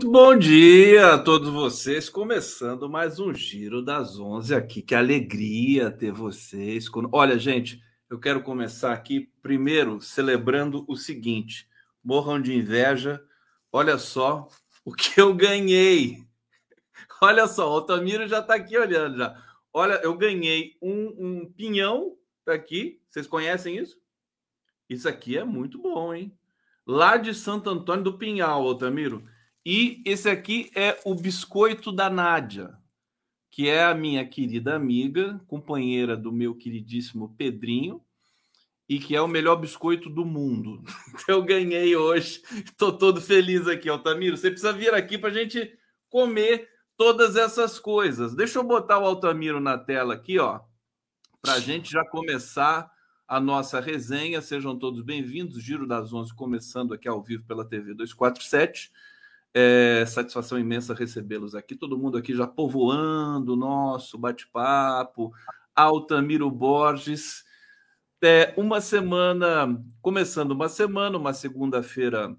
Muito bom dia a todos vocês, começando mais um Giro das Onze aqui. Que alegria ter vocês. Olha, gente, eu quero começar aqui primeiro celebrando o seguinte: morram de inveja. Olha só o que eu ganhei. Olha só, o Altamiro já está aqui olhando já. Olha, eu ganhei um, um pinhão aqui. Vocês conhecem isso? Isso aqui é muito bom, hein? Lá de Santo Antônio do Pinhal, Altamiro. E esse aqui é o biscoito da Nádia, que é a minha querida amiga, companheira do meu queridíssimo Pedrinho, e que é o melhor biscoito do mundo. Então, eu ganhei hoje. Estou todo feliz aqui, Altamiro. Você precisa vir aqui para a gente comer todas essas coisas. Deixa eu botar o Altamiro na tela aqui, ó, para a gente já começar a nossa resenha. Sejam todos bem-vindos. Giro das Onze começando aqui ao vivo pela TV 247. É satisfação imensa recebê-los aqui. Todo mundo aqui já povoando o nosso bate-papo. Altamiro Borges. É, uma semana, começando uma semana, uma segunda-feira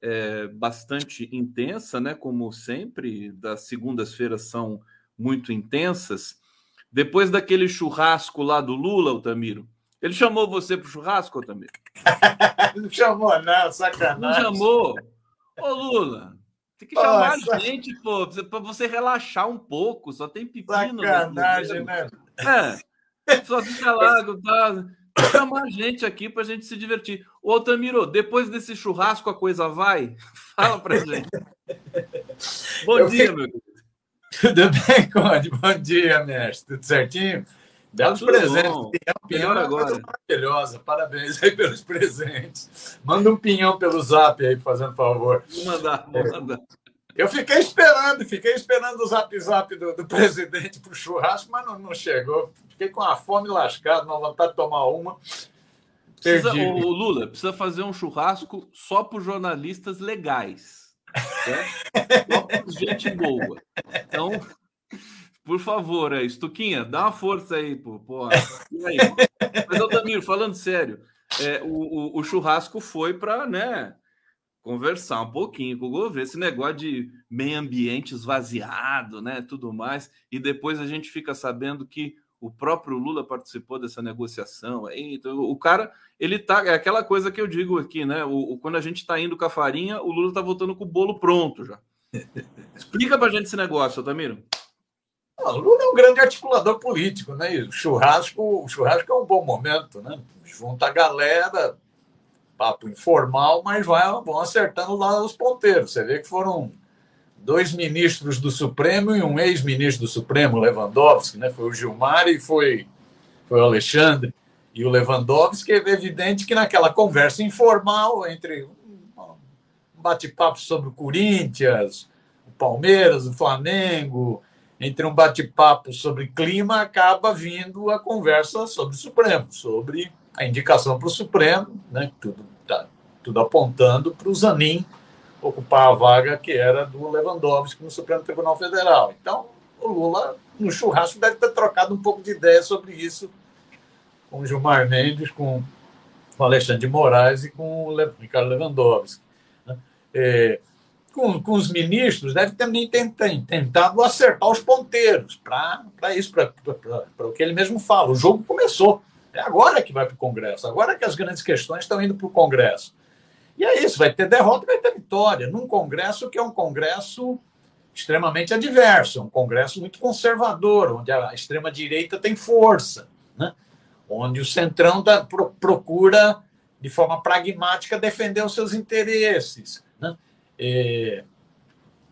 é, bastante intensa, né? Como sempre, das segundas-feiras são muito intensas. Depois daquele churrasco lá do Lula, Altamiro, ele chamou você para o churrasco, Altamiro? não chamou, não, sacanagem. Não chamou? Ô, Lula, tem que chamar Nossa. gente, pô, pra você relaxar um pouco. Só tem pepino. Sacanagem, né? É. Só fica lá, tá. Chamar gente aqui pra gente se divertir. Ô, Tamiro, depois desse churrasco a coisa vai? Fala pra gente. Bom Eu dia, fico... meu querido. Tudo bem, Conde? Bom dia, mestre. Tudo certinho? Belos tá presentes. Bom. Pinhão, pinhão é agora. maravilhosa. Parabéns aí pelos presentes. Manda um pinhão pelo zap aí, fazendo favor. Vou mandar, vou mandar. Eu fiquei esperando, fiquei esperando o zap zap do, do presidente para o churrasco, mas não, não, chegou. Fiquei com a fome lascada, uma vontade de tomar uma. Precisa, o, o Lula precisa fazer um churrasco só para jornalistas legais. Né? Só para gente boa. Então, por favor, aí, Stuquinha, dá uma força aí, pô. pô aí? Mas, Aldamiro, falando sério, é, o, o, o churrasco foi para, né? conversar um pouquinho com o governo, esse negócio de meio ambiente esvaziado, né, tudo mais, e depois a gente fica sabendo que o próprio Lula participou dessa negociação. Então, o cara, ele tá, é aquela coisa que eu digo aqui, né, o, o quando a gente está indo com a farinha, o Lula está voltando com o bolo pronto já. Explica pra gente esse negócio, Otamiro. O Lula é um grande articulador político, né? E o churrasco, o churrasco é um bom momento, né? Junta a galera, papo informal, mas vai, vão acertando lá os ponteiros. Você vê que foram dois ministros do Supremo e um ex-ministro do Supremo, Lewandowski, né? Foi o Gilmar e foi, foi o Alexandre. E o Lewandowski, é evidente que naquela conversa informal entre um bate-papo sobre o Corinthians, o Palmeiras, o Flamengo, entre um bate-papo sobre clima, acaba vindo a conversa sobre o Supremo, sobre a indicação para o Supremo, né? Tudo tá, tudo apontando para o Zanin ocupar a vaga que era do Lewandowski no Supremo Tribunal Federal. Então, o Lula, no churrasco, deve ter trocado um pouco de ideia sobre isso com o Gilmar Mendes, com o Alexandre de Moraes e com o Ricardo Lewandowski. Né? É, com, com, os ministros, deve também ter, tentado acertar os ponteiros para isso, para o que ele mesmo fala. O jogo começou. É agora que vai para o Congresso, agora que as grandes questões estão indo para o Congresso. E é isso, vai ter derrota vai ter vitória, num Congresso que é um Congresso extremamente adverso, um Congresso muito conservador, onde a extrema-direita tem força, né? onde o Centrão da, pro, procura, de forma pragmática, defender os seus interesses. E,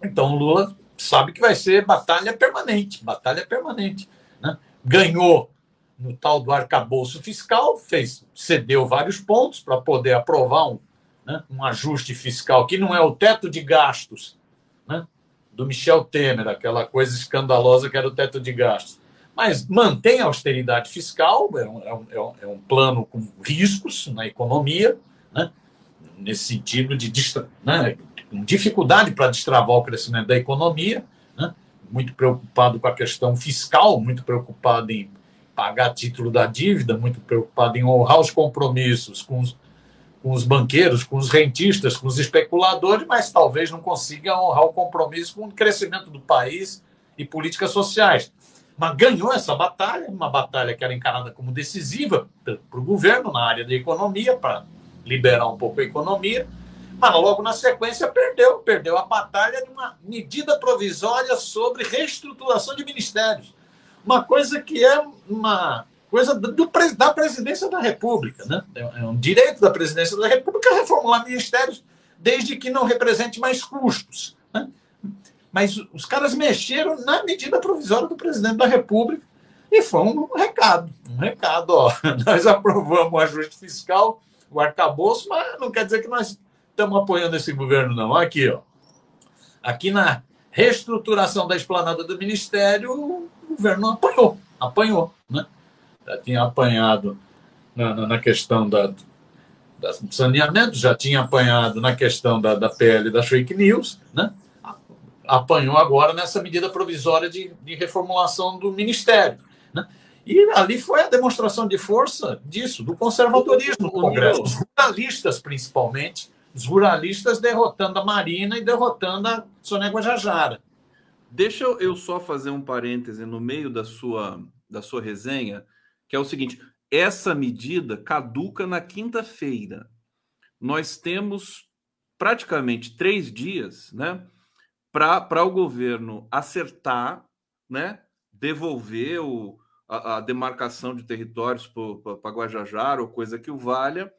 então, Lula sabe que vai ser batalha permanente batalha permanente. Né? Ganhou no tal do arcabouço fiscal, fez, cedeu vários pontos para poder aprovar um, né, um ajuste fiscal que não é o teto de gastos né, do Michel Temer, aquela coisa escandalosa que era o teto de gastos. Mas mantém a austeridade fiscal, é um, é um, é um é plano com riscos na economia, né, nesse sentido de né, dificuldade para destravar o crescimento da economia, né, muito preocupado com a questão fiscal, muito preocupado em pagar título da dívida, muito preocupado em honrar os compromissos com os, com os banqueiros, com os rentistas, com os especuladores, mas talvez não consiga honrar o compromisso com o crescimento do país e políticas sociais. Mas ganhou essa batalha, uma batalha que era encarada como decisiva para o governo na área da economia, para liberar um pouco a economia, mas logo na sequência perdeu, perdeu a batalha de uma medida provisória sobre reestruturação de ministérios. Uma coisa que é uma coisa do, da presidência da República. Né? É, é um direito da presidência da República reformular ministérios desde que não represente mais custos. Né? Mas os caras mexeram na medida provisória do presidente da República e foi um recado. Um recado, ó. Nós aprovamos o ajuste fiscal, o arcabouço, mas não quer dizer que nós estamos apoiando esse governo, não. Aqui, ó. Aqui na reestruturação da esplanada do Ministério, o governo apanhou. Apanhou, né? já tinha apanhado na, na, na questão da, da, saneamento, já tinha apanhado na questão da, da PL das fake news, né? apanhou agora nessa medida provisória de, de reformulação do Ministério. Né? E ali foi a demonstração de força disso, do conservadorismo no Congresso, os ruralistas principalmente, os ruralistas derrotando a Marina e derrotando a Sônia Guajajara. Deixa eu só fazer um parêntese no meio da sua, da sua resenha, que é o seguinte: essa medida caduca na quinta-feira. Nós temos praticamente três dias, né, para o governo acertar, né, devolver o, a, a demarcação de territórios para Guajajara ou coisa que o valha,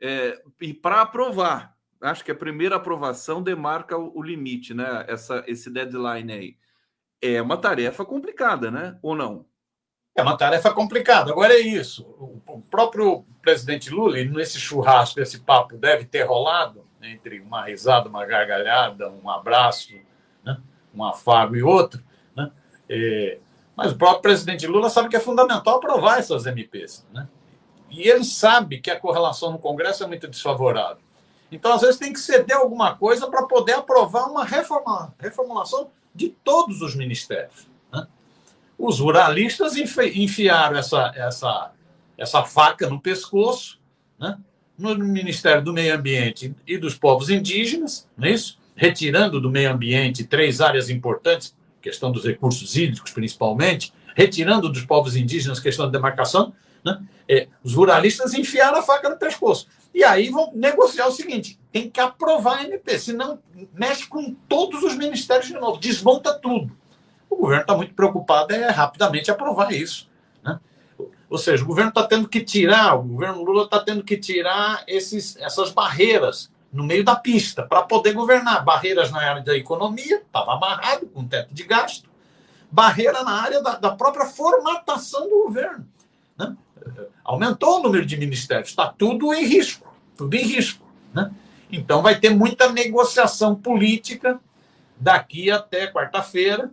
é, e para aprovar. Acho que a primeira aprovação demarca o, o limite, né? Essa, esse deadline aí. É uma tarefa complicada, né? Ou não? É uma tarefa complicada. Agora é isso. O próprio presidente Lula, nesse churrasco, esse papo deve ter rolado entre uma risada, uma gargalhada, um abraço, né? um afago e outro. Né? É, mas o próprio presidente Lula sabe que é fundamental aprovar essas MPs. Né? E ele sabe que a correlação no Congresso é muito desfavorável. Então, às vezes, tem que ceder alguma coisa para poder aprovar uma reforma, reformulação de todos os ministérios. Os ruralistas enfiaram essa, essa, essa faca no pescoço, né? no Ministério do Meio Ambiente e dos Povos Indígenas, não é isso? retirando do meio ambiente três áreas importantes, questão dos recursos hídricos principalmente, retirando dos povos indígenas questão da demarcação, né? é, os ruralistas enfiaram a faca no pescoço. E aí vão negociar o seguinte: tem que aprovar a MP, senão mexe com todos os ministérios de novo, desmonta tudo. O governo está muito preocupado em rapidamente aprovar isso. Né? Ou seja, o governo está tendo que tirar, o governo Lula está tendo que tirar esses, essas barreiras no meio da pista para poder governar. Barreiras na área da economia, estava amarrado com teto de gasto. Barreira na área da, da própria formatação do governo. Né? Aumentou o número de ministérios, está tudo em risco, tudo em risco. Né? Então vai ter muita negociação política daqui até quarta-feira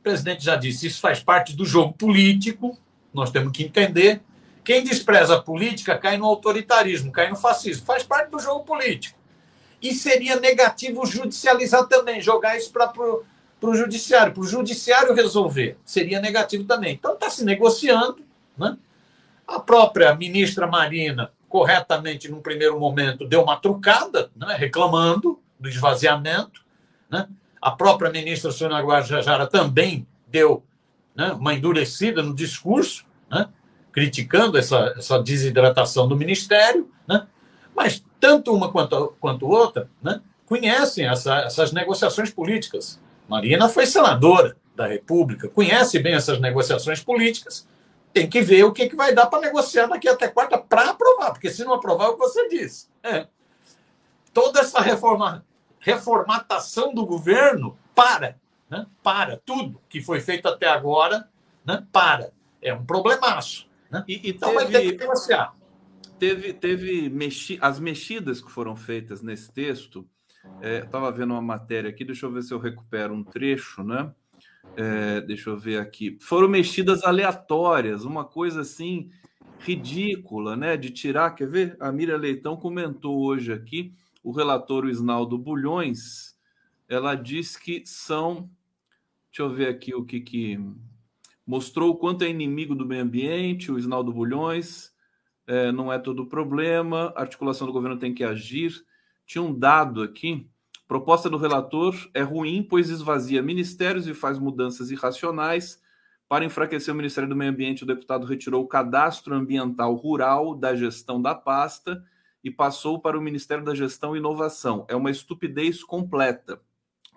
o presidente já disse, isso faz parte do jogo político, nós temos que entender. Quem despreza a política cai no autoritarismo, cai no fascismo, faz parte do jogo político. E seria negativo judicializar também, jogar isso para o judiciário, para o judiciário resolver. Seria negativo também. Então está se negociando. Né? A própria ministra Marina, corretamente, num primeiro momento, deu uma trucada, né? reclamando do esvaziamento. Né? A própria ministra Sônia Guajajara também deu né, uma endurecida no discurso, né, criticando essa, essa desidratação do ministério, né, mas tanto uma quanto, quanto outra né, conhecem essa, essas negociações políticas. Marina foi senadora da República, conhece bem essas negociações políticas, tem que ver o que, que vai dar para negociar daqui até quarta para aprovar, porque se não aprovar, é o que você disse. É. Toda essa reforma reformatação do governo para, né? para tudo que foi feito até agora, né? para. É um problemaço. Né? E, e então teve, vai ter que. Teve, teve mexi, as mexidas que foram feitas nesse texto. É, Estava vendo uma matéria aqui, deixa eu ver se eu recupero um trecho, né? É, deixa eu ver aqui. Foram mexidas aleatórias, uma coisa assim ridícula, né? De tirar, quer ver? A Miriam Leitão comentou hoje aqui o relator Isnaldo Bulhões, ela diz que são. Deixa eu ver aqui o que, que mostrou o quanto é inimigo do meio ambiente, o Isnaldo Bulhões. é, não é todo problema, a articulação do governo tem que agir. Tinha um dado aqui. Proposta do relator é ruim, pois esvazia ministérios e faz mudanças irracionais. Para enfraquecer o Ministério do Meio Ambiente, o deputado retirou o cadastro ambiental rural da gestão da pasta e passou para o Ministério da Gestão e Inovação. É uma estupidez completa.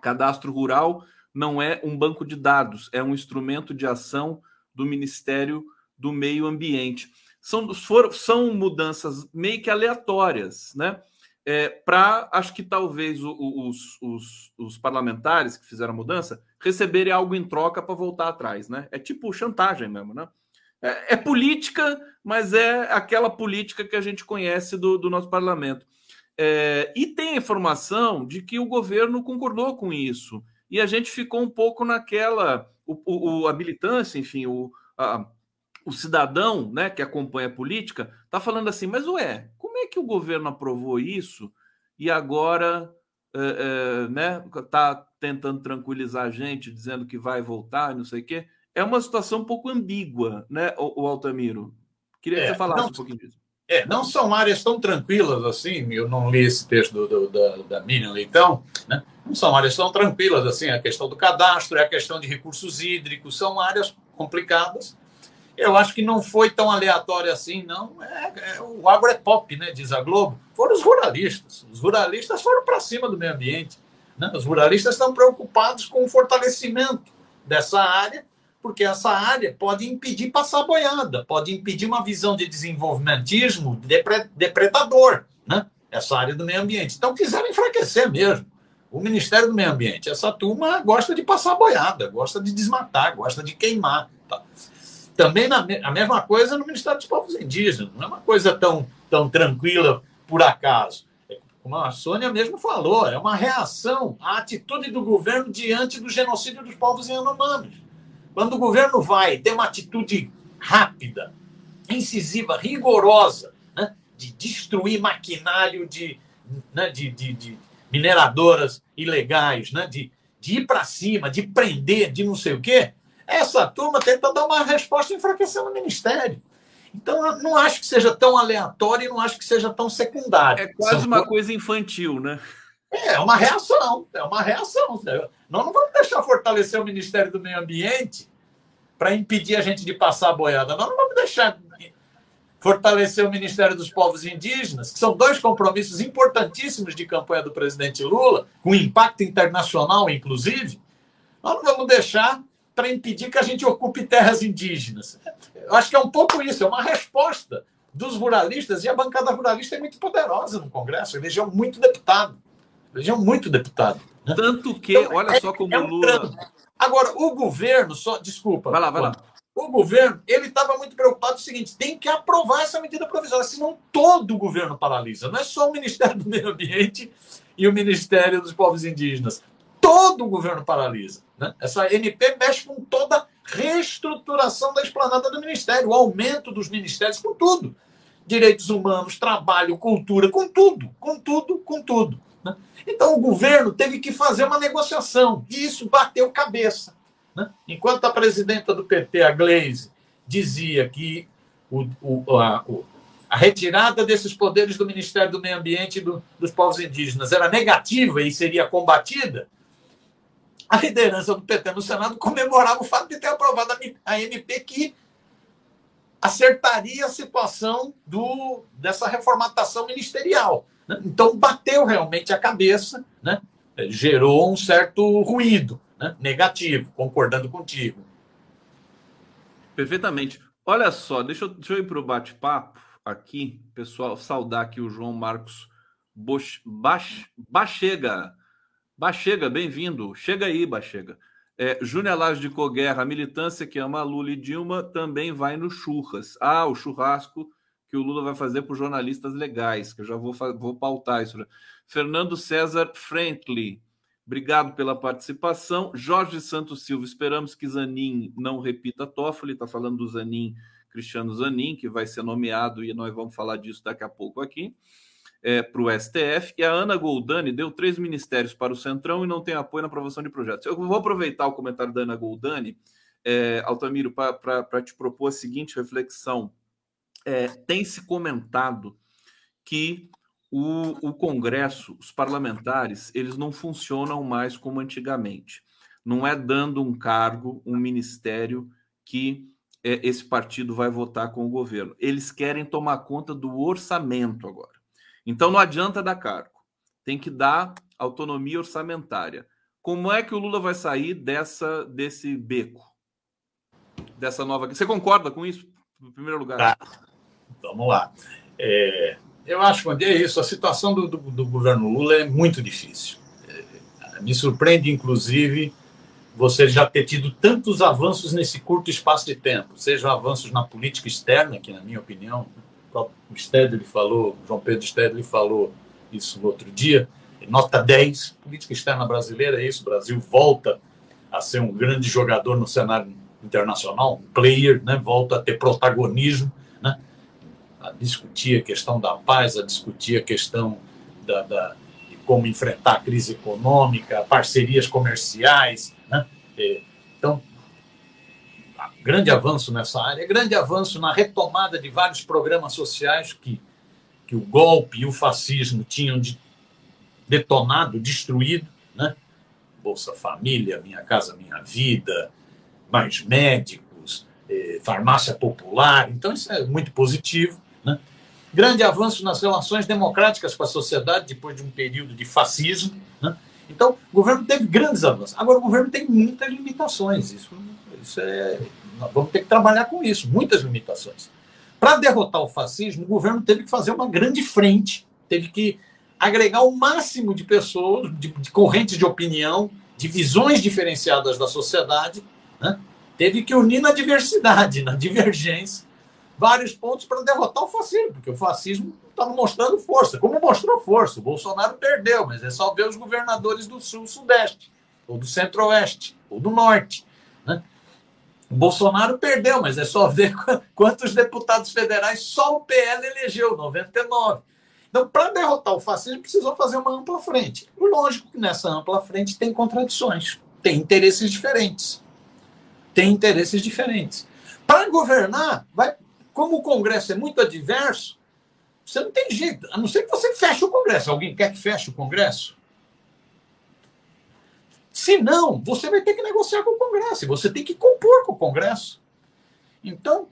Cadastro rural não é um banco de dados, é um instrumento de ação do Ministério do Meio Ambiente são, são mudanças meio que aleatórias, né? É, para acho que talvez os, os, os, parlamentares que fizeram a mudança receberem algo em troca para voltar atrás, né? É tipo chantagem mesmo, né? É, é, política, mas é aquela política que a gente conhece do, do nosso parlamento. É, e tem informação de que o governo concordou com isso. E a gente ficou um pouco naquela. O, o a militância, enfim, o, a, o cidadão né, que acompanha a política está falando assim, mas ué, como é que o governo aprovou isso e agora está é, é, né, tá tentando tranquilizar a gente, dizendo que vai voltar, não sei o quê? É uma situação um pouco ambígua, né, o, o Altamiro? Queria que é, você falasse não, um pouquinho disso. É, não são áreas tão tranquilas assim, eu não li esse texto do, do, da, da Miriam Leitão, né? não são áreas tão tranquilas assim, a questão do cadastro, é a questão de recursos hídricos, são áreas complicadas, eu acho que não foi tão aleatório assim, não. É, é, o agro é pop, né? Diz a Globo. Foram os ruralistas. Os ruralistas foram para cima do meio ambiente. Né? Os ruralistas estão preocupados com o fortalecimento dessa área, porque essa área pode impedir passar boiada, pode impedir uma visão de desenvolvimentismo depre, depredador, né? Essa área do meio ambiente. Então quiseram enfraquecer mesmo. O Ministério do Meio Ambiente, essa turma gosta de passar boiada, gosta de desmatar, gosta de queimar. Tá? Também na, a mesma coisa no Ministério dos Povos Indígenas, não é uma coisa tão, tão tranquila por acaso. É, como a Sônia mesmo falou, é uma reação à atitude do governo diante do genocídio dos povos Yanomamis. Quando o governo vai ter uma atitude rápida, incisiva, rigorosa, né, de destruir maquinário de, né, de, de, de mineradoras ilegais, né, de, de ir para cima, de prender, de não sei o quê, essa turma tenta dar uma resposta enfraquecendo o ministério. Então, não acho que seja tão aleatório e não acho que seja tão secundário. É quase São uma coisa infantil, né? É, é uma reação. É uma reação. Nós não vamos deixar fortalecer o Ministério do Meio Ambiente para impedir a gente de passar a boiada. Nós não vamos deixar fortalecer o Ministério dos Povos Indígenas, que são dois compromissos importantíssimos de campanha do presidente Lula, com impacto internacional, inclusive. Nós não vamos deixar para impedir que a gente ocupe terras indígenas. Eu acho que é um pouco isso, é uma resposta dos ruralistas, e a bancada ruralista é muito poderosa no Congresso, elegeu muito deputado. Elegeu muito deputado. Né? Tanto que, então, olha é, só como é um Lula. Agora, o governo, só. Desculpa. Vai lá, vai lá. O governo, ele estava muito preocupado com o seguinte: tem que aprovar essa medida provisória, senão todo o governo paralisa. Não é só o Ministério do Meio Ambiente e o Ministério dos Povos Indígenas todo o governo paralisa. Né? Essa MP mexe com toda a reestruturação da esplanada do Ministério, o aumento dos ministérios, com tudo. Direitos humanos, trabalho, cultura, com tudo, com tudo, com tudo. Né? Então o governo teve que fazer uma negociação, e isso bateu cabeça. Né? Enquanto a presidenta do PT, a Gleisi, dizia que o, o, a, a, retirada desses poderes do Ministério do Meio Ambiente e do, dos povos indígenas era negativa e seria combatida, a liderança do PT no Senado comemorava o fato de ter aprovado a MP que acertaria a situação do, dessa reformatação ministerial. Né? Então, bateu realmente a cabeça, né? gerou um certo ruído né? negativo, concordando contigo. Perfeitamente. Olha só, deixa eu, deixa eu ir para o bate-papo aqui, pessoal, saudar aqui o João Marcos Bachega. Bachega, bem-vindo. Chega aí, Bachega. É, Júnior Lage de Coguerra, militância que ama Lula e Dilma também vai no churras. Ah, o churrasco que o Lula vai fazer para os jornalistas legais, que eu já vou, vou pautar isso. Né? Fernando César Friendly, obrigado pela participação. Jorge Santos Silva, esperamos que Zanin não repita Toffoli, está falando do Zanin, Cristiano Zanin, que vai ser nomeado e nós vamos falar disso daqui a pouco aqui é, para o STF, e a Ana Goldani deu três ministérios para o Centrão e não tem apoio na aprovação de projetos. Eu vou aproveitar o comentário da Ana Goldani, é, Altamiro, para te propor a seguinte reflexão. É, tem se comentado que o, o Congresso, os parlamentares, eles não funcionam mais como antigamente. Não é dando um cargo, um ministério que é, esse partido vai votar com o governo. Eles querem tomar conta do orçamento agora. Então não adianta dar cargo, tem que dar autonomia orçamentária. Como é que o Lula vai sair dessa desse beco? Dessa nova. Você concorda com isso? No primeiro lugar. Tá. Vamos lá. É, eu acho que é isso. A situação do, do, do governo Lula é muito difícil. É, me surpreende, inclusive, você já ter tido tantos avanços nesse curto espaço de tempo, sejam avanços na política externa, que, na minha opinião, o Stedley falou, João Pedro Stedley falou isso no outro dia, nota 10, política externa brasileira é isso, o Brasil volta a ser um grande jogador no cenário internacional, um player, né, volta a ter protagonismo, né, a discutir a questão da paz, a discutir a questão da, da de como enfrentar a crise econômica, parcerias comerciais, né? É, então, grande avanço nessa área, grande avanço na retomada de vários programas sociais que, que o golpe e o fascismo tinham de, detonado, destruído, né? Bolsa Família, Minha Casa Minha Vida, mais médicos, eh, farmácia popular. Então, isso é muito positivo. Grande avanço nas relações democráticas com a sociedade depois de um período de fascismo. Né? Então, o governo teve grandes avanços. Agora, o governo tem muitas limitações. Isso, isso é. Nós vamos ter que trabalhar com isso, muitas limitações. Para derrotar o fascismo, o governo teve que fazer uma grande frente, teve que agregar o máximo de pessoas, de, de correntes de opinião, de visões diferenciadas da sociedade, né? teve que unir na diversidade, na divergência, vários pontos para derrotar o fascismo, porque o fascismo estava mostrando força, como mostrou força. O Bolsonaro perdeu, mas é só ver os governadores do Sul, Sudeste, ou do Centro-Oeste, ou do Norte. Né? O Bolsonaro perdeu, mas é só ver quantos deputados federais só o PL elegeu, 99. Então, para derrotar o fascismo, precisou fazer uma ampla frente. Lógico que nessa ampla frente tem contradições, tem interesses diferentes. Tem interesses diferentes. Para governar, vai, como o Congresso é muito adverso, você não tem jeito, a não ser que você feche o Congresso. Alguém quer que feche o Congresso? Se não, você vai ter que negociar com o Congresso, você tem que compor com o Congresso. Então,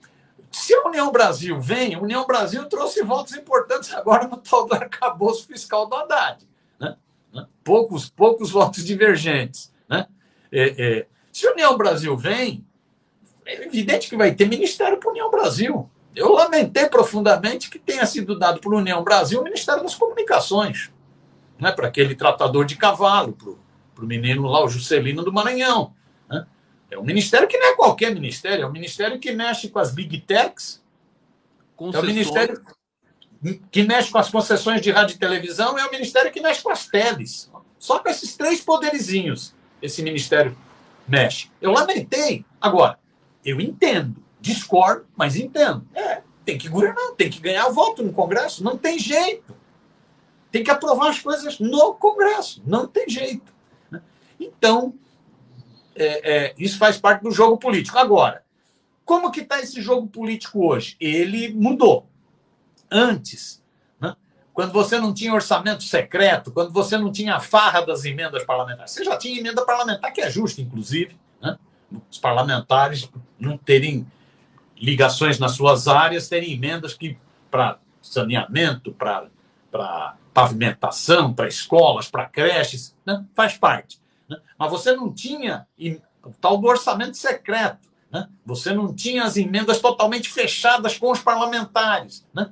se a União Brasil vem, a União Brasil trouxe votos importantes agora no tal do arcabouço fiscal do Haddad. Né? né? Poucos, poucos votos divergentes. Né? É, é, se a União Brasil vem, é evidente que vai ter ministério para a União Brasil. Eu lamentei profundamente que tenha sido dado para a União Brasil o Ministério das Comunicações, né, para aquele tratador de cavalo, para o menino lá, o Juscelino do Maranhão. Né? É um ministério que não é qualquer ministério, é um ministério que mexe com as big techs, é o ministério que mexe com as concessões de rádio e televisão, é o ministério que mexe com as teles. Só com esses três poderizinhos esse ministério mexe. Eu lamentei. Agora, eu entendo Discordo, mas entendo. É, tem que governar, tem que ganhar voto no Congresso, não tem jeito. Tem que aprovar as coisas no Congresso, não tem jeito. Né? Então, é, é, isso faz parte do jogo político. Agora, como que está esse jogo político hoje? Ele mudou. Antes, né? quando você não tinha orçamento secreto, quando você não tinha a farra das emendas parlamentares, você já tinha emenda parlamentar, que é justa, inclusive, né? os parlamentares não terem ligações nas suas áreas, terem emendas que para saneamento, para pavimentação, para escolas, para creches, né? faz parte. Né? Mas você não tinha o tal do orçamento secreto. Né? Você não tinha as emendas totalmente fechadas com os parlamentares. Né?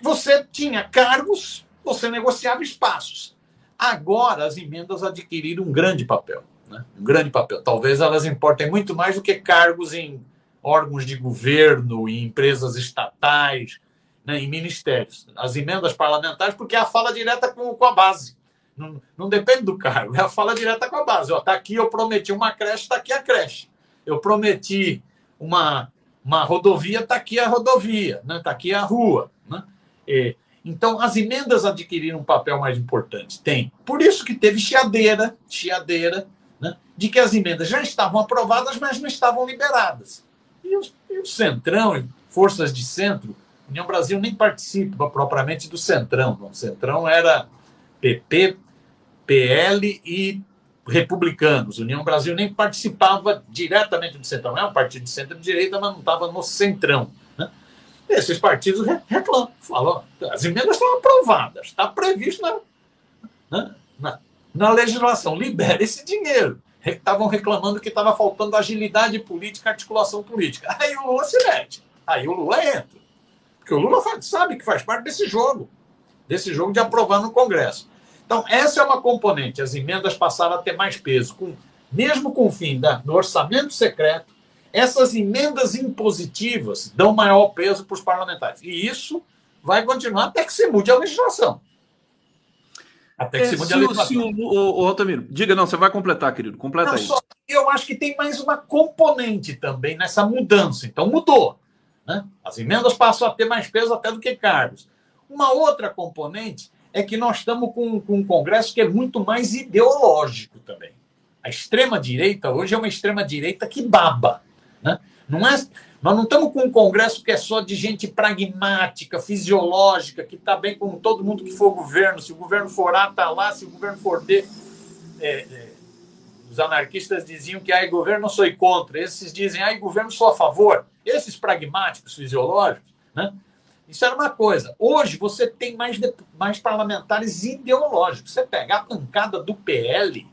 Você tinha cargos, você negociava espaços. Agora as emendas adquiriram um grande papel né? um grande papel. Talvez elas importem muito mais do que cargos em órgãos de governo, em empresas estatais, né? em ministérios. As emendas parlamentares, porque é a fala direta com, com a base. Não, não, depende do cargo, é a fala direta com a base. Está aqui, eu prometi uma creche, está aqui a creche. Eu prometi uma, uma rodovia, está aqui a rodovia, está né? Tá aqui a rua. Né? E, então, as emendas adquiriram um papel mais importante. Tem. Por isso que teve chiadeira, chiadeira né, de que as emendas já estavam aprovadas, mas não estavam liberadas. E o, e o Centrão, forças de centro, União Brasil nem participa propriamente do Centrão. O Centrão era PP, PL e republicanos. União Brasil nem participava diretamente do Centrão. É um partido de centro-direita, mas não estava no Centrão. Né? Esses partidos reclamam, falam, as emendas estão aprovadas, está previsto na, né, na, na legislação, libera esse dinheiro. Estavam reclamando que estava faltando agilidade política, articulação política. Aí o Lula se mete. Aí o Lula entra. Porque o Lula sabe que faz parte desse jogo, desse jogo de aprovar no Congresso. Então, essa é uma componente. As emendas passaram a ter mais peso. Com, mesmo com o fim da, do orçamento secreto, essas emendas impositivas dão maior peso para os parlamentares. E isso vai continuar até que se mude a legislação. Até que é, se mude se, a legislação. Se o, o, o Altamiro, diga, não, você vai completar, querido. Completa não, aí. Só, eu acho que tem mais uma componente também nessa mudança. Então, mudou. Né? As emendas passam a ter mais peso até do que cargos. Uma outra componente é que nós estamos com, com um Congresso que é muito mais ideológico também. A extrema-direita hoje é uma extrema-direita que baba. Né? Não é, nós não estamos com um Congresso que é só de gente pragmática, fisiológica, que está bem com todo mundo que for governo. Se o governo for A, está lá. Se o governo for B. É, é, os anarquistas diziam que ai, governo sou contra. Esses dizem ai, governo sou a favor. Esses pragmáticos, fisiológicos, né? Isso era uma coisa. Hoje você tem mais, mais parlamentares ideológicos. Você pega a bancada do PL?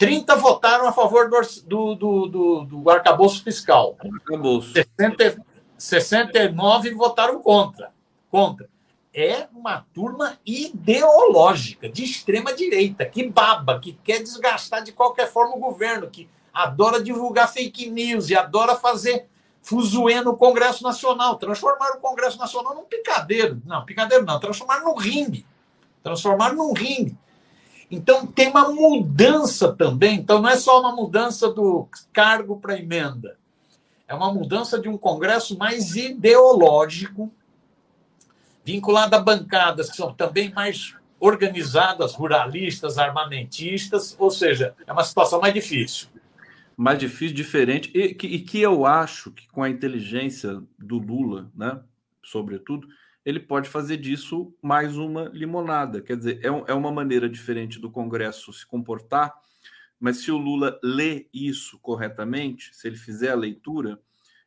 30 votaram a favor do, do, do, do arcabouço fiscal. Arcabouço. 60, 69 votaram contra. Contra. É uma turma ideológica, de extrema direita, que baba, que quer desgastar de qualquer forma o governo, que adora divulgar fake news e adora fazer fuzuê no Congresso Nacional, transformar o Congresso Nacional num picadeiro. Não, picadeiro não, transformar num ringue. Transformar num ringue. Então tem uma mudança também. Então não é só uma mudança do cargo para emenda. É uma mudança de um Congresso mais ideológico, vinculado a bancadas que são também mais organizadas, ruralistas, armamentistas, ou seja, é uma situação mais difícil mais difícil, diferente, e que, e que eu acho que com a inteligência do Lula, né, sobretudo, ele pode fazer disso mais uma limonada. Quer dizer, é, é uma maneira diferente do Congresso se comportar, mas se o Lula lê isso corretamente, se ele fizer a leitura,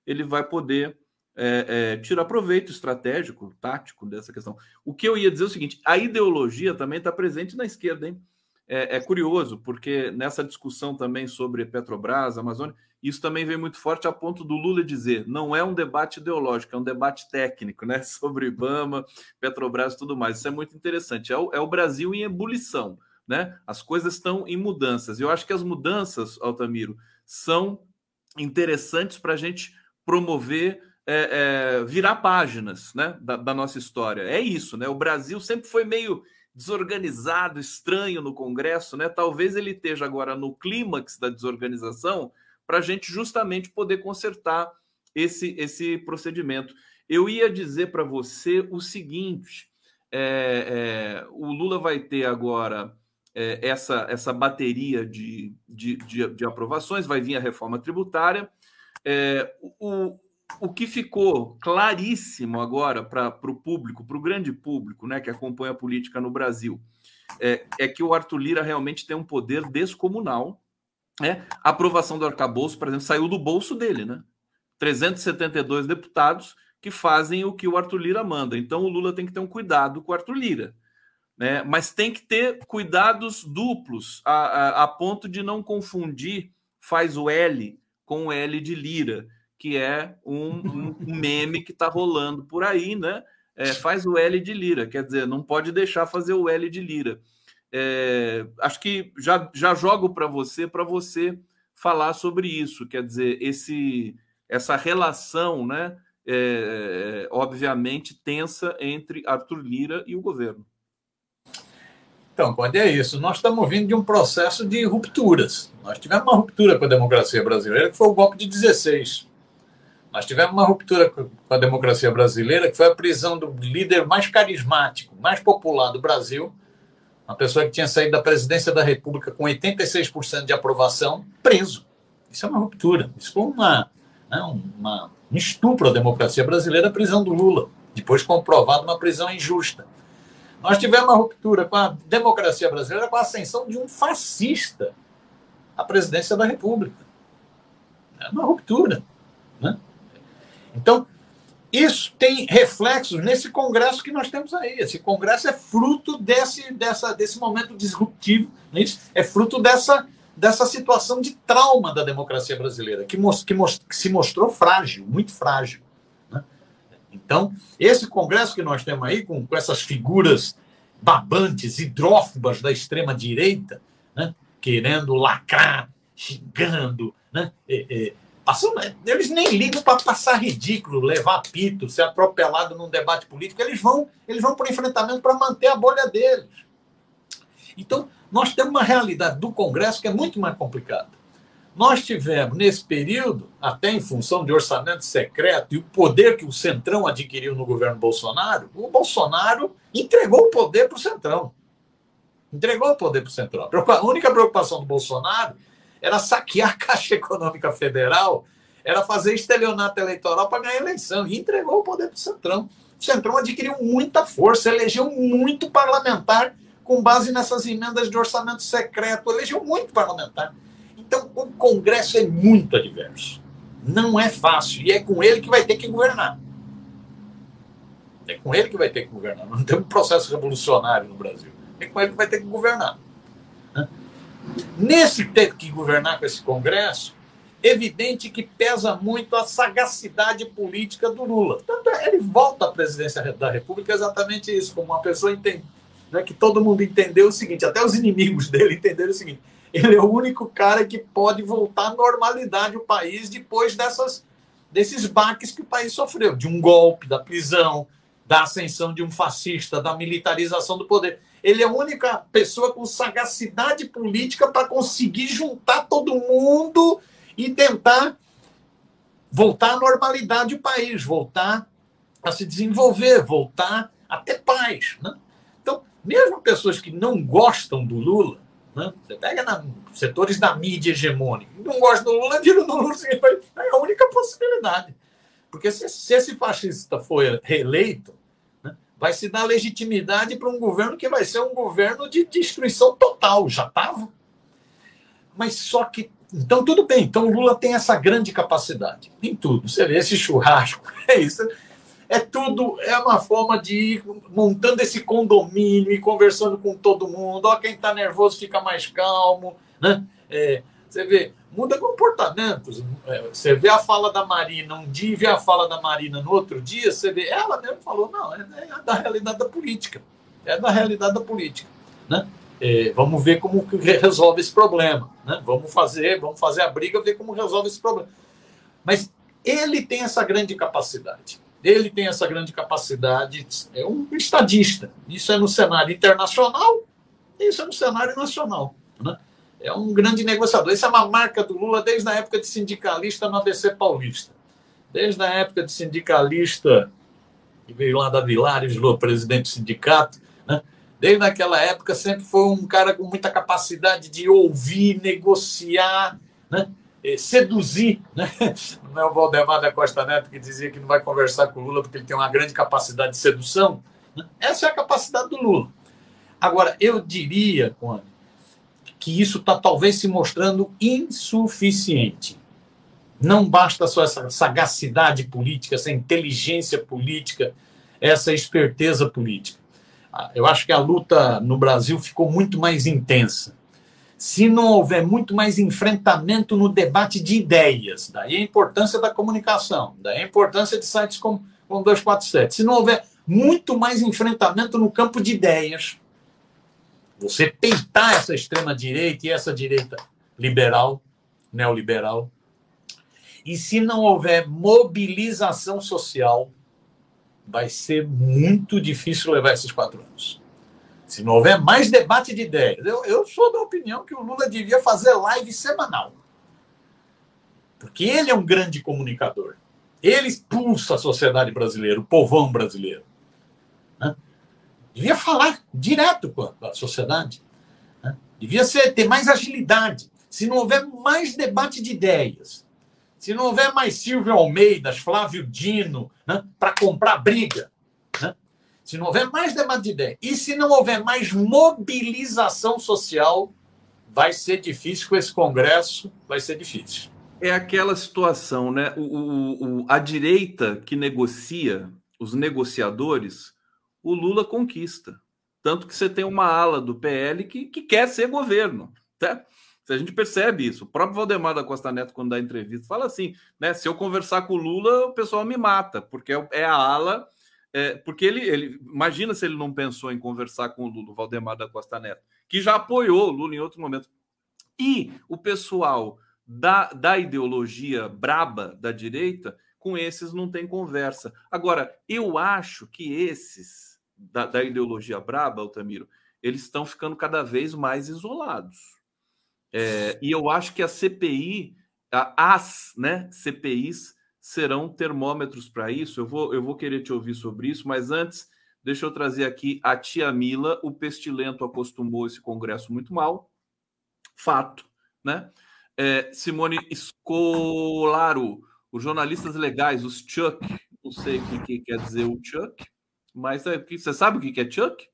ele vai poder é, é, tirar proveito estratégico, tático dessa questão. O que eu ia dizer é o seguinte: a ideologia também está presente na esquerda, hein? É, é, curioso, porque nessa discussão também sobre Petrobras, Amazônia, isso também vem muito forte a ponto do Lula dizer não é um debate ideológico, é um debate técnico, né? Sobre Ibama, Petrobras e tudo mais. Isso é muito interessante. É o, é o Brasil em ebulição, né? As coisas estão em mudanças. Eu acho que as mudanças, Altamiro, são interessantes para a gente promover. É, é, virar páginas né, da, da nossa história. É isso, né? O Brasil sempre foi meio desorganizado, estranho no Congresso, né? Talvez ele esteja agora no clímax da desorganização para a gente justamente poder consertar esse, esse procedimento. Eu ia dizer para você o seguinte: é, é, o Lula vai ter agora é, essa, essa bateria de, de, de, de, aprovações, vai vir a reforma tributária. É, o, o que ficou claríssimo agora para o público, para o grande público né, que acompanha a política no Brasil, é, é, que o Arthur Lira realmente tem um poder descomunal. Né? A aprovação do arcabouço, por exemplo, saiu do bolso dele, né? 372 deputados que fazem o que o Arthur Lira manda. Então o Lula tem que ter um cuidado com o Arthur Lira. Né? Mas tem que ter cuidados duplos, a, a, a ponto de não confundir faz o L com o L de Lira que é um, um meme que está rolando por aí, né? É, faz o L de Lira, quer dizer, não pode deixar fazer o L de Lira. É, acho que já, já jogo para você, para você falar sobre isso, quer dizer, esse, essa relação, né? É, obviamente tensa entre Arthur Lira e o governo. Então, pode é isso. Nós estamos vindo de um processo de rupturas. Nós tivemos uma ruptura com a democracia brasileira, que foi o golpe de 16. Nós tivemos uma ruptura com a democracia brasileira, que foi a prisão do líder mais carismático, mais popular do Brasil, uma pessoa que tinha saído da presidência da República com 86% de aprovação, preso. Isso é uma ruptura. Isso foi uma. né, uma, um estupro à democracia brasileira a prisão do Lula, depois comprovado uma prisão injusta. Nós tivemos uma ruptura com a democracia brasileira com a ascensão de um fascista à presidência da República. É uma ruptura. Né? Então, isso tem reflexos nesse congresso que nós temos aí. Esse congresso é fruto desse, dessa, desse momento disruptivo, é, é fruto dessa, dessa situação de trauma da democracia brasileira, que, que, que se mostrou frágil, muito frágil. Então, esse congresso que nós temos aí, com, com essas figuras babantes, hidrófobas da extrema-direita, né? querendo lacrar, xingando, né? É, passando, eles nem ligam para passar ridículo, levar pito, ser atropelado num debate político, eles vão, eles vão para o enfrentamento para manter a bolha deles. Então, nós temos uma realidade do Congresso que é muito mais complicada. Nós tivemos, nesse período, até em função de orçamento secreto e o poder que o Centrão adquiriu no governo Bolsonaro, o Bolsonaro entregou o poder para o Centrão. Entregou o poder para o Centrão. A única preocupação do Bolsonaro era saquear a Caixa Econômica Federal, era fazer estelionato eleitoral para ganhar a eleição. E entregou o poder para o Centrão. O Centrão adquiriu muita força, elegeu muito parlamentar com base nessas emendas de orçamento secreto, elegeu muito parlamentar. Então, o Congresso é muito adverso. Não é fácil. E é com ele que vai ter que governar. É com ele que vai ter que governar. Não tem um processo revolucionário no Brasil. É com ele que vai ter que governar. Nesse ter que governar com esse Congresso, evidente que pesa muito a sagacidade política do Lula. Tanto é, ele volta à presidência da República exatamente isso, como uma pessoa entende, né, que todo mundo entendeu o seguinte, até os inimigos dele entenderam o seguinte, ele é o único cara que pode voltar à normalidade o país depois dessas, desses baques que o país sofreu, de um golpe, da prisão, da ascensão de um fascista, da militarização do poder. Ele é a única pessoa com sagacidade política para conseguir juntar todo mundo e tentar voltar à normalidade o país, voltar a se desenvolver, voltar a ter paz. Né? Então, mesmo pessoas que não gostam do Lula, né? Você pega na, setores da mídia hegemônica, não gosta do Lula, vira no Lula, é a única possibilidade. Porque se, se esse fascista for reeleito, vai se dar legitimidade para um governo que vai ser um governo de destruição total, já estava. Mas só que. Então, tudo bem. Então, Lula tem essa grande capacidade em tudo. Você vê esse churrasco, é isso é tudo, é uma forma de ir montando esse condomínio e conversando com todo mundo. Ó, quem está nervoso fica mais calmo, né? É, você vê, muda comportamentos. É, você vê a fala da Marina um dia e vê a fala da Marina no outro dia, você vê, ela mesmo falou, não, é, é da realidade da política. É da realidade da política. Né? É, vamos ver como resolve esse problema. Né? Vamos fazer, vamos fazer a briga, ver como resolve esse problema. Mas ele tem essa grande capacidade ele tem essa grande capacidade, é um estadista. Isso é no cenário internacional, isso é no cenário nacional. Né? É um grande negociador. Isso é uma marca do Lula desde a época de sindicalista no ABC Paulista. Desde a época de sindicalista, que veio lá da Vilares, virou presidente do sindicato. Né? Desde aquela época, sempre foi um cara com muita capacidade de ouvir, negociar, né? Seduzir, né? Não é o Valdemar da Costa Neto que dizia que não vai conversar com o Lula porque ele tem uma grande capacidade de sedução. Né? Essa é a capacidade do Lula. Agora, eu diria, Cone, que isso está talvez se mostrando insuficiente. Não basta só essa sagacidade política, essa inteligência política, essa esperteza política. Ah, eu acho que a luta no Brasil ficou muito mais intensa se não houver muito mais enfrentamento no debate de ideias, daí a importância da comunicação, daí a importância de sites como, como 247, se não houver muito mais enfrentamento no campo de ideias, você peitar essa extrema-direita e essa direita liberal, neoliberal, e se não houver mobilização social, vai ser muito difícil levar esses quatro anos. Se não houver mais debate de ideias, eu, eu sou da opinião que o Lula devia fazer live semanal. Porque ele é um grande comunicador. Ele expulsa a sociedade brasileira, o povão brasileiro. Devia falar direto com a, com a sociedade. Né? Devia ser, ter mais agilidade. Se não houver mais debate de ideias, se não houver mais Silvio Almeida, Flávio Dino, né, para comprar briga, né, se não houver mais debate de ideia e se não houver mais mobilização social, vai ser difícil com esse Congresso, vai ser difícil. É aquela situação, né? O, o, o, a direita que negocia, os negociadores, o Lula conquista. Tanto que você tem uma ala do PL que, que quer ser governo. Tá? A gente percebe isso. O próprio Valdemar da Costa Neto, quando dá entrevista, fala assim: né? Se eu conversar com o Lula, o pessoal me mata, porque é, é a ala. É, porque ele, ele. Imagina se ele não pensou em conversar com o Lula, o Valdemar da Costa Neto, que já apoiou o Lula em outro momento. E o pessoal da, da ideologia braba da direita, com esses não tem conversa. Agora, eu acho que esses da, da ideologia braba, Altamiro, eles estão ficando cada vez mais isolados. É, e eu acho que a CPI, as né, CPIs, serão termômetros para isso. Eu vou, eu vou querer te ouvir sobre isso, mas antes, deixa eu trazer aqui a tia Mila. O Pestilento acostumou esse congresso muito mal. Fato, né? É, Simone Scolaro, os jornalistas legais, os Chuck, não sei o que quer dizer o Chuck, mas é, você sabe o que é Chuck?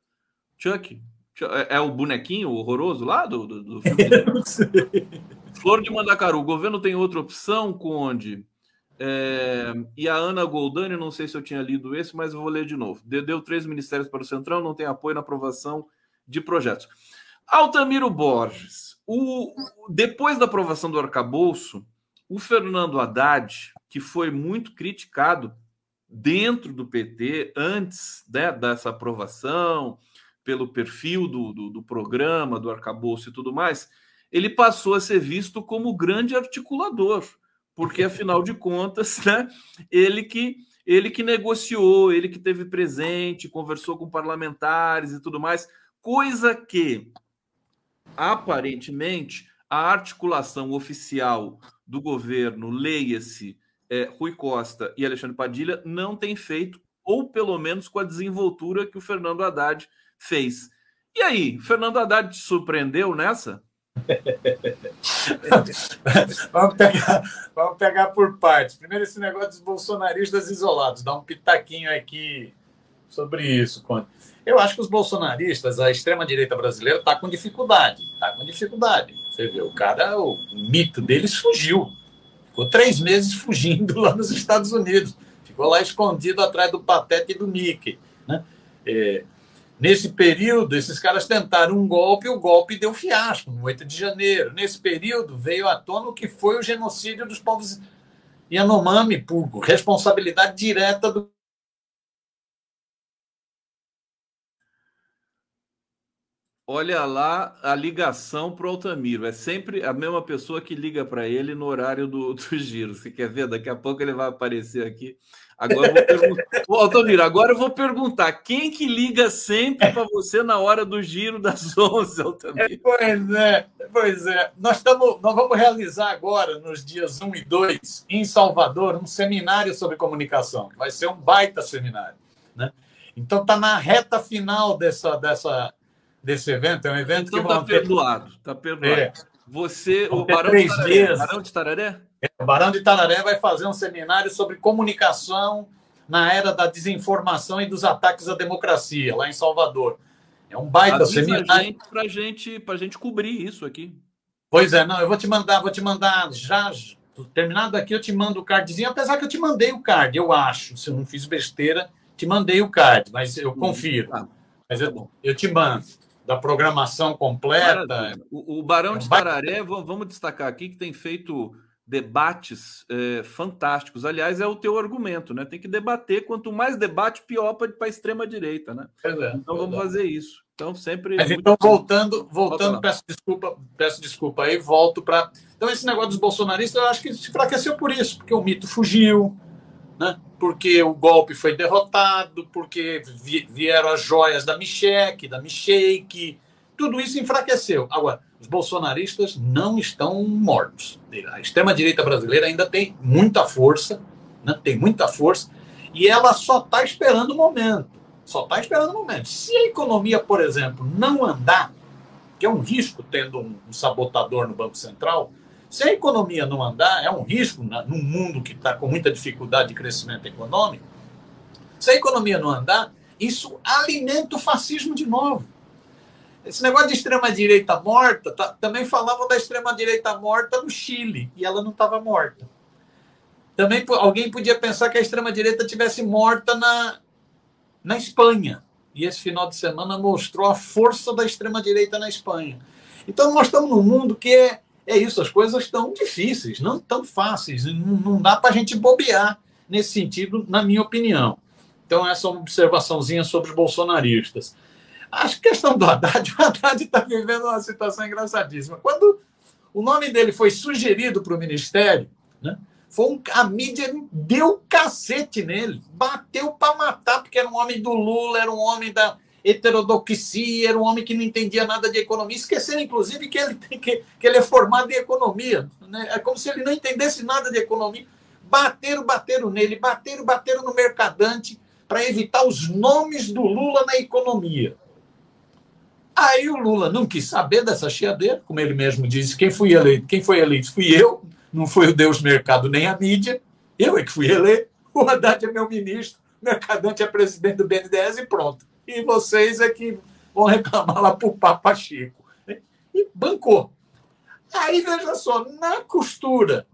Chuck, é, é o bonequinho horroroso lá do, do, do filme? Flor de Mandacaru, o governo tem outra opção, Conde. É, e a Ana Goldani, não sei se eu tinha lido esse, mas vou ler de novo. Deu três ministérios para o Centrão, não tem apoio na aprovação de projetos. Altamiro Borges, o, depois da aprovação do arcabouço, o Fernando Haddad, que foi muito criticado dentro do PT antes né, dessa aprovação, pelo perfil do, do, do, programa, do arcabouço e tudo mais, ele passou a ser visto como grande articulador, porque afinal de contas, né, ele que ele que negociou, ele que teve presente, conversou com parlamentares e tudo mais, coisa que aparentemente a articulação oficial do governo, leia-se é, Rui Costa e Alexandre Padilha, não tem feito, ou pelo menos com a desenvoltura que o Fernando Haddad fez. E aí, Fernando Haddad te surpreendeu nessa? vamos, pegar, vamos pegar por partes. Primeiro, esse negócio dos bolsonaristas isolados. Dá um pitaquinho aqui sobre isso. Eu acho que os bolsonaristas, a extrema-direita brasileira, está com dificuldade. Está com dificuldade. Você vê, o cara, o mito deles fugiu. Ficou três meses fugindo lá nos Estados Unidos. Ficou lá escondido atrás do Patete e do Mickey. Né? É, Nesse período, esses caras tentaram um golpe e o golpe deu fiasco, no 8 de janeiro. Nesse período, veio à tona o que foi o genocídio dos povos Yanomami, por responsabilidade direta do Olha lá a ligação para o Altamiro. É sempre a mesma pessoa que liga para ele no horário do, do giro. Você quer ver? Daqui a pouco ele vai aparecer aqui. Agora vou perguntar. Ô, Altamiro, agora eu vou perguntar: quem que liga sempre para você na hora do giro das 11, Altamiro? É, pois é, pois é. Nós, estamos, nós vamos realizar agora, nos dias 1 e 2, em Salvador, um seminário sobre comunicação. Vai ser um baita seminário. Né? Então, está na reta final dessa, dessa, desse evento. É um evento então que tá perdoado, tá perdoado. É. Você, o Barão de, Tararé, Barão de Tararé? É, o Barão de Tararé vai fazer um seminário sobre comunicação na era da desinformação e dos ataques à democracia, lá em Salvador. É um baita Avisa seminário. Para gente, a gente cobrir isso aqui. Pois é, não, eu vou te mandar, vou te mandar já. Terminado aqui, eu te mando o cardzinho, apesar que eu te mandei o card, eu acho. Se eu não fiz besteira, te mandei o card, mas eu confiro. Tá. Mas eu, eu te mando da programação completa. O, o, Barão de Tararé, vamos destacar aqui que tem feito debates é, fantásticos. Aliás, é o teu argumento, né? Tem que debater. Quanto mais debate, pior para a extrema direita, né? É, então vamos é. fazer isso. Então sempre. Mas, então voltando, voltando, peço desculpa, peço desculpa aí, volto para. Então esse negócio dos bolsonaristas, eu acho que se enfraqueceu por isso, porque o mito fugiu, né? Porque o golpe foi derrotado, porque vieram as joias da Micheque, da Micheque, tudo isso enfraqueceu. Agora os bolsonaristas não estão mortos. A extrema-direita brasileira ainda tem muita força, né? tem muita força, e ela só está esperando o momento. Só está esperando o momento. Se a economia, por exemplo, não andar, que é um risco tendo um sabotador no Banco Central, Se a economia não andar, é um risco na, num mundo que está com muita dificuldade de crescimento econômico. Se a economia não andar, isso alimenta o fascismo de novo. Esse negócio de extrema-direita morta, tá, também falavam da extrema-direita morta no Chile, e ela não estava morta. Também alguém podia pensar que a extrema-direita tivesse morta na, na Espanha. E esse final de semana mostrou a força da extrema-direita na Espanha. Então, nós estamos num mundo que é, é isso, as coisas estão difíceis, não tão fáceis, não, não dá para a gente bobear nesse sentido, na minha opinião. Então, essa é uma observaçãozinha sobre os bolsonaristas. A questão do Haddad, o Haddad está vivendo uma situação engraçadíssima. Quando o nome dele foi sugerido para o ministério, né, foi um, a mídia deu cacete nele, bateu para matar, porque era um homem do Lula, era um homem da heterodoxia, era um homem que não entendia nada de economia, esquecendo, inclusive, que ele, que, que ele é formado em economia. Né? É como se ele não entendesse nada de economia. Bateram, bateram nele, bateram, bateram no mercadante para evitar os nomes do Lula na economia. Aí o Lula não quis saber dessa chiadeira, como ele mesmo disse, quem fui eleito, quem foi eleito fui eu, não foi o Deus mercado nem a mídia, eu é que fui eleito, o Haddad é meu ministro, o Mercadante é presidente do BNDES e pronto. E vocês é que vão reclamar lá para o Papa Chico. E bancou. Aí, veja só, na costura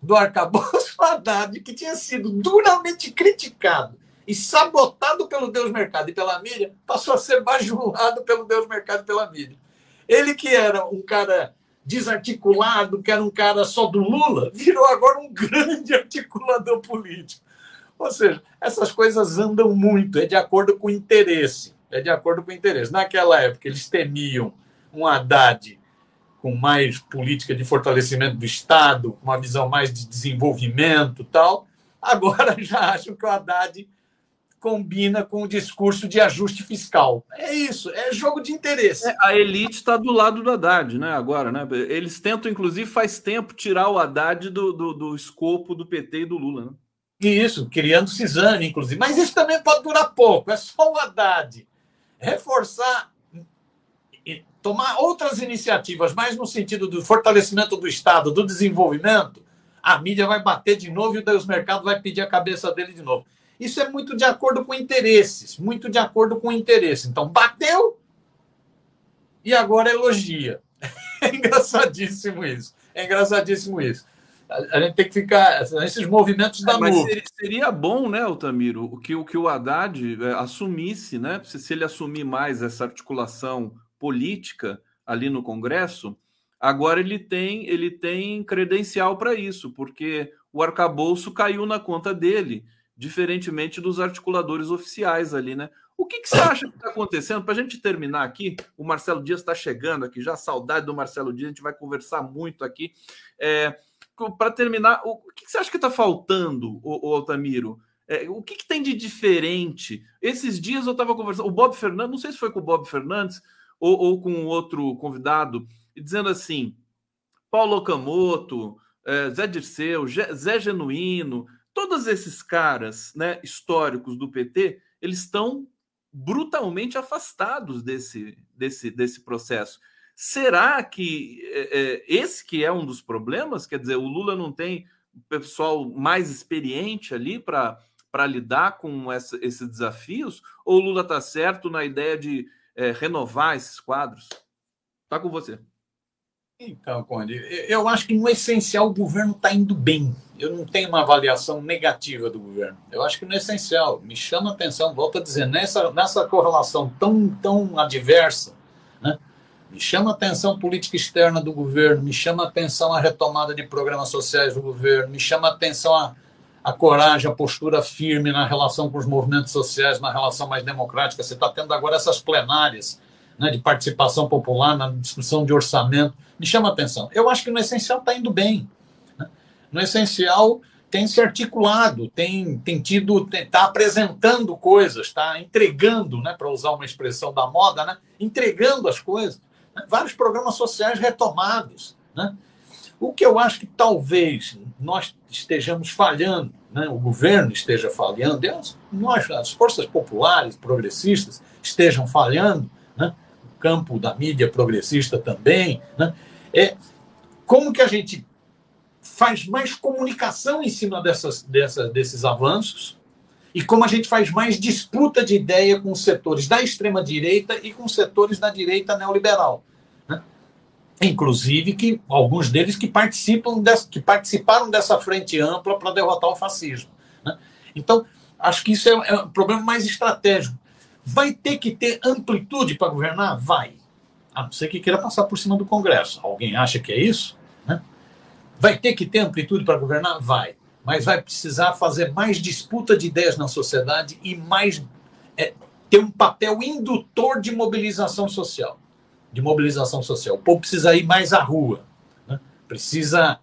do arcabouço Haddad, que tinha sido duramente criticado e sabotado pelo Deus Mercado e pela mídia, passou a ser bajulado pelo Deus Mercado e pela mídia. Ele que era um cara desarticulado, que era um cara só do Lula, virou agora um grande articulador político. Ou seja, essas coisas andam muito, é de acordo com o interesse. É de acordo com o interesse. Naquela época, eles temiam um Haddad com mais política de fortalecimento do Estado, com uma visão mais de desenvolvimento tal. Agora já acham que o Haddad combina com o discurso de ajuste fiscal. É isso, é jogo de interesse. É, a elite está do lado do Haddad, né? Agora, né? Eles tentam, inclusive, faz tempo, tirar o Haddad do, do, do escopo do PT e do Lula, né? Isso, criando cisane, inclusive. Mas isso também pode durar pouco, é só o Haddad reforçar e tomar outras iniciativas, mais no sentido do fortalecimento do Estado, do desenvolvimento, a mídia vai bater de novo e os mercados vai pedir a cabeça dele de novo. Isso é muito de acordo com interesses, muito de acordo com interesse. Então, bateu e agora elogia. É engraçadíssimo isso. É engraçadíssimo isso. A gente tem que ficar nesses movimentos da é, mas seria, seria, bom, né, Altamiro, o que, o que o Haddad é, assumisse, né? Se, se ele assumir mais essa articulação política ali no Congresso, agora ele tem ele tem credencial para isso, porque o arcabouço caiu na conta dele diferentemente dos articuladores oficiais ali, né? O que, que você acha que está acontecendo? Para a gente terminar aqui, o Marcelo Dias está chegando aqui, já saudade do Marcelo Dias, a gente vai conversar muito aqui. É, Para terminar, o que, você acha que está faltando, o, o Altamiro? É, o que, que, tem de diferente? Esses dias eu estava conversando, o Bob Fernandes, não sei se foi com o Bob Fernandes ou, ou com outro convidado, dizendo assim: Paulo Okamoto, é, Zé Dirceu, Zé Genuíno, Todos esses caras né, históricos do PT, eles estão brutalmente afastados desse, desse, desse processo. Será que é, é, esse que é um dos problemas? Quer dizer, o Lula não tem pessoal mais experiente ali para lidar com essa, esses desafios? Ou o Lula está certo na ideia de é, renovar esses quadros? Está com você. Então, Conde, eu acho que no essencial o governo está indo bem. Eu não tenho uma avaliação negativa do governo. Eu acho que no essencial, me chama a atenção, volto a dizer, nessa, nessa correlação tão, tão adversa, né? Me chama a atenção a política externa do governo, me chama a atenção a retomada de programas sociais do governo, me chama a atenção a, a coragem, a postura firme na relação com os movimentos sociais, na relação mais democrática. Você está tendo agora essas plenárias né, de participação popular na discussão de orçamento me chama a atenção. Eu acho que no essencial está indo bem. Né? No essencial tem se articulado, tem, tem tido, está apresentando coisas, está entregando, né, para usar uma expressão da moda, né, entregando as coisas. Vários programas sociais retomados. Né? O que eu acho que talvez nós estejamos falhando, né, o governo esteja falhando, nós, as forças populares, progressistas, estejam falhando, né, o campo da mídia progressista também, né, é como que a gente faz mais comunicação em cima dessas, dessas, desses avanços e como a gente faz mais disputa de ideia com os setores da extrema-direita e com os setores da direita neoliberal. Né? Inclusive que alguns deles que, participam dessa, que participaram dessa frente ampla para derrotar o fascismo. Né? Então, acho que isso é, é um problema mais estratégico. Vai ter que ter amplitude para governar? Vai. A não ser que queira passar por cima do Congresso. Alguém acha que é isso? Né? Vai ter que ter amplitude para governar? Vai mas vai precisar fazer mais disputa de ideias na sociedade e mais é, ter um papel indutor de mobilização social. De mobilização social. O povo precisa ir mais à rua, né? precisa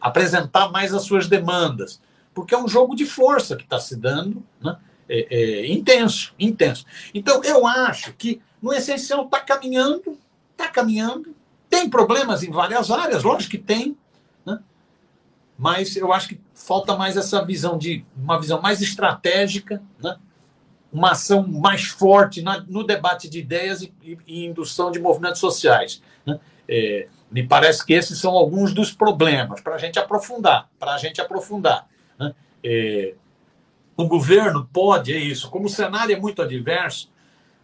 apresentar mais as suas demandas, porque é um jogo de força que está se dando, né? é, é, intenso, intenso. Então, eu acho que no essencial está caminhando, está caminhando. Tem problemas em várias áreas, lógico que tem, mas eu acho que falta mais essa visão de uma visão mais estratégica, né? uma ação mais forte na, no debate de ideias e, e, e indução de movimentos sociais. Né? É, me parece que esses são alguns dos problemas para a gente aprofundar, para a gente aprofundar. Né? É, o governo pode, é isso, como o cenário é muito adverso,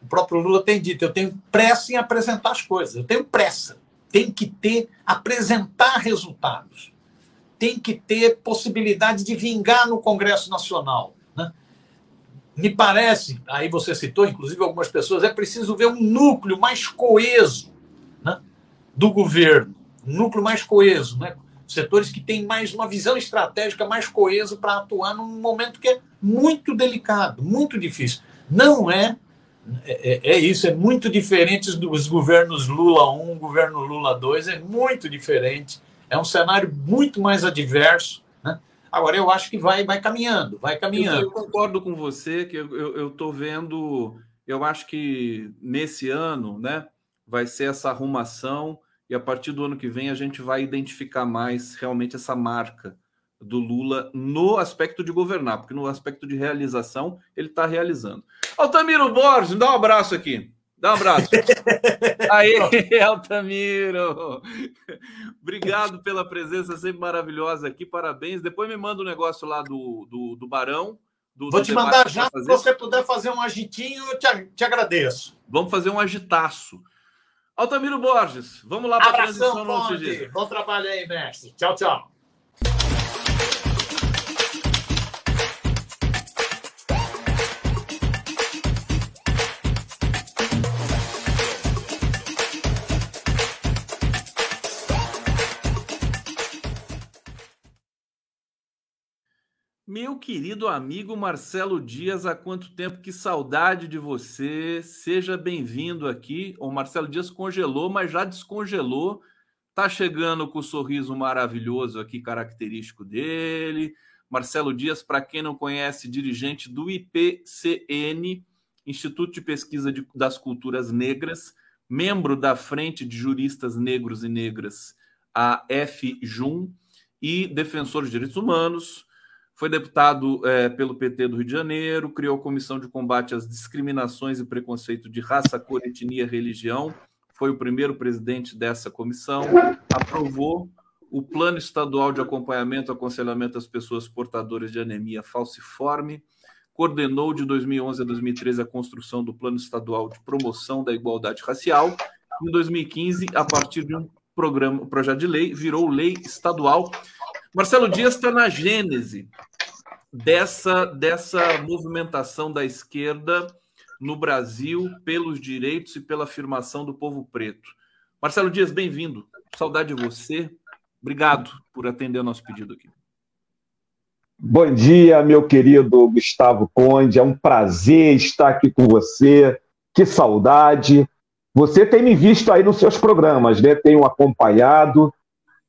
o próprio Lula tem dito, eu tenho pressa em apresentar as coisas, eu tenho pressa, tem que ter, apresentar resultados tem que ter possibilidade de vingar no Congresso Nacional. Né? Me parece, aí você citou, inclusive algumas pessoas, é preciso ver um núcleo mais coeso né, do governo, um núcleo mais coeso, né? setores que têm mais uma visão estratégica mais coeso para atuar num momento que é muito delicado, muito difícil. Não é, é, é, é isso, é muito diferente dos governos Lula 1, governo Lula 2, é muito diferente é um cenário muito mais adverso. Né? Agora, eu acho que vai, vai caminhando, vai caminhando. Eu, concordo com você, que eu estou vendo, eu acho que nesse ano né, vai ser essa arrumação, e a partir do ano que vem a gente vai identificar mais realmente essa marca do Lula no aspecto de governar, porque no aspecto de realização ele está realizando. Altamiro Borges, dá um abraço aqui. Dá um abraço. Aí, Altamiro. Obrigado pela presença sempre maravilhosa aqui. Parabéns. Depois me manda o um negócio lá do, do, do Barão. Do, Vou do te mandar já. Se você puder fazer um agitinho, eu te, te agradeço. Vamos fazer um agitaço. Altamiro Borges, vamos lá para a transição no Bom trabalho aí, mestre. Tchau, tchau. Meu querido amigo Marcelo Dias, há quanto tempo? Que saudade de você. Seja bem-vindo aqui. O Marcelo Dias congelou, mas já descongelou. Tá chegando com o sorriso maravilhoso aqui, característico dele. Marcelo Dias, para quem não conhece, dirigente do IPCN, Instituto de Pesquisa de, das Culturas Negras, membro da Frente de Juristas Negros e Negras, a FJUM, e defensor de direitos humanos foi deputado é, pelo PT do Rio de Janeiro, criou a Comissão de Combate às Discriminações e Preconceito de Raça, Cor, Etnia Religião. Foi o primeiro presidente dessa comissão. Aprovou o Plano Estadual de Acompanhamento e Aconselhamento às Pessoas Portadoras de Anemia Falciforme. Coordenou de 2011 a 2013 a construção do Plano Estadual de Promoção da Igualdade Racial. Em 2015, a partir de um programa, um projeto de lei, virou lei estadual Marcelo Dias está na gênese dessa, dessa movimentação da esquerda no Brasil pelos direitos e pela afirmação do povo preto. Marcelo Dias, bem-vindo. Saudade de você. Obrigado por atender o nosso pedido aqui. Bom dia, meu querido Gustavo Conde. É um prazer estar aqui com você. Que saudade. Você tem me visto aí nos seus programas, né? Tenho acompanhado.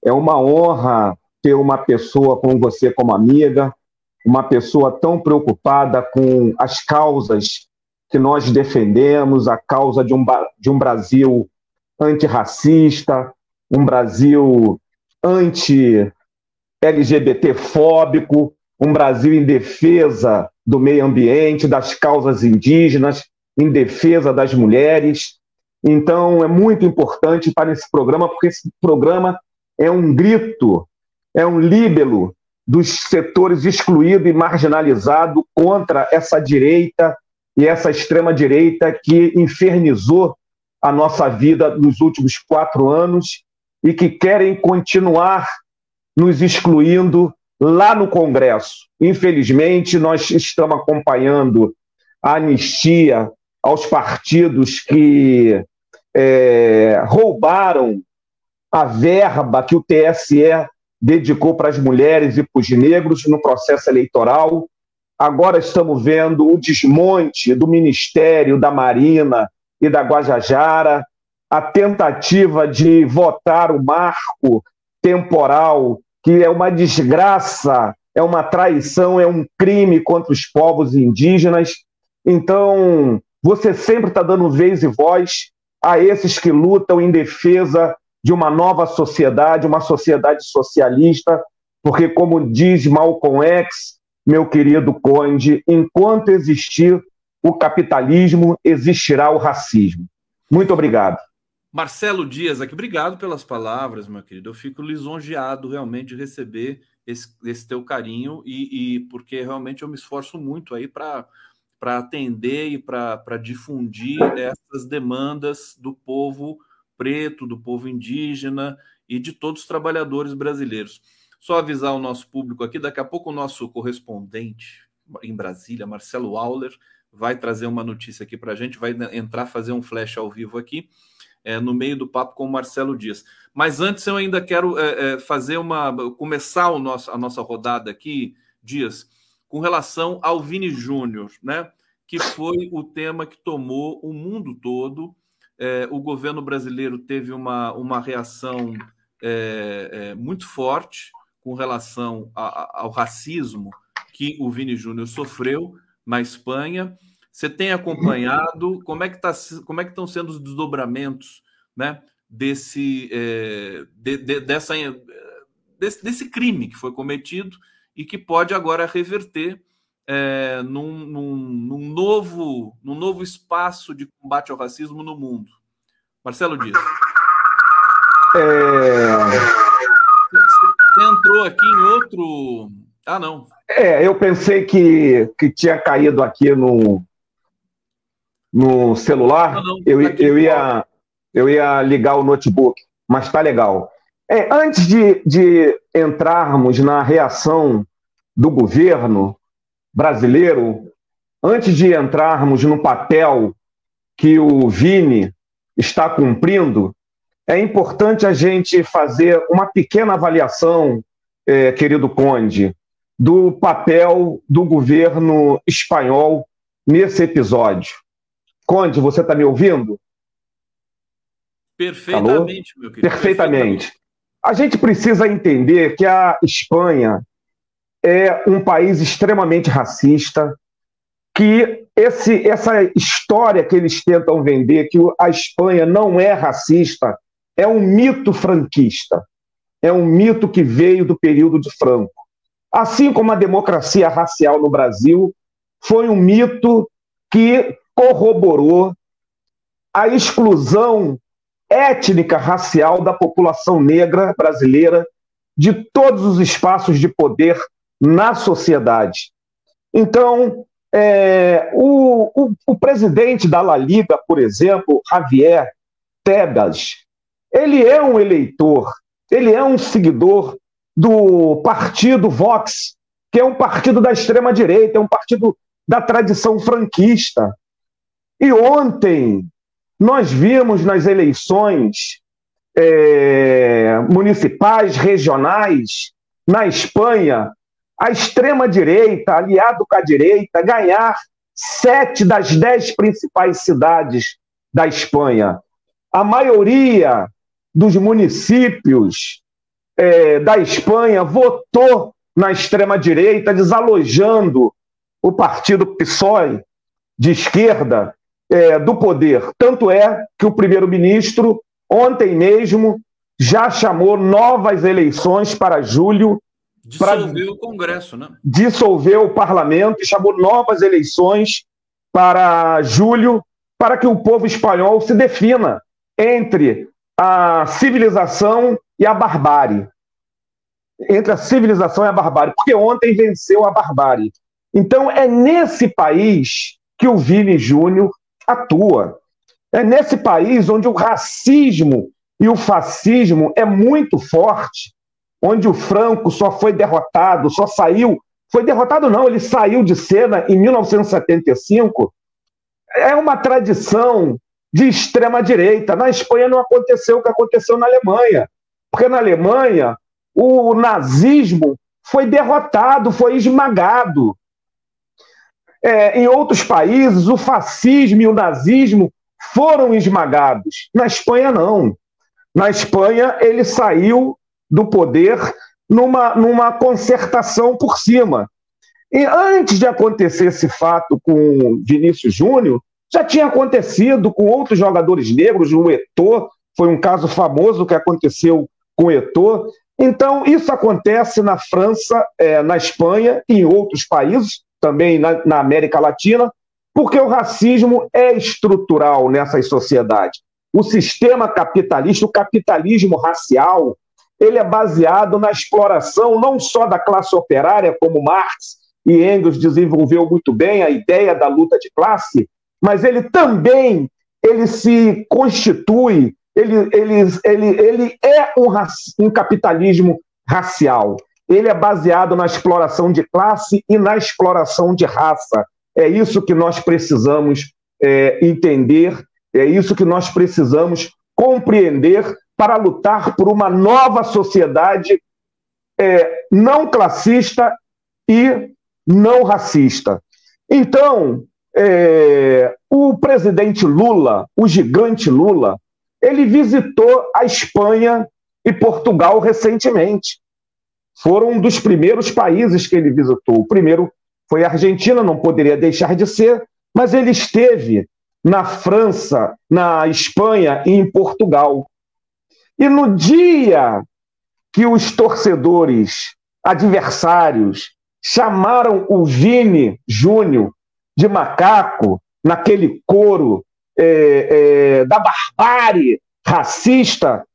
É uma honra ter uma pessoa como você como amiga, uma pessoa tão preocupada com as causas que nós defendemos, a causa de um, de um Brasil antirracista, um Brasil anti-LGBT-fóbico, um Brasil em defesa do meio ambiente, das causas indígenas, em defesa das mulheres. Então, é muito importante para esse programa, porque esse programa é um grito, é um líbelo dos setores excluídos e marginalizados contra essa direita e essa extrema-direita que infernizou a nossa vida nos últimos quatro anos e que querem continuar nos excluindo lá no Congresso. Infelizmente, nós estamos acompanhando a anistia aos partidos que é, roubaram a verba que o TSE dedicou para as mulheres e para os negros no processo eleitoral. Agora estamos vendo o desmonte do Ministério da Marina e da Guajajara, a tentativa de votar o marco temporal, que é uma desgraça, é uma traição, é um crime contra os povos indígenas. Então, você sempre está dando vez e voz a esses que lutam em defesa de uma nova sociedade, uma sociedade socialista, porque, como diz Malcolm X, meu querido Conde, enquanto existir o capitalismo, existirá o racismo. Muito obrigado. Marcelo Dias aqui, obrigado pelas palavras, meu querido. Eu fico lisonjeado realmente de receber esse, esse teu carinho e, e, porque realmente eu me esforço muito aí para para atender e para difundir essas demandas do povo preto, do povo indígena e de todos os trabalhadores brasileiros. Só avisar o nosso público aqui, daqui a pouco o nosso correspondente em Brasília, Marcelo Auler, vai trazer uma notícia aqui para a gente, vai entrar fazer um flash ao vivo aqui, é, no meio do papo com o Marcelo Dias. Mas antes eu ainda quero é, é, fazer uma. começar o nosso, a nossa rodada aqui, Dias, com relação ao Vini Júnior, né? Que foi o tema que tomou o mundo todo é, o governo brasileiro teve uma, uma reação é, é, muito forte com relação a, ao racismo que o Vini Júnior sofreu na Espanha. Você tem acompanhado como é que tá, como é que estão sendo os desdobramentos, né, desse é, de, de, dessa desse, desse, crime que foi cometido e que pode agora reverter é, num, num, num, novo, num novo espaço de combate ao racismo no mundo. Marcelo Dias. É... Você entrou aqui em outro. Ah, não. É, eu pensei que, que tinha caído aqui no, no celular. Não, não, eu, tá eu, ia, eu ia ligar o notebook, mas tá legal. É, antes de, de entrarmos na reação do governo, brasileiro, antes de entrarmos no papel que o Vini está cumprindo, é importante a gente fazer uma pequena avaliação, é, querido Conde, do papel do governo espanhol nesse episódio. Conde, você está me ouvindo? Perfeitamente, Alô? meu querido. Perfeitamente. A gente precisa entender que a Espanha é um país extremamente racista, que esse, essa história que eles tentam vender, que a Espanha não é racista, é um mito franquista. É um mito que veio do período de Franco. Assim como a democracia racial no Brasil foi um mito que corroborou a exclusão étnica racial da população negra brasileira de todos os espaços de poder na sociedade. Então, é, o, o, o, presidente da La Liga, por exemplo, Javier Tebas, ele é um eleitor, ele é um seguidor do partido Vox, que é um partido da extrema-direita, é um partido da tradição franquista. E ontem nós vimos nas eleições é, municipais, regionais, na Espanha, a extrema-direita, aliado com a direita, ganhar sete das dez principais cidades da Espanha. A maioria dos municípios é, da Espanha votou na extrema-direita, desalojando o partido PSOE de esquerda é, do poder. Tanto é que o primeiro-ministro, ontem mesmo, já chamou novas eleições para julho Dissolveu o Congresso, né? Dissolveu o parlamento e chamou novas eleições para julho, para que o povo espanhol se defina entre a civilização e a barbárie. Entre a civilização e a barbárie, porque ontem venceu a barbárie. Então é nesse país que o Vini Júnior atua. É nesse país onde o racismo e o fascismo é muito forte, onde o Franco só foi derrotado, só saiu. Foi derrotado, não, ele saiu de cena em 1975. É uma tradição de extrema-direita. Na Espanha não aconteceu o que aconteceu na Alemanha, porque na Alemanha o nazismo foi derrotado, foi esmagado. É, em outros países, o fascismo e o nazismo foram esmagados. Na Espanha, não. Na Espanha, ele saiu do poder numa, numa concertação por cima. E antes de acontecer esse fato com Vinícius Júnior, já tinha acontecido com outros jogadores negros, o Eto'o, foi um caso famoso que aconteceu com o Eto'o. Então, isso acontece na França, é, na Espanha e em outros países, também na, na América Latina, porque o racismo é estrutural nessas sociedades. O sistema capitalista, o capitalismo racial, ele é baseado na exploração não só da classe operária, como Marx e Engels desenvolveu muito bem a ideia da luta de classe, mas ele também ele se constitui, ele, ele, ele, ele é um, um capitalismo racial. Ele é baseado na exploração de classe e na exploração de raça. É isso que nós precisamos é, entender, é isso que nós precisamos compreender para lutar por uma nova sociedade é, não classista e não racista. Então, é, o presidente Lula, o gigante Lula, ele visitou a Espanha e Portugal recentemente. Foram um dos primeiros países que ele visitou. O primeiro foi a Argentina, não poderia deixar de ser, mas ele esteve na França, na Espanha e em Portugal. E no dia que os torcedores adversários chamaram o Vini Júnior de macaco, naquele coro é, é, da barbárie racista,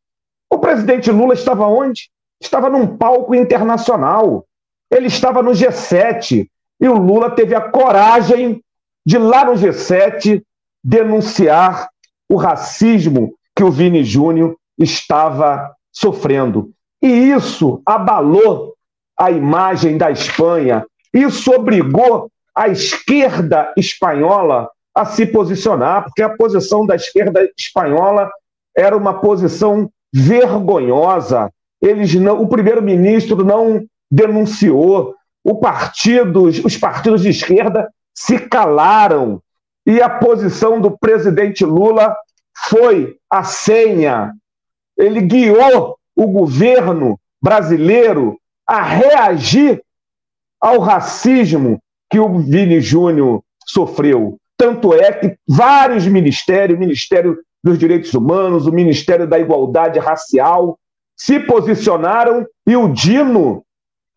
o presidente Lula estava onde? Estava num palco internacional. Ele estava no G7 e o Lula teve a coragem de lá no G7 denunciar o racismo que o Vini Júnior estava sofrendo. E isso abalou a imagem da Espanha, isso obrigou a esquerda espanhola a se posicionar, porque a posição da esquerda espanhola era uma posição vergonhosa. Eles não, o primeiro-ministro não denunciou, o partido, os partidos de esquerda se calaram e a posição do presidente Lula foi a senha. Ele guiou o governo brasileiro a reagir ao racismo que o Vini Júnior sofreu. Tanto é que vários ministérios, o Ministério dos Direitos Humanos, o Ministério da Igualdade Racial, se posicionaram e o Dino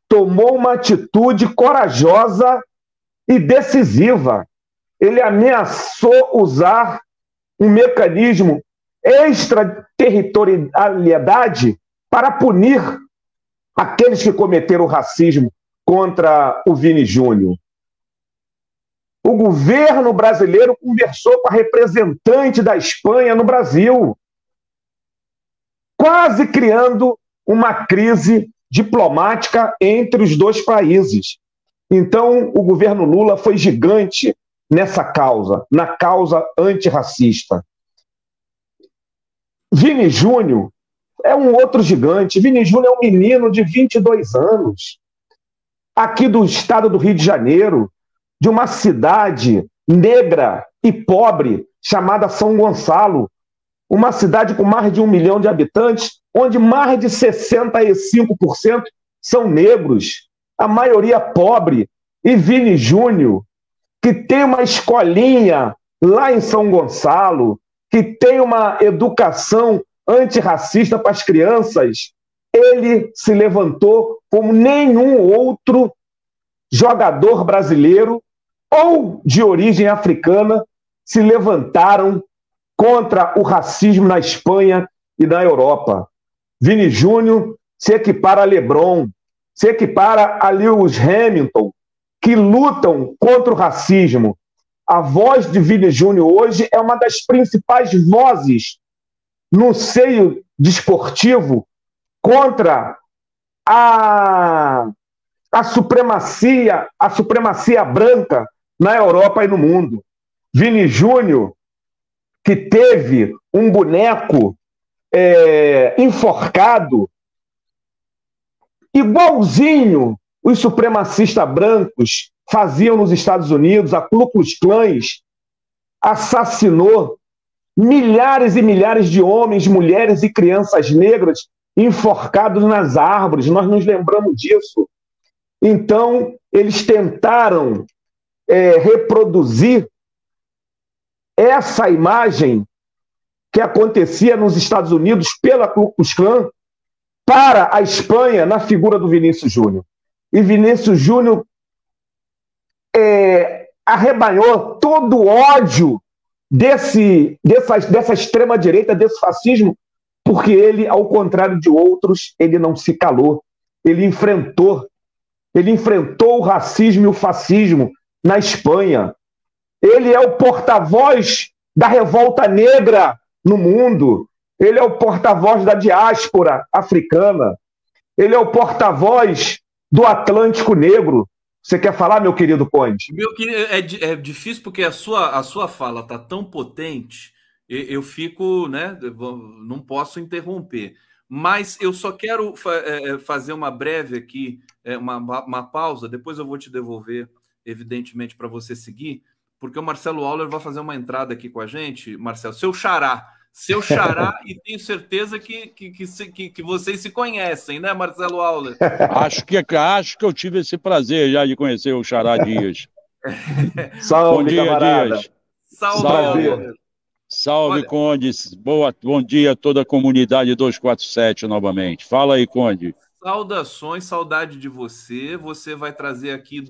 tomou uma atitude corajosa e decisiva. Ele ameaçou usar um mecanismo extraterritorialidade para punir aqueles que cometeram racismo contra o Vini Júnior o governo brasileiro conversou com a representante da Espanha no Brasil, quase criando uma crise diplomática entre os dois países. Então, o governo Lula foi gigante nessa causa, na causa antirracista. Vini Júnior é um outro gigante. Vini Júnior é um menino de 22 anos, aqui do estado do Rio de Janeiro, de uma cidade negra e pobre chamada São Gonçalo, uma cidade com mais de um milhão de habitantes, onde mais de 65% são negros, a maioria pobre, e Vini Júnior, que tem uma escolinha lá em São Gonçalo, que tem uma educação antirracista para as crianças, ele se levantou como nenhum outro jogador brasileiro ou de origem africana se levantaram contra o racismo na Espanha e na Europa. Vini Júnior se equipara a LeBron, se equipara a Lewis Hamilton, que lutam contra o racismo. A voz de Vini Júnior hoje é uma das principais vozes no seio desportivo contra a, a supremacia, a supremacia branca na Europa e no mundo. Vini Júnior, que teve um boneco é, enforcado, igualzinho os supremacistas brancos faziam nos Estados Unidos, a Ku Klux Klan assassinou milhares e milhares de homens, mulheres e crianças negras enforcados nas árvores. Nós nos lembramos disso. Então, eles tentaram é, reproduzir essa imagem que acontecia nos Estados Unidos pela Ku Klux Klan para a Espanha na figura do Vinícius Júnior. E Vinícius Júnior é, arrebanhou todo o ódio desse, dessa, dessa extrema-direita, desse fascismo, porque ele, ao contrário de outros, ele não se calou. Ele enfrentou. Ele enfrentou o racismo e o fascismo na Espanha. Ele é o porta-voz da revolta negra no mundo. Ele é o porta-voz da diáspora africana. Ele é o porta-voz do Atlântico Negro. Você quer falar, meu querido Conde? Meu querido, é, é difícil porque a sua, a sua fala está tão potente, eu, eu, fico, né? Não posso interromper. Mas eu só quero fa é, é, fazer uma breve aqui, é, uma, uma pausa, depois eu vou te devolver, evidentemente, para você seguir, porque o Marcelo Auler vai fazer uma entrada aqui com a gente, Marcelo, seu xará seu xará e tenho certeza que, que, que, que, vocês se conhecem, né, Marcelo Auler? Acho que, acho que eu tive esse prazer já de conhecer o Xará Dias. Salve, bom dia, camarada. Dias. Salve, Salve. Salve, Olha, Conde. Boa, bom dia a toda a comunidade 247 novamente. Fala aí, Conde. Saudações, saudade de você. Você vai trazer aqui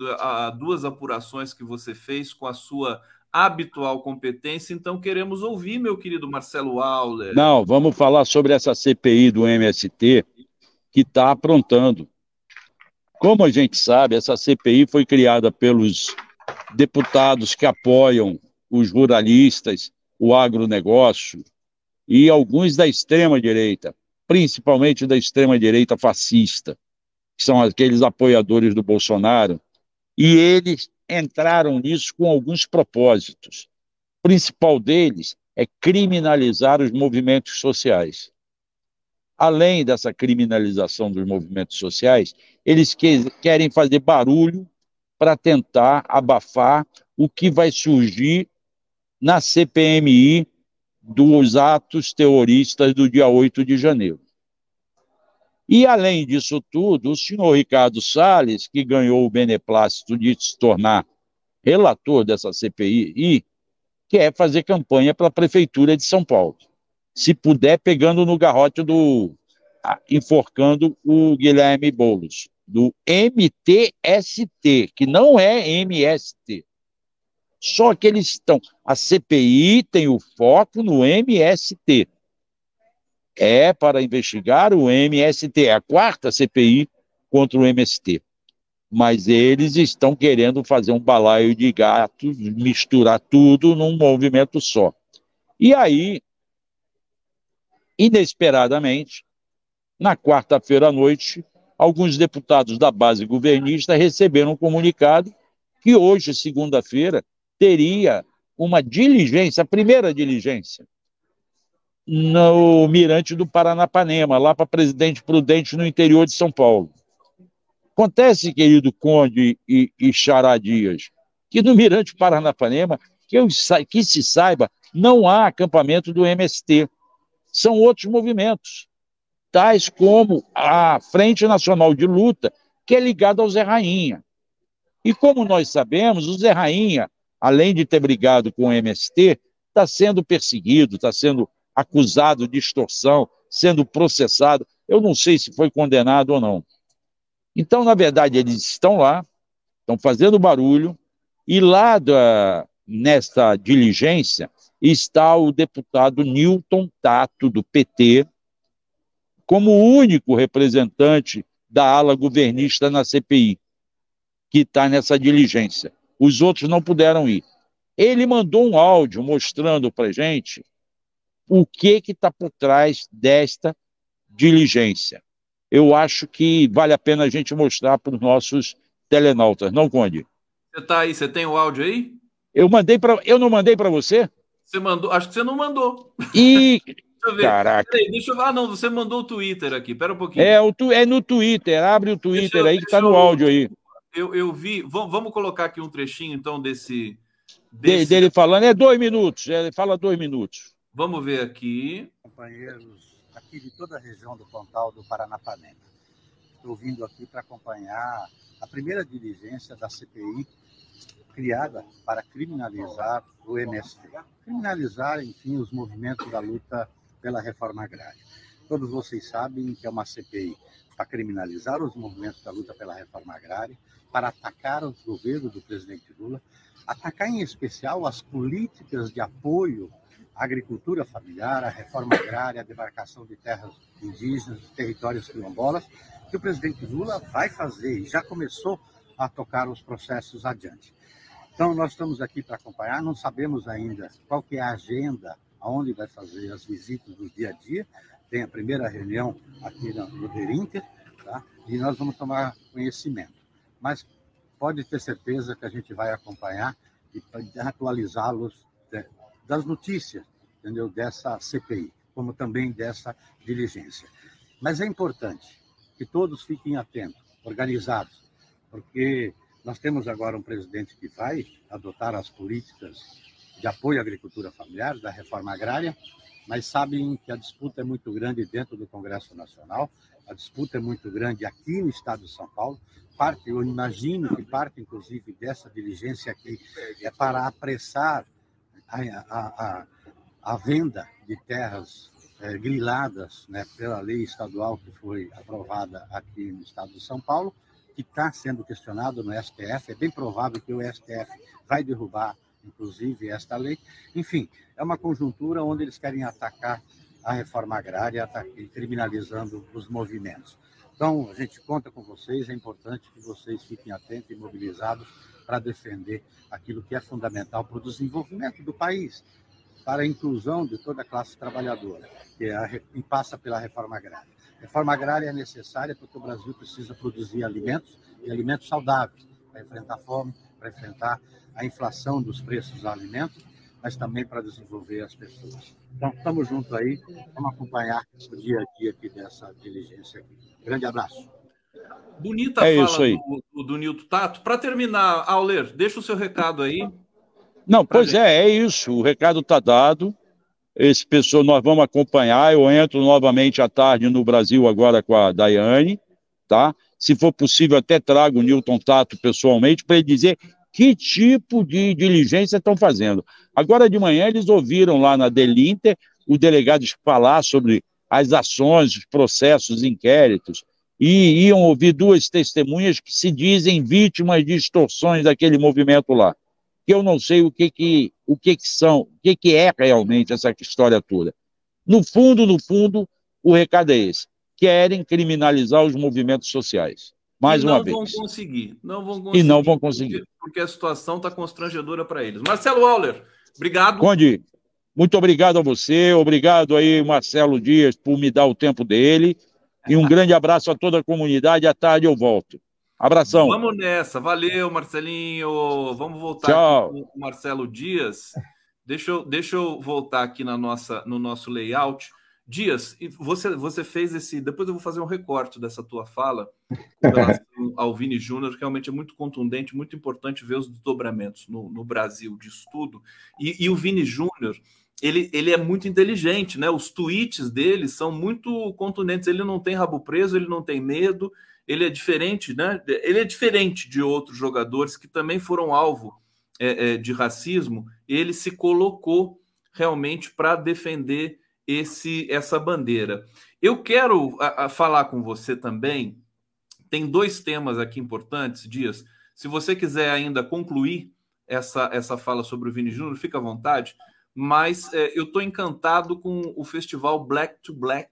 duas apurações que você fez com a sua habitual competência, então queremos ouvir, meu querido Marcelo Auler. Não, vamos falar sobre essa CPI do MST que está aprontando. Como a gente sabe, essa CPI foi criada pelos deputados que apoiam os ruralistas, o agronegócio e alguns da extrema-direita, principalmente da extrema-direita fascista, que são aqueles apoiadores do Bolsonaro, e eles entraram nisso com alguns propósitos. O principal deles é criminalizar os movimentos sociais. Além dessa criminalização dos movimentos sociais, eles que, querem fazer barulho para tentar abafar o que vai surgir na CPMI dos atos terroristas do dia 8 de janeiro. E, além disso tudo, o senhor Ricardo Salles, que ganhou o beneplácito de se tornar relator dessa CPI, e quer fazer campanha para a Prefeitura de São Paulo. Se puder, pegando no garrote do. enforcando o Guilherme Boulos, do MTST, que não é MST. Só que eles estão. A CPI tem o foco no MST é para investigar o MST, a quarta CPI contra o MST. Mas eles estão querendo fazer um balaio de gatos, misturar tudo num movimento só. E aí, inesperadamente, na quarta-feira à noite, alguns deputados da base governista receberam um comunicado que hoje, segunda-feira, teria uma diligência, a primeira diligência, no Mirante do Paranapanema, lá para Presidente Prudente, no interior de São Paulo. Acontece, querido Conde e, e Xará Dias, que no Mirante Paranapanema, que, eu, que se saiba, não há acampamento do MST. São outros movimentos, tais como a Frente Nacional de Luta, que é ligada ao Zé Rainha. E como nós sabemos, o Zé Rainha, além de ter brigado com o MST, está sendo perseguido, está sendo acusado de extorsão, sendo processado. Eu não sei se foi condenado ou não. Então, na verdade, eles estão lá, estão fazendo barulho, e lá da, nesta diligência está o deputado Newton Tato, do PT, como único representante da ala governista na CPI, que está nessa diligência. Os outros não puderam ir. Ele mandou um áudio mostrando para gente o que está por trás desta diligência. Eu acho que vale a pena a gente mostrar para os nossos telenautas, não, Conde? Você está aí, você tem o áudio aí? Eu mandei para, eu não mandei para você? Você mandou? Acho que você não mandou. E deixa eu ver. Caraca. Peraí, deixa eu... Ah, não, você mandou o Twitter aqui. Pera um pouquinho. É, o tu... é no Twitter. Abre o Twitter eu, aí que está no áudio aí. Eu, eu vi. Vamos colocar aqui um trechinho então desse, desse... De, dele falando. É dois minutos. Ele fala dois minutos. Vamos ver aqui. Companheiros aqui de toda a região do Pontal do Paranapanema. Estou vindo aqui para acompanhar a primeira diligência da CPI criada para criminalizar o MST. Criminalizar, enfim, os movimentos da luta pela reforma agrária. Todos vocês sabem que é uma CPI para criminalizar os movimentos da luta pela reforma agrária, para atacar o governo do presidente Lula, atacar em especial as políticas de apoio à agricultura familiar, à reforma agrária, à demarcação de terras indígenas, territórios quilombolas, que o presidente Lula vai fazer e já começou a tocar os processos adiante. Então, nós estamos aqui para acompanhar, não sabemos ainda qual que é a agenda, aonde vai fazer as visitas do dia a dia. Tem a primeira reunião aqui no Derinter, tá? e nós vamos tomar conhecimento. Mas pode ter certeza que a gente vai acompanhar e atualizá-los das notícias, entendeu? Dessa CPI, como também dessa diligência. Mas é importante que todos fiquem atentos, organizados, porque nós temos agora um presidente que vai adotar as políticas de apoio à agricultura familiar, da reforma agrária, mas sabem que a disputa é muito grande dentro do Congresso Nacional, a disputa é muito grande aqui no estado de São Paulo. Parte, eu imagino que parte, inclusive, dessa diligência aqui é para apressar a, a, a, a venda de terras é, griladas né, pela lei estadual que foi aprovada aqui no estado de São Paulo que está sendo questionado no STF. É bem provável que o STF vai derrubar, inclusive, esta lei. Enfim, é uma conjuntura onde eles querem atacar a reforma agrária, criminalizando os movimentos. Então, a gente conta com vocês, é importante que vocês fiquem atentos e mobilizados para defender aquilo que é fundamental para o desenvolvimento do país, para a inclusão de toda a classe trabalhadora, que é a, e passa pela reforma agrária. Reforma agrária é necessária porque o Brasil precisa produzir alimentos e alimentos saudáveis para enfrentar a fome, para enfrentar a inflação dos preços dos alimentos, mas também para desenvolver as pessoas. Então, estamos juntos aí, vamos acompanhar o dia a dia aqui dessa diligência. Aqui. Grande abraço. Bonita é fala do, do, do Nilton Tato. Para terminar, Auler, deixa o seu recado aí. Não, pois gente. é, é isso. O recado está dado. Esse pessoal nós vamos acompanhar. Eu entro novamente à tarde no Brasil agora com a Daiane, tá? Se for possível, até trago o Newton Tato pessoalmente para ele dizer que tipo de diligência estão fazendo. Agora de manhã eles ouviram lá na Delinter o delegado falar sobre as ações, os processos, os inquéritos, e iam ouvir duas testemunhas que se dizem vítimas de extorsões daquele movimento lá que eu não sei o que que, o que, que são, o que, que é realmente essa história toda. No fundo, no fundo, o recado é esse. Querem criminalizar os movimentos sociais. Mais uma vez. Não vão conseguir. Não vão conseguir. E não vão conseguir. Porque, porque a situação está constrangedora para eles. Marcelo Auler, obrigado. Conde, muito obrigado a você. Obrigado aí, Marcelo Dias, por me dar o tempo dele. E um grande abraço a toda a comunidade. À tarde eu volto. Abração. Vamos nessa. Valeu, Marcelinho. Vamos voltar Tchau. com o Marcelo Dias. Deixa eu, deixa eu voltar aqui na nossa, no nosso layout. Dias, você, você fez esse. Depois eu vou fazer um recorte dessa tua fala ao Vini Júnior, que realmente é muito contundente, muito importante ver os desdobramentos no, no Brasil de estudo. E, e o Vini Júnior, ele, ele é muito inteligente, né? Os tweets dele são muito contundentes. Ele não tem rabo preso, ele não tem medo, ele é diferente, né? Ele é diferente de outros jogadores que também foram alvo é, é, de racismo. Ele se colocou realmente para defender esse essa bandeira. Eu quero a, a falar com você também. Tem dois temas aqui importantes, Dias. Se você quiser ainda concluir essa, essa fala sobre o Vini Júnior, fica à vontade. Mas é, eu estou encantado com o festival Black to Black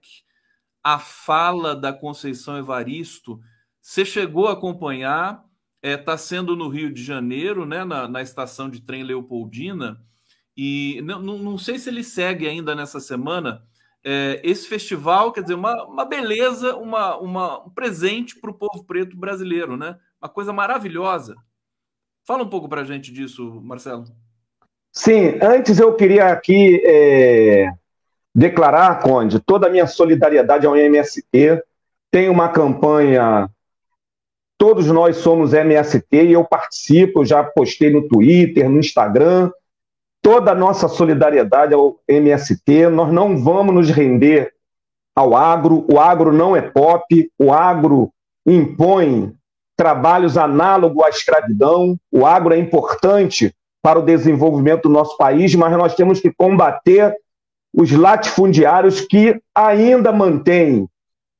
a fala da Conceição Evaristo. Você chegou a acompanhar, está é, tá sendo no Rio de Janeiro, né, na, na estação de trem Leopoldina, e não, sei se ele segue ainda nessa semana. É, esse festival, quer dizer, uma, uma beleza, uma, uma, um presente para o povo preto brasileiro, né? Uma coisa maravilhosa. Fala um pouco para a gente disso, Marcelo. Sim, antes eu queria aqui é, declarar, Conde, toda a minha solidariedade ao MST. Tem uma campanha, todos nós somos MST e eu participo, já postei no Twitter, no Instagram, toda a nossa solidariedade ao MST. Nós não vamos nos render ao agro, o agro não é pop, o agro impõe trabalhos análogos à escravidão, o agro é importante para o desenvolvimento do nosso país, mas nós temos que combater os latifundiários que ainda mantêm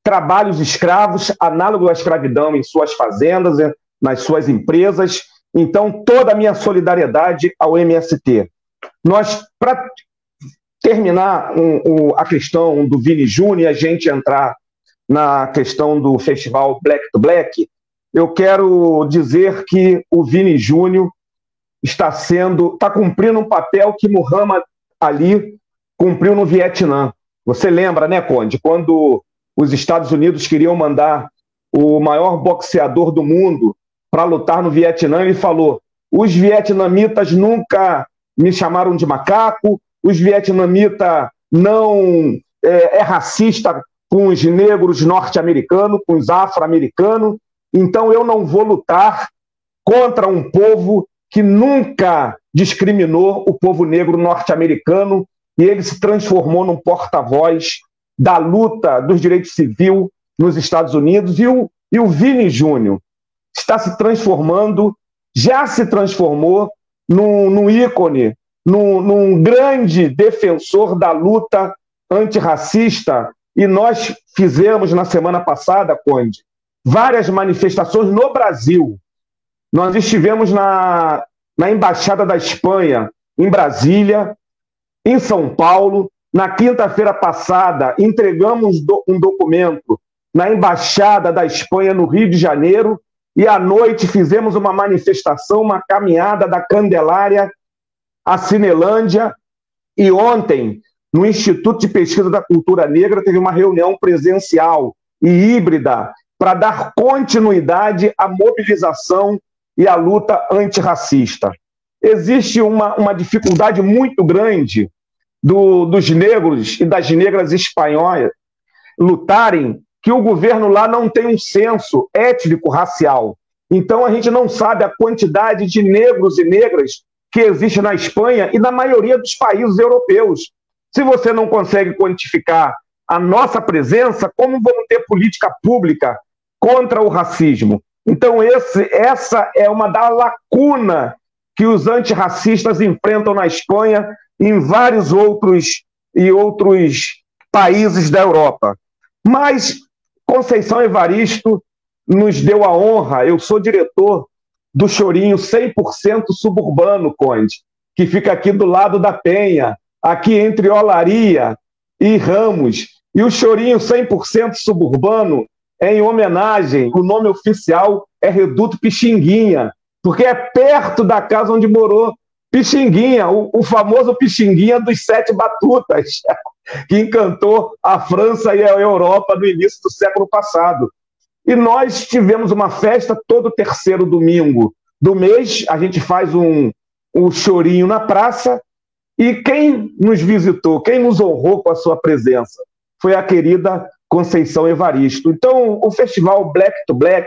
trabalhos escravos, análogo à escravidão, em suas fazendas, nas suas empresas. Então, toda a minha solidariedade ao MST. Nós, para terminar um, um, a questão do Vini Júnior e a gente entrar na questão do festival Black to Black, eu quero dizer que o Vini Júnior está sendo, está cumprindo um papel que Muhammad Ali cumpriu no Vietnã. Você lembra, né, Conde, quando os Estados Unidos queriam mandar o maior boxeador do mundo para lutar no Vietnã, ele falou: os vietnamitas nunca me chamaram de macaco, os vietnamitas não é, é racista com os negros norte-americanos, com os afro-americanos, então eu não vou lutar contra um povo que nunca discriminou o povo negro norte-americano e ele se transformou num porta-voz da luta dos direitos civis nos Estados Unidos. E o, e o Vini Júnior está se transformando, já se transformou num, num ícone, num, num grande defensor da luta antirracista. E nós fizemos na semana passada, Conde, várias manifestações no Brasil. Nós estivemos na, na Embaixada da Espanha, em Brasília, em São Paulo. Na quinta-feira passada, entregamos um documento na Embaixada da Espanha, no Rio de Janeiro, e à noite fizemos uma manifestação, uma caminhada da Candelária à Cinelândia. E ontem, no Instituto de Pesquisa da Cultura Negra, teve uma reunião presencial e híbrida para dar continuidade à mobilização e à luta antirracista. Existe uma, uma dificuldade muito grande do, dos negros e das negras espanhóis lutarem que o governo lá não tem um censo étnico-racial. Então a gente não sabe a quantidade de negros e negras que existe na Espanha e na maioria dos países europeus. Se você não consegue quantificar a nossa presença, como vamos ter política pública contra o racismo? Então esse, essa é uma da lacuna que os antirracistas enfrentam na Espanha em vários outros e outros países da Europa. Mas Conceição Evaristo nos deu a honra, eu sou diretor do Chorinho 100% suburbano, Conde, que fica aqui do lado da Penha, aqui entre Olaria e Ramos. E o Chorinho 100% suburbano em homenagem, o nome oficial é Reduto Pixinguinha, porque é perto da casa onde morou Pixinguinha, o, o famoso Pixinguinha dos Sete Batutas, que encantou a França e a Europa no início do século passado. E nós tivemos uma festa todo terceiro domingo do mês, a gente faz um, um chorinho na praça, e quem nos visitou, quem nos honrou com a sua presença, foi a querida Conceição Evaristo. Então, o festival Black to Black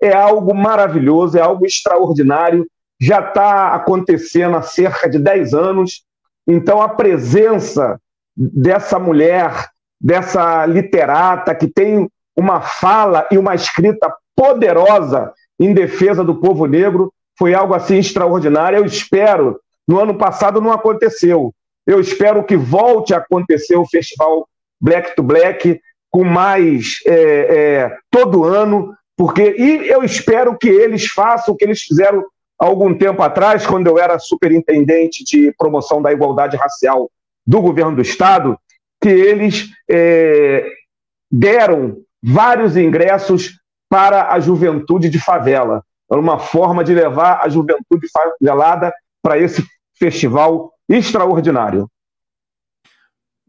é algo maravilhoso, é algo extraordinário, já está acontecendo há cerca de 10 anos. Então, a presença dessa mulher, dessa literata que tem uma fala e uma escrita poderosa em defesa do povo negro, foi algo assim extraordinário. Eu espero, no ano passado não aconteceu. Eu espero que volte a acontecer o festival Black to Black com mais é, é, todo ano, porque e eu espero que eles façam o que eles fizeram algum tempo atrás, quando eu era superintendente de promoção da igualdade racial do governo do Estado, que eles é, deram vários ingressos para a juventude de favela. Era uma forma de levar a juventude favelada para esse festival extraordinário.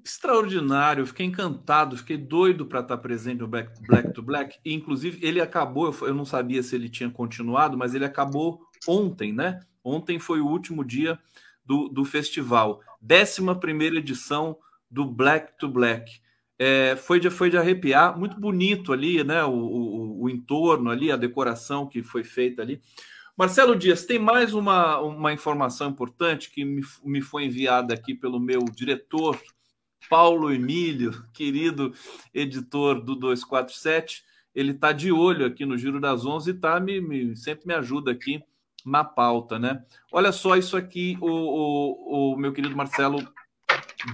Extraordinário, fiquei encantado, fiquei doido para estar presente no Black, Black to Black. E, inclusive, ele acabou, eu não sabia se ele tinha continuado, mas ele acabou ontem, né? Ontem foi o último dia do, do festival. 11 primeira edição do Black to Black. É, foi, de, foi de arrepiar, muito bonito ali, né? O, o, o, entorno ali, a decoração que foi feita ali. Marcelo Dias, tem mais uma, uma informação importante que me, me foi enviada aqui pelo meu diretor Paulo Emílio, querido editor do 247, ele está de olho aqui no Giro das Onze e tá, me, me, sempre me ajuda aqui na pauta, né? Olha só isso aqui, o, o, o meu querido Marcelo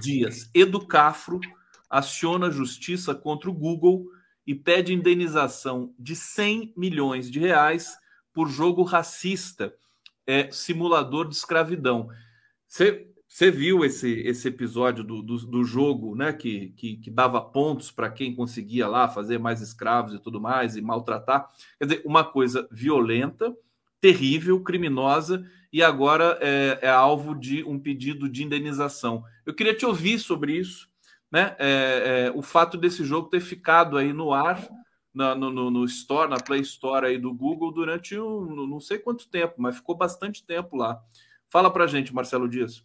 Dias. Educafro aciona justiça contra o Google e pede indenização de 100 milhões de reais por jogo racista, é, simulador de escravidão. Você você viu esse, esse episódio do, do, do jogo, né? Que, que, que dava pontos para quem conseguia lá fazer mais escravos e tudo mais e maltratar. Quer dizer, uma coisa violenta, terrível, criminosa e agora é, é alvo de um pedido de indenização. Eu queria te ouvir sobre isso, né? É, é, o fato desse jogo ter ficado aí no ar. Na, no, no, no, Store, na Play Store aí do Google durante um, não sei quanto tempo, mas ficou bastante tempo lá. Fala para gente, Marcelo Dias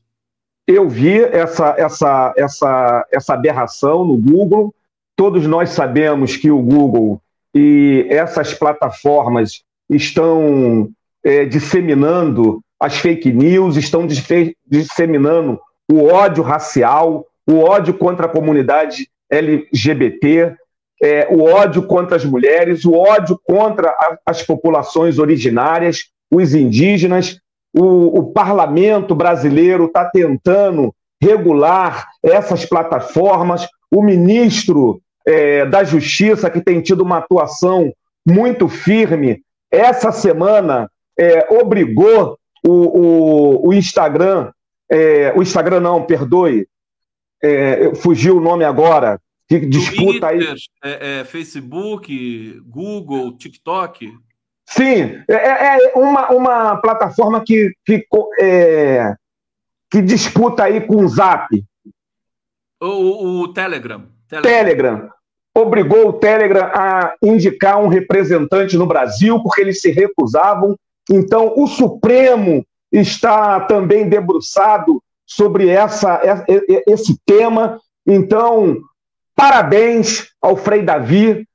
eu vi essa, essa, essa, essa aberração no Google. Todos nós sabemos que o Google e essas plataformas estão é, disseminando as fake news, estão disseminando o ódio racial, o ódio contra a comunidade LGBT, é, o ódio contra as mulheres, o ódio contra a, as populações originárias, os indígenas o, o parlamento brasileiro está tentando regular essas plataformas, o ministro é, da Justiça, que tem tido uma atuação muito firme, essa semana é, obrigou o, o, o Instagram, é, o Instagram não, perdoe, é, fugiu o nome agora, que disputa Twitter, aí. É, é, Facebook, Google, TikTok. Sim, é, é, é uma, uma plataforma que, que, é, que disputa aí com o Zap. O, o, o Telegram. Telegram. Telegram. Obrigou o Telegram a indicar um representante no Brasil, porque eles se recusavam. Então, o Supremo está também debruçado sobre essa, esse tema. Então, parabéns ao Frei Davi,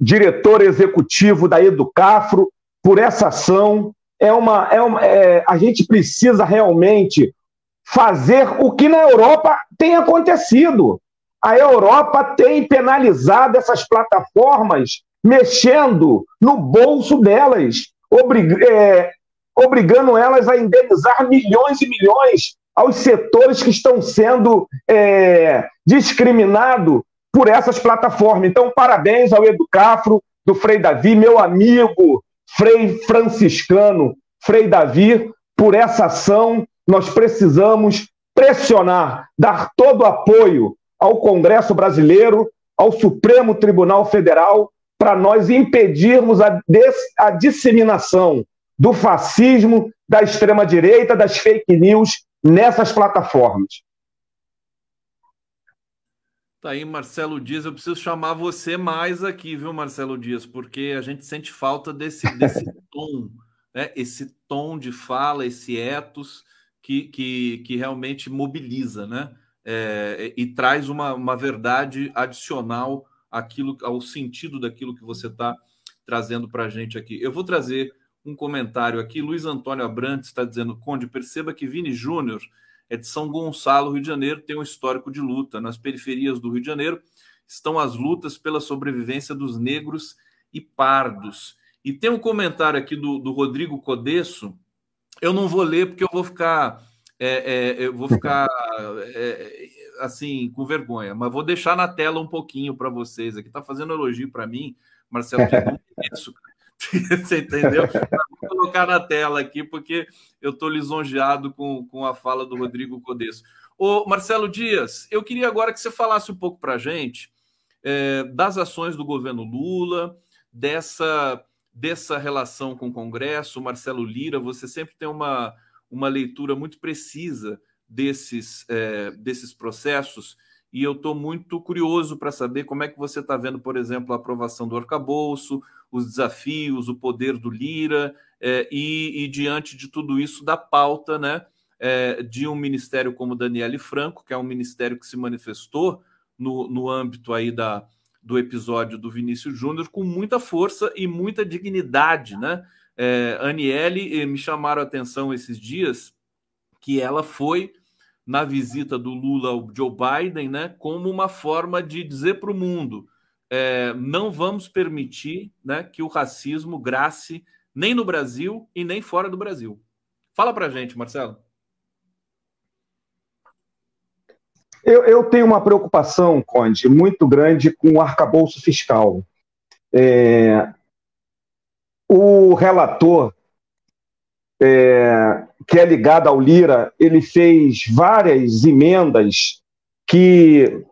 diretor executivo da Educafro, por essa ação. É uma, é uma, é, a gente precisa realmente fazer o que na Europa tem acontecido. A Europa tem penalizado essas plataformas, mexendo no bolso delas, obrig, é, obrigando elas a indenizar milhões e milhões aos setores que estão sendo é, discriminados por essas plataformas. Então, parabéns ao Educafro, do Frei Davi, meu amigo Frei Franciscano, Frei Davi, por essa ação. Nós precisamos pressionar, dar todo o apoio ao Congresso Brasileiro, ao Supremo Tribunal Federal, para nós impedirmos a, a disseminação do fascismo, da extrema-direita, das fake news nessas plataformas. Tá aí, Marcelo Dias. Eu preciso chamar você mais aqui, viu, Marcelo Dias? Porque a gente sente falta desse, desse tom, né? esse tom de fala, esse ethos que, que, que realmente mobiliza, né? É, e traz uma, uma verdade adicional àquilo, ao sentido daquilo que você está trazendo para a gente aqui. Eu vou trazer um comentário aqui. Luiz Antônio Abrantes está dizendo: Conde, perceba que Vini Júnior é de São Gonçalo, Rio de Janeiro, tem um histórico de luta. Nas periferias do Rio de Janeiro estão as lutas pela sobrevivência dos negros e pardos. E tem um comentário aqui do, do Rodrigo Codesso. Eu não vou ler porque eu vou ficar, é, é, eu vou ficar é, assim com vergonha, mas vou deixar na tela um pouquinho para vocês. Aqui está fazendo elogio para mim, Marcelo. Isso, Você entendeu? Vou colocar na tela aqui, porque eu estou lisonjeado com, com a fala do Rodrigo Codesso. Ô, Marcelo Dias, eu queria agora que você falasse um pouco para a gente é, das ações do governo Lula, dessa, dessa relação com o Congresso. Marcelo Lira, você sempre tem uma, uma leitura muito precisa desses, é, desses processos e eu estou muito curioso para saber como é que você está vendo, por exemplo, a aprovação do arcabouço, os desafios, o poder do Lira, é, e, e, diante de tudo isso, da pauta né, é, de um ministério como Daniele Franco, que é um ministério que se manifestou no, no âmbito aí da, do episódio do Vinícius Júnior com muita força e muita dignidade. Né? É, Aniele, me chamaram a atenção esses dias que ela foi na visita do Lula ao Joe Biden, né, como uma forma de dizer para o mundo: é, não vamos permitir né, que o racismo grace nem no Brasil e nem fora do Brasil. Fala para gente, Marcelo. Eu, eu, tenho uma preocupação, Conde, muito grande com o arcabouço fiscal. É, o relator é, que é ligado ao Lira, ele fez várias emendas que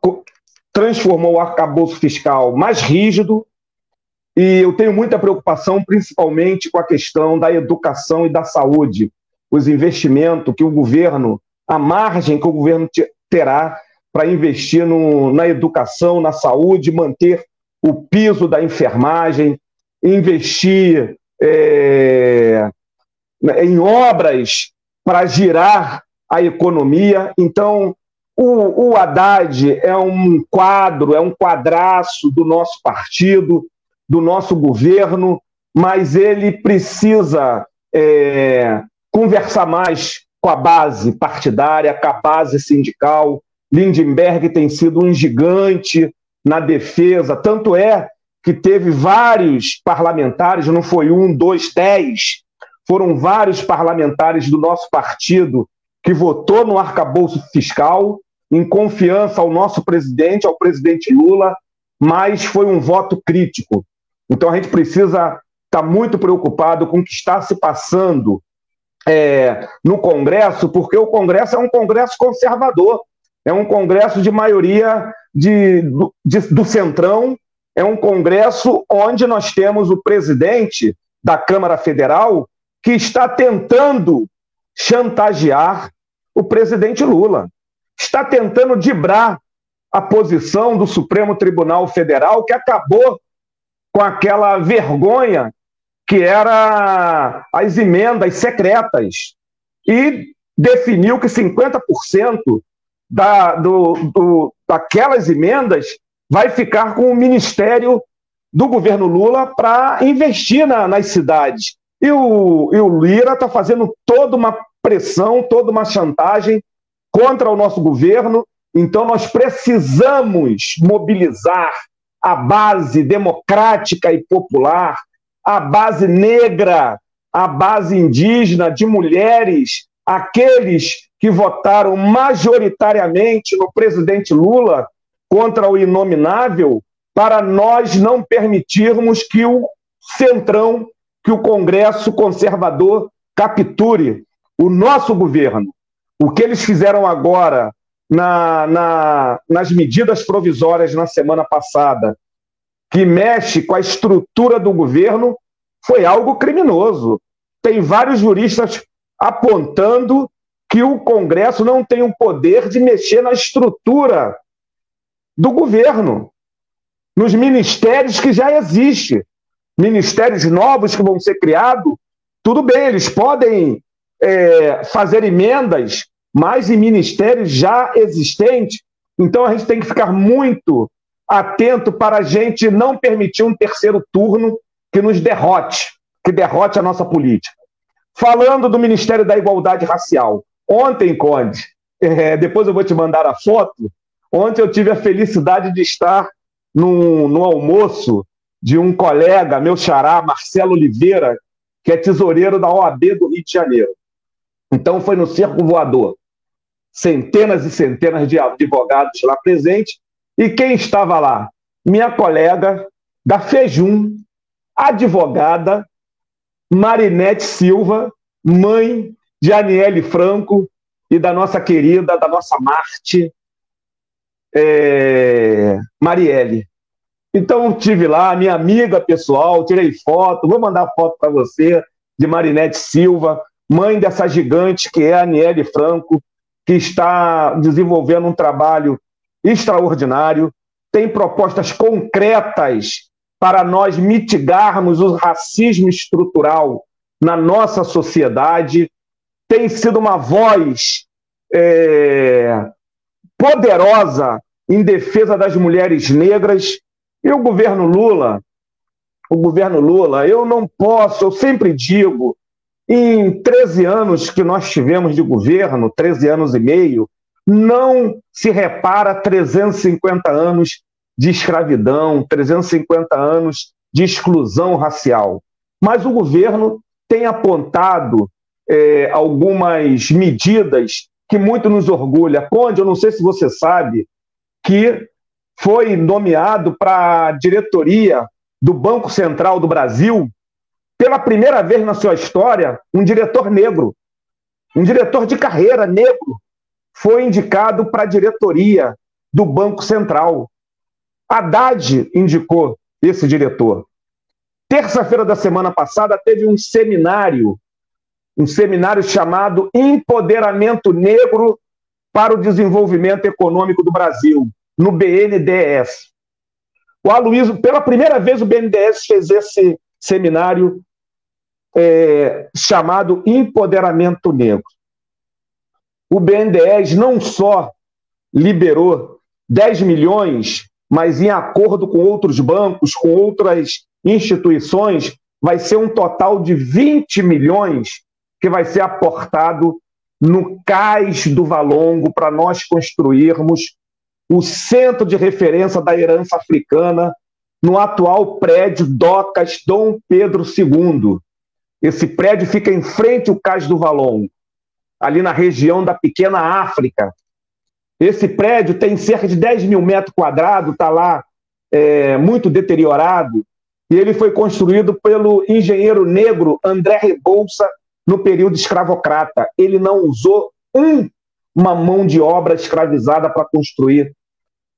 transformou o arcabouço fiscal mais rígido, e eu tenho muita preocupação, principalmente com a questão da educação e da saúde, os investimentos que o governo, a margem que o governo terá para investir no, na educação, na saúde, manter o piso da enfermagem, investir é, em obras para girar a economia. Então, o, o Haddad é um quadro, é um quadraço do nosso partido, do nosso governo, mas ele precisa é, conversar mais com a base partidária, com a base sindical. Lindenberg tem sido um gigante na defesa, tanto é que teve vários parlamentares, não foi um, dois, dez, foram vários parlamentares do nosso partido que votou no arcabouço fiscal, em confiança ao nosso presidente, ao presidente Lula, mas foi um voto crítico. Então a gente precisa estar tá muito preocupado com o que está se passando é, no Congresso, porque o Congresso é um Congresso conservador, é um Congresso de maioria de, do, de, do Centrão, é um Congresso onde nós temos o presidente da Câmara Federal que está tentando chantagear o presidente Lula. Está tentando dibrar a posição do Supremo Tribunal Federal, que acabou com aquela vergonha que era as emendas secretas e definiu que 50% da, do, do, daquelas emendas vai ficar com o Ministério do governo Lula para investir na, nas cidades. E o, e o Lira está fazendo toda uma pressão, toda uma chantagem contra o nosso governo. Então, nós precisamos mobilizar a base democrática e popular, a base negra, a base indígena, de mulheres, aqueles que votaram majoritariamente no presidente Lula contra o inominável, para nós não permitirmos que o Centrão que o Congresso conservador capture o nosso governo. O que eles fizeram agora na, na, nas medidas provisórias na semana passada, que mexe com a estrutura do governo, foi algo criminoso. Tem vários juristas apontando que o Congresso não tem o poder de mexer na estrutura do governo, nos ministérios que já existem ministérios novos que vão ser criados, tudo bem, eles podem é, fazer emendas, mas em ministérios já existentes. Então a gente tem que ficar muito atento para a gente não permitir um terceiro turno que nos derrote, que derrote a nossa política. Falando do Ministério da Igualdade Racial, ontem, Conde, é, depois eu vou te mandar a foto. Ontem eu tive a felicidade de estar no, no almoço de um colega, meu xará, Marcelo Oliveira, que é tesoureiro da OAB do Rio de Janeiro. Então foi no Circo Voador. Centenas e centenas de advogados lá presentes. E quem estava lá? Minha colega da Fejum, advogada Marinete Silva, mãe de Aniele Franco e da nossa querida, da nossa Marte, é, Marielle. Então, tive lá, minha amiga pessoal, tirei foto, vou mandar foto para você, de Marinete Silva, mãe dessa gigante que é a Aniele Franco, que está desenvolvendo um trabalho extraordinário, tem propostas concretas para nós mitigarmos o racismo estrutural na nossa sociedade, tem sido uma voz é, poderosa em defesa das mulheres negras. E o governo Lula, o governo Lula, eu não posso, eu sempre digo, em 13 anos que nós tivemos de governo, 13 anos e meio, não se repara 350 anos de escravidão, 350 anos de exclusão racial. Mas o governo tem apontado é, algumas medidas que muito nos orgulha. Conde, eu não sei se você sabe que foi nomeado para a diretoria do Banco Central do Brasil, pela primeira vez na sua história, um diretor negro, um diretor de carreira negro, foi indicado para a diretoria do Banco Central. Haddad indicou esse diretor. Terça-feira da semana passada teve um seminário um seminário chamado Empoderamento Negro para o Desenvolvimento Econômico do Brasil, no BNDES. O Aloysio, pela primeira vez, o BNDES fez esse seminário é, chamado Empoderamento Negro. O BNDES não só liberou 10 milhões, mas em acordo com outros bancos, com outras instituições, vai ser um total de 20 milhões que vai ser aportado no cais do Valongo para nós construirmos o centro de referência da herança africana no atual prédio Docas Dom Pedro II. Esse prédio fica em frente ao cais do Valongo, ali na região da Pequena África. Esse prédio tem cerca de 10 mil metros quadrados, está lá é, muito deteriorado, e ele foi construído pelo engenheiro negro André Rebouça no período escravocrata. Ele não usou um, uma mão de obra escravizada para construir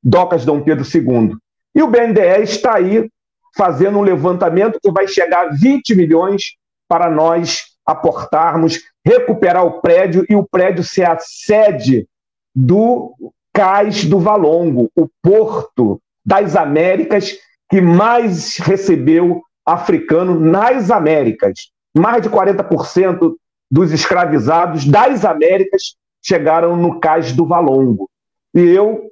docas Dom Pedro II. E o BNDE está aí fazendo um levantamento que vai chegar a 20 milhões para nós aportarmos, recuperar o prédio e o prédio ser a sede do Cais do Valongo, o porto das Américas que mais recebeu africano nas Américas mais de 40% dos escravizados das Américas chegaram no cais do Valongo. E eu,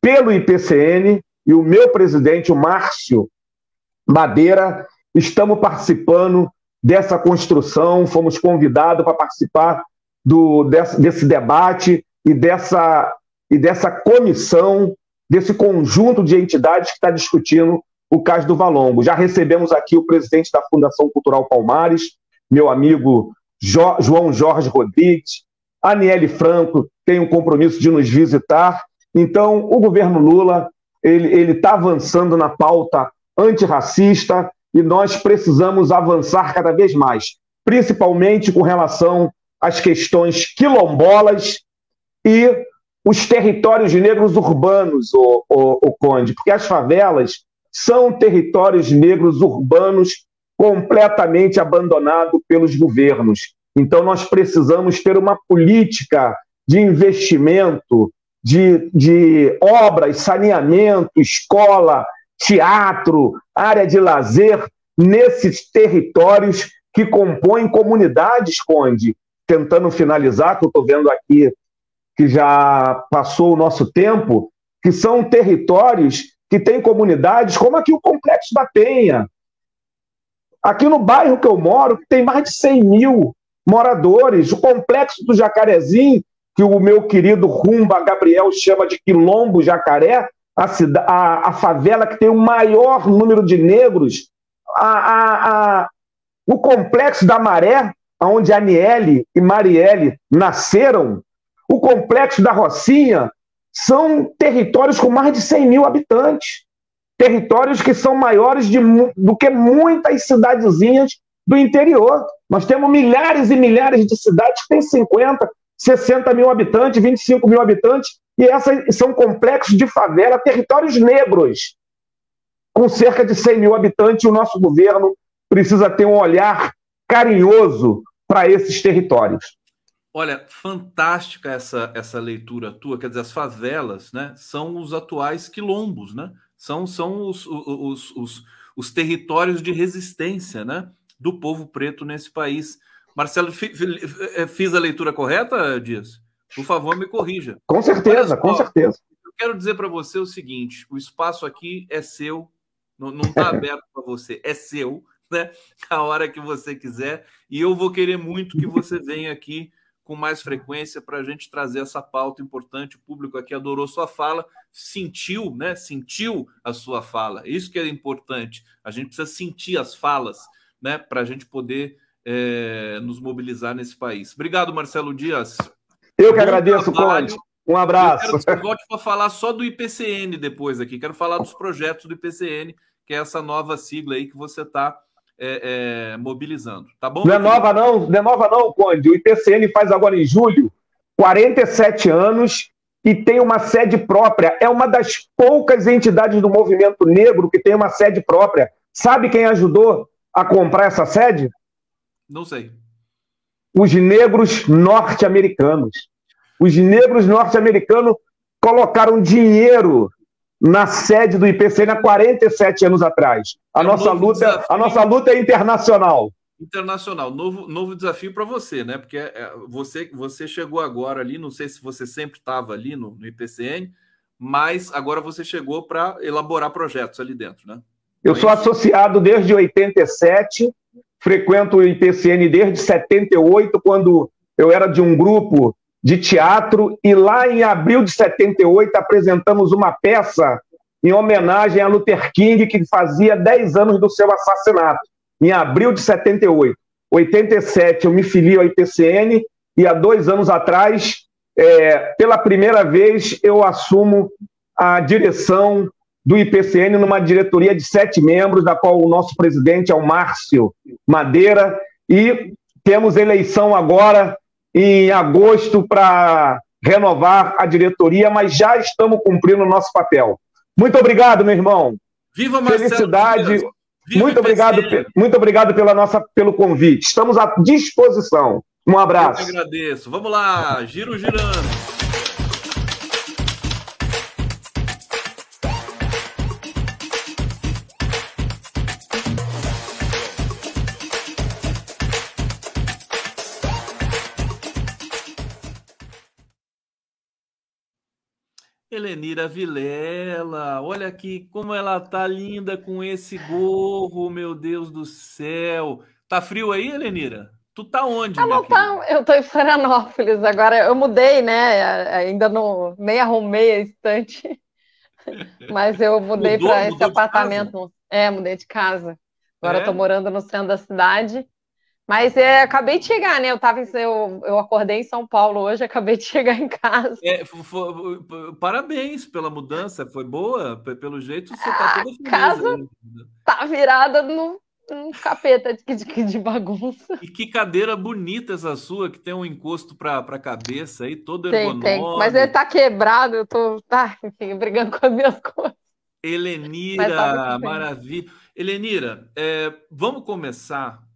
pelo IPCN, e o meu presidente, o Márcio Madeira, estamos participando dessa construção, fomos convidados para participar do, desse, desse debate e dessa, e dessa comissão, desse conjunto de entidades que está discutindo o caso do Valongo. Já recebemos aqui o presidente da Fundação Cultural Palmares, meu amigo jo João Jorge Rodrigues, Aniele Franco tem um compromisso de nos visitar. Então, o governo Lula ele está avançando na pauta antirracista e nós precisamos avançar cada vez mais, principalmente com relação às questões quilombolas e os territórios negros urbanos, o, o, o Conde, porque as favelas são territórios negros urbanos completamente abandonado pelos governos. Então, nós precisamos ter uma política de investimento, de, de obras, saneamento, escola, teatro, área de lazer, nesses territórios que compõem comunidades, Conde. Tentando finalizar, que eu estou vendo aqui que já passou o nosso tempo, que são territórios que têm comunidades como aqui o Complexo da Penha, Aqui no bairro que eu moro, tem mais de 100 mil moradores. O complexo do Jacarezinho, que o meu querido Rumba Gabriel chama de Quilombo Jacaré, a, a, a favela que tem o maior número de negros, a, a, o complexo da Maré, onde Aniele e Marielle nasceram, o complexo da Rocinha, são territórios com mais de 100 mil habitantes territórios que são maiores de, do que muitas cidadezinhas do interior. Nós temos milhares e milhares de cidades que têm 50, 60 mil habitantes, 25 mil habitantes, e essas são complexos de favela, territórios negros. com cerca de 100 mil habitantes, o nosso governo precisa ter um olhar carinhoso para esses territórios. Olha, fantástica essa, essa leitura tua. Quer dizer, as favelas né, são os atuais quilombos, né? São, são os, os, os, os territórios de resistência né, do povo preto nesse país. Marcelo, eh, fiz a leitura correta, Dias? Por favor, me corrija. Com certeza, com certeza. Eu quero dizer para você o seguinte: o espaço aqui é seu, não está aberto para você, é seu, né? A hora que você quiser. E eu vou querer muito que você venha aqui com mais frequência para a gente trazer essa pauta importante. O público aqui adorou sua fala, sentiu, né? Sentiu a sua fala. Isso que é importante. A gente precisa sentir as falas, né? Para a gente poder é, nos mobilizar nesse país. Obrigado, Marcelo Dias. Eu que Bom agradeço, Conde. Um abraço. Eu quero que volte para falar só do IPCN depois aqui. Quero falar dos projetos do IPCN, que é essa nova sigla aí que você está é, é, mobilizando. Tá bom? Não é nova, não, não é nova, não, Conde. O IPCN faz agora em julho 47 anos e tem uma sede própria. É uma das poucas entidades do movimento negro que tem uma sede própria. Sabe quem ajudou a comprar essa sede? Não sei. Os negros norte-americanos. Os negros norte-americanos colocaram dinheiro na sede do IPCN há 47 anos atrás. A, é nossa, luta, a nossa luta é internacional. Internacional, novo, novo desafio para você, né? Porque é, você, você chegou agora ali, não sei se você sempre estava ali no, no IPCN, mas agora você chegou para elaborar projetos ali dentro, né? Eu sou associado desde 87, frequento o IPCN desde 78, quando eu era de um grupo de teatro, e lá em abril de 78 apresentamos uma peça em homenagem a Luther King, que fazia 10 anos do seu assassinato, em abril de 78. 87 eu me fili ao IPCN e há dois anos atrás, é, pela primeira vez, eu assumo a direção do IPCN numa diretoria de sete membros, da qual o nosso presidente é o Márcio Madeira, e temos eleição agora em agosto para renovar a diretoria, mas já estamos cumprindo o nosso papel. Muito obrigado, meu irmão. Viva Marcelo Felicidade. Viva muito obrigado, muito obrigado pela nossa, pelo convite. Estamos à disposição. Um abraço. Eu agradeço. Vamos lá, giro girando. Helenira Vilela, olha aqui como ela tá linda com esse gorro, meu Deus do céu. Tá frio aí, Helenira? Tu tá onde? Ah, não tá, eu tô em Florianópolis agora. Eu mudei, né? Ainda não nem arrumei a estante. Mas eu mudei para esse apartamento. É, mudei de casa. Agora é? eu tô morando no centro da cidade. Mas é, acabei de chegar, né? Eu, tava, eu, eu acordei em São Paulo hoje, acabei de chegar em casa. É, foi, parabéns pela mudança, foi boa? Pelo jeito você tá toda feliz. A casa né? tá virada no, no capeta de, de, de, bagunça. E que cadeira bonita essa sua, que tem um encosto para a cabeça aí, todo tem, ergonômico. Tem, mas ele tá quebrado, eu tô tá, enfim, brigando com as minhas coisas. Helenira, maravilha. Helenira, é, vamos começar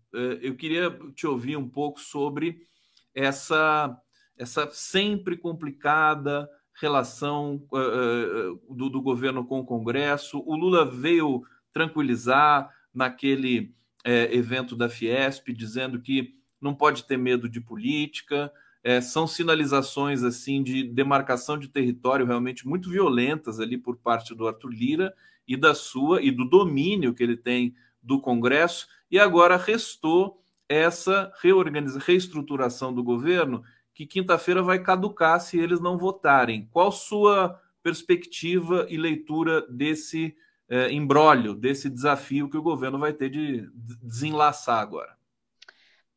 eu queria te ouvir um pouco sobre essa, essa sempre complicada relação uh, do, do, governo com o Congresso. O Lula veio tranquilizar naquele uh, evento da Fiesp, dizendo que não pode ter medo de política. São sinalizações assim de demarcação de território realmente muito violentas ali por parte do Arthur Lira e da sua e do domínio que ele tem do Congresso e agora restou essa reorganização, reestruturação do governo, que quinta-feira vai caducar se eles não votarem. Qual sua perspectiva e leitura desse é, embrólio, desse desafio que o governo vai ter de desenlaçar agora?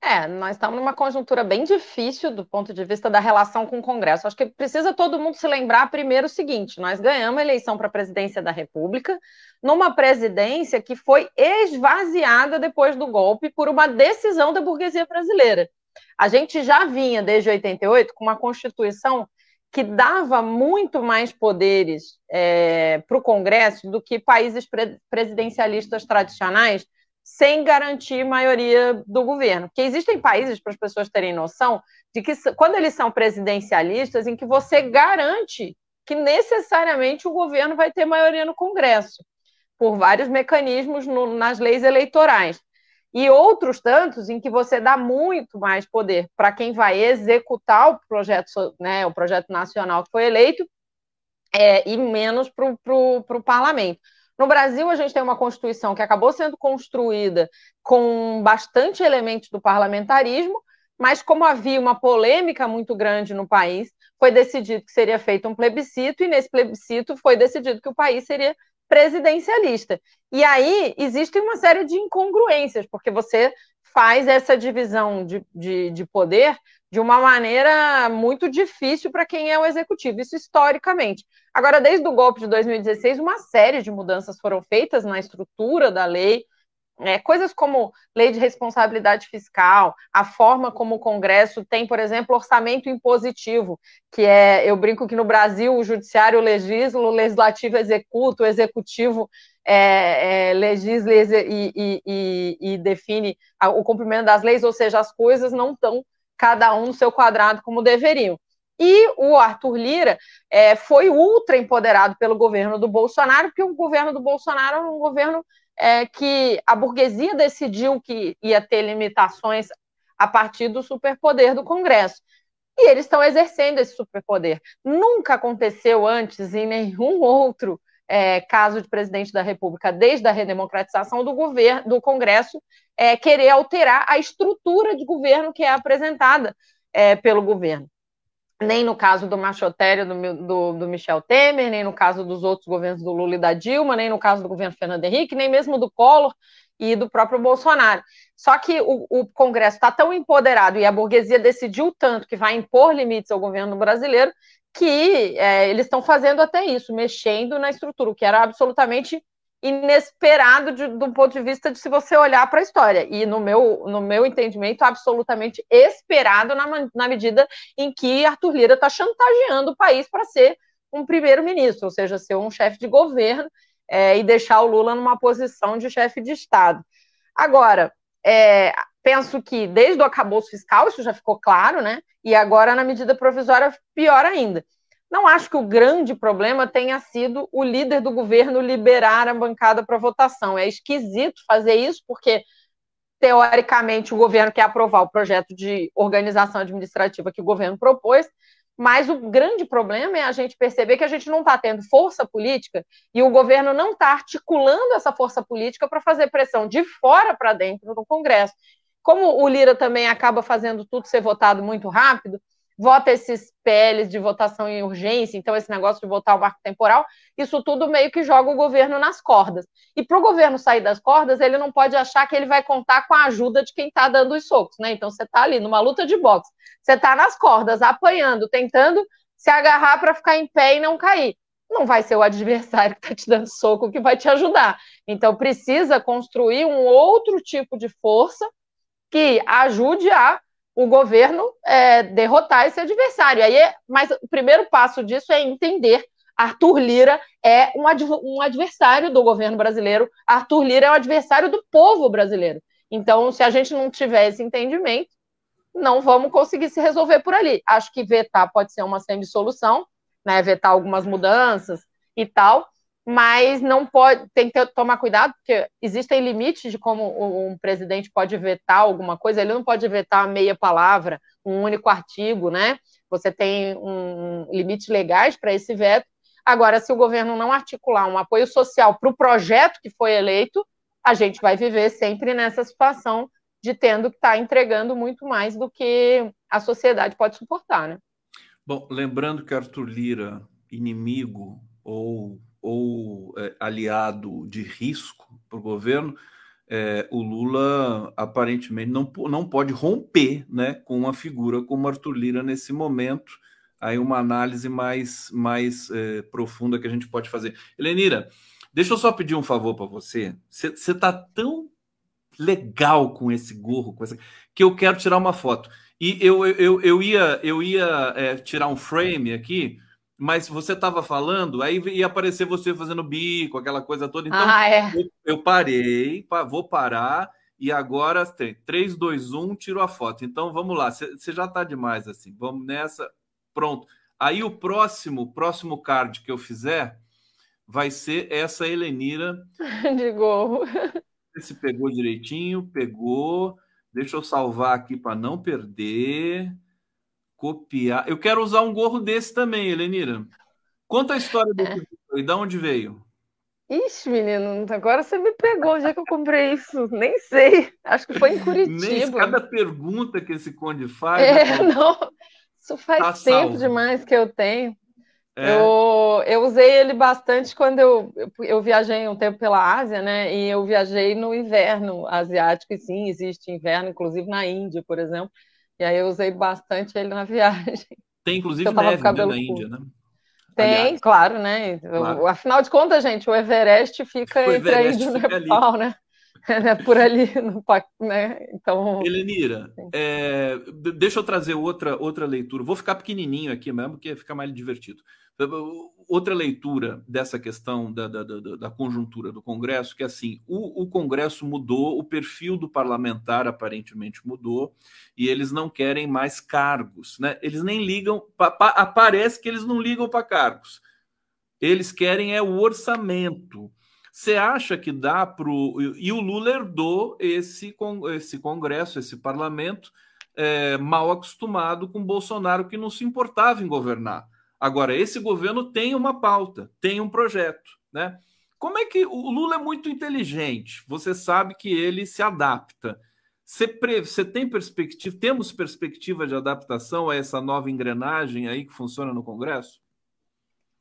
É, nós estamos numa conjuntura bem difícil do ponto de vista da relação com o Congresso. Acho que precisa todo mundo se lembrar primeiro o seguinte: nós ganhamos a eleição para a presidência da República, numa presidência que foi esvaziada depois do golpe por uma decisão da burguesia brasileira. A gente já vinha desde 88 com uma Constituição que dava muito mais poderes é, para o Congresso do que países pre presidencialistas tradicionais, sem garantir maioria do governo. Porque existem países, para as pessoas terem noção, de que quando eles são presidencialistas, em que você garante que necessariamente o governo vai ter maioria no Congresso, por vários mecanismos no, nas leis eleitorais. E outros tantos em que você dá muito mais poder para quem vai executar o projeto, né, o projeto nacional que foi eleito, é, e menos para o parlamento. No Brasil, a gente tem uma Constituição que acabou sendo construída com bastante elementos do parlamentarismo, mas como havia uma polêmica muito grande no país, foi decidido que seria feito um plebiscito, e nesse plebiscito foi decidido que o país seria presidencialista. E aí existe uma série de incongruências, porque você faz essa divisão de, de, de poder de uma maneira muito difícil para quem é o executivo, isso historicamente. Agora, desde o golpe de 2016, uma série de mudanças foram feitas na estrutura da lei, é, coisas como lei de responsabilidade fiscal, a forma como o Congresso tem, por exemplo, orçamento impositivo, que é, eu brinco que no Brasil o judiciário legisla, o legislativo executa, o executivo é, é, legisla e, e, e, e define o cumprimento das leis, ou seja, as coisas não estão cada um no seu quadrado como deveriam. E o Arthur Lira é, foi ultra empoderado pelo governo do Bolsonaro, porque o governo do Bolsonaro é um governo é, que a burguesia decidiu que ia ter limitações a partir do superpoder do Congresso. E eles estão exercendo esse superpoder. Nunca aconteceu antes em nenhum outro é, caso de presidente da República, desde a redemocratização do governo, do Congresso, é, querer alterar a estrutura de governo que é apresentada é, pelo governo. Nem no caso do machotério do, do, do, Michel Temer, nem no caso dos outros governos do Lula e da Dilma, nem no caso do governo Fernando Henrique, nem mesmo do Collor e do próprio Bolsonaro. Só que o, o Congresso está tão empoderado e a burguesia decidiu tanto que vai impor limites ao governo brasileiro que é, eles estão fazendo até isso, mexendo na estrutura, o que era absolutamente inesperado de, do ponto de vista de se você olhar para a história. E no meu, no meu entendimento, absolutamente esperado na, na medida em que Arthur Lira está chantageando o país para ser um primeiro-ministro, ou seja, ser um chefe de governo é, e deixar o Lula numa posição de chefe de Estado. Agora, é, penso que desde o acabouço fiscal, isso já ficou claro, né? E agora, na medida provisória, pior ainda. Não acho que o grande problema tenha sido o líder do governo liberar a bancada para votação. É esquisito fazer isso, porque, teoricamente, o governo quer aprovar o projeto de organização administrativa que o governo propôs, mas o grande problema é a gente perceber que a gente não está tendo força política e o governo não está articulando essa força política para fazer pressão de fora para dentro do Congresso. Como o Lira também acaba fazendo tudo ser votado muito rápido, vota esses PLs de votação em urgência, então esse negócio de votar o marco temporal, isso tudo meio que joga o governo nas cordas. E para o governo sair das cordas, ele não pode achar que ele vai contar com a ajuda de quem está dando os socos, né? Então você está ali numa luta de boxe, você está nas cordas, apanhando, tentando se agarrar para ficar em pé e não cair. Não vai ser o adversário que está te dando soco que vai te ajudar. Então precisa construir um outro tipo de força que ajude a o governo é, derrotar esse adversário. Aí, é, mas o primeiro passo disso é entender Arthur Lira é um, adv um adversário do governo brasileiro. Arthur Lira é um adversário do povo brasileiro. Então, se a gente não tiver esse entendimento, não vamos conseguir se resolver por ali. Acho que vetar pode ser uma semi-solução, né? Vetar algumas mudanças e tal, mas não pode, tem que tomar cuidado, porque existem limites de como um presidente pode vetar alguma coisa, ele não pode vetar meia palavra, um único artigo, né? Você tem um, limites legais para esse veto. Agora, se o governo não articular um apoio social para o projeto que foi eleito, a gente vai viver sempre nessa situação de tendo que estar tá entregando muito mais do que a sociedade pode suportar, né? Bom, lembrando que Arthur Lira, inimigo ou ou é, aliado de risco para o governo, é, o Lula aparentemente não, não pode romper né, com uma figura como Arthur Lira nesse momento. Aí uma análise mais, mais é, profunda que a gente pode fazer. Helenira, deixa eu só pedir um favor para você. Você está tão legal com esse gorro, com essa, que eu quero tirar uma foto. E eu, eu, eu ia, eu ia é, tirar um frame aqui, mas você estava falando, aí ia aparecer você fazendo bico, aquela coisa toda. Então, ah, é. eu, eu, parei, vou parar, e agora tem 3, 2, 1, tiro a foto. Então vamos lá, você já está demais assim. Vamos nessa. Pronto. Aí o próximo, próximo card que eu fizer vai ser essa Helenira. De gorro. Se pegou direitinho, pegou. Deixa eu salvar aqui para não perder. Copiar. Eu quero usar um gorro desse também, Helenira. Conta a história desse é. e de onde veio. Ixi, menino, agora você me pegou. É que eu comprei isso? Nem sei. Acho que foi em Curitiba. Nem cada pergunta que esse Conde faz. É, não. Isso faz tá tempo salvo. demais que eu tenho. É. Eu, eu usei ele bastante quando eu, eu viajei um tempo pela Ásia, né? E eu viajei no inverno asiático, e sim, existe inverno, inclusive na Índia, por exemplo. E aí eu usei bastante ele na viagem. Tem inclusive neve né, na Índia, né? Tem, Aliás. claro, né? Claro. Afinal de contas, gente, o Everest fica o entre Everest a Índia e o Nepal, ali. né? É por ali, no, né? Então. Helenira, é, deixa eu trazer outra, outra leitura. Vou ficar pequenininho aqui mesmo, porque fica mais divertido. Outra leitura dessa questão da, da, da, da conjuntura do Congresso, que é assim: o, o Congresso mudou, o perfil do parlamentar aparentemente mudou, e eles não querem mais cargos, né? Eles nem ligam, pa, pa, aparece que eles não ligam para cargos. Eles querem é o orçamento. Você acha que dá para o. E o Lula herdou esse, esse Congresso, esse parlamento, é, mal acostumado com Bolsonaro, que não se importava em governar. Agora, esse governo tem uma pauta, tem um projeto. Né? Como é que o Lula é muito inteligente? Você sabe que ele se adapta. Você, pre... Você tem perspectiva, temos perspectiva de adaptação a essa nova engrenagem aí que funciona no Congresso?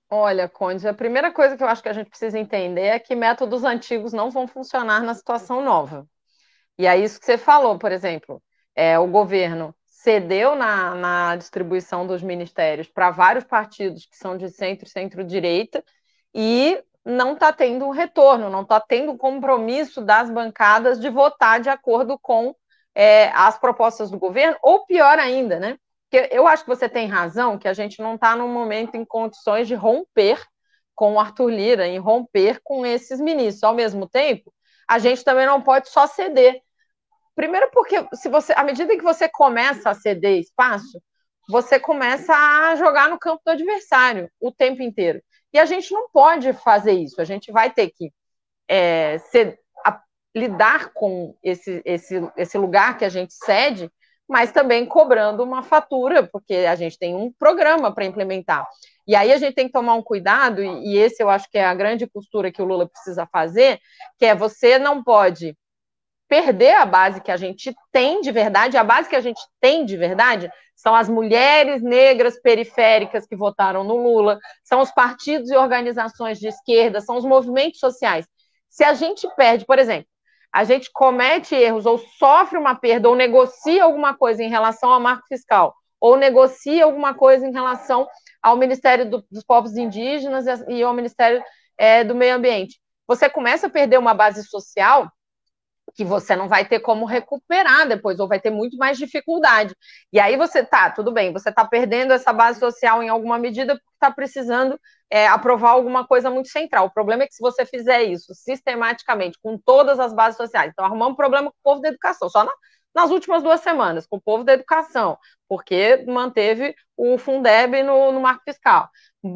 Olha, Conde, a primeira coisa que eu acho que a gente precisa entender é que métodos antigos não vão funcionar na situação nova. E é isso que você falou, por exemplo, é, o governo cedeu na, na distribuição dos ministérios para vários partidos que são de centro e centro-direita e não está tendo um retorno, não está tendo um compromisso das bancadas de votar de acordo com é, as propostas do governo, ou pior ainda, né? Porque eu acho que você tem razão que a gente não está num momento em condições de romper com o Arthur Lira, em romper com esses ministros. Ao mesmo tempo, a gente também não pode só ceder. Primeiro, porque se você, à medida que você começa a ceder espaço, você começa a jogar no campo do adversário o tempo inteiro. E a gente não pode fazer isso. A gente vai ter que é, ser, a, lidar com esse, esse, esse lugar que a gente cede mas também cobrando uma fatura, porque a gente tem um programa para implementar. E aí a gente tem que tomar um cuidado, e, esse eu acho que é a grande costura que o Lula precisa fazer, que é você não pode perder a base que a gente tem de verdade, a base que a gente tem de verdade são as mulheres negras periféricas que votaram no Lula, são os partidos e organizações de esquerda, são os movimentos sociais. Se a gente perde, por exemplo, a gente comete erros ou sofre uma perda ou negocia alguma coisa em relação ao marco fiscal ou negocia alguma coisa em relação ao Ministério do, dos Povos Indígenas e ao Ministério é, do Meio Ambiente. Você começa a perder uma base social que você não vai ter como recuperar depois, ou vai ter muito mais dificuldade. E aí você tá, tudo bem, você está perdendo essa base social em alguma medida porque está precisando é, aprovar alguma coisa muito central. O problema é que se você fizer isso sistematicamente, com todas as bases sociais, então arrumamos um problema com o povo da educação, só na, nas últimas duas semanas, com o povo da educação, porque manteve o Fundeb no, no marco fiscal.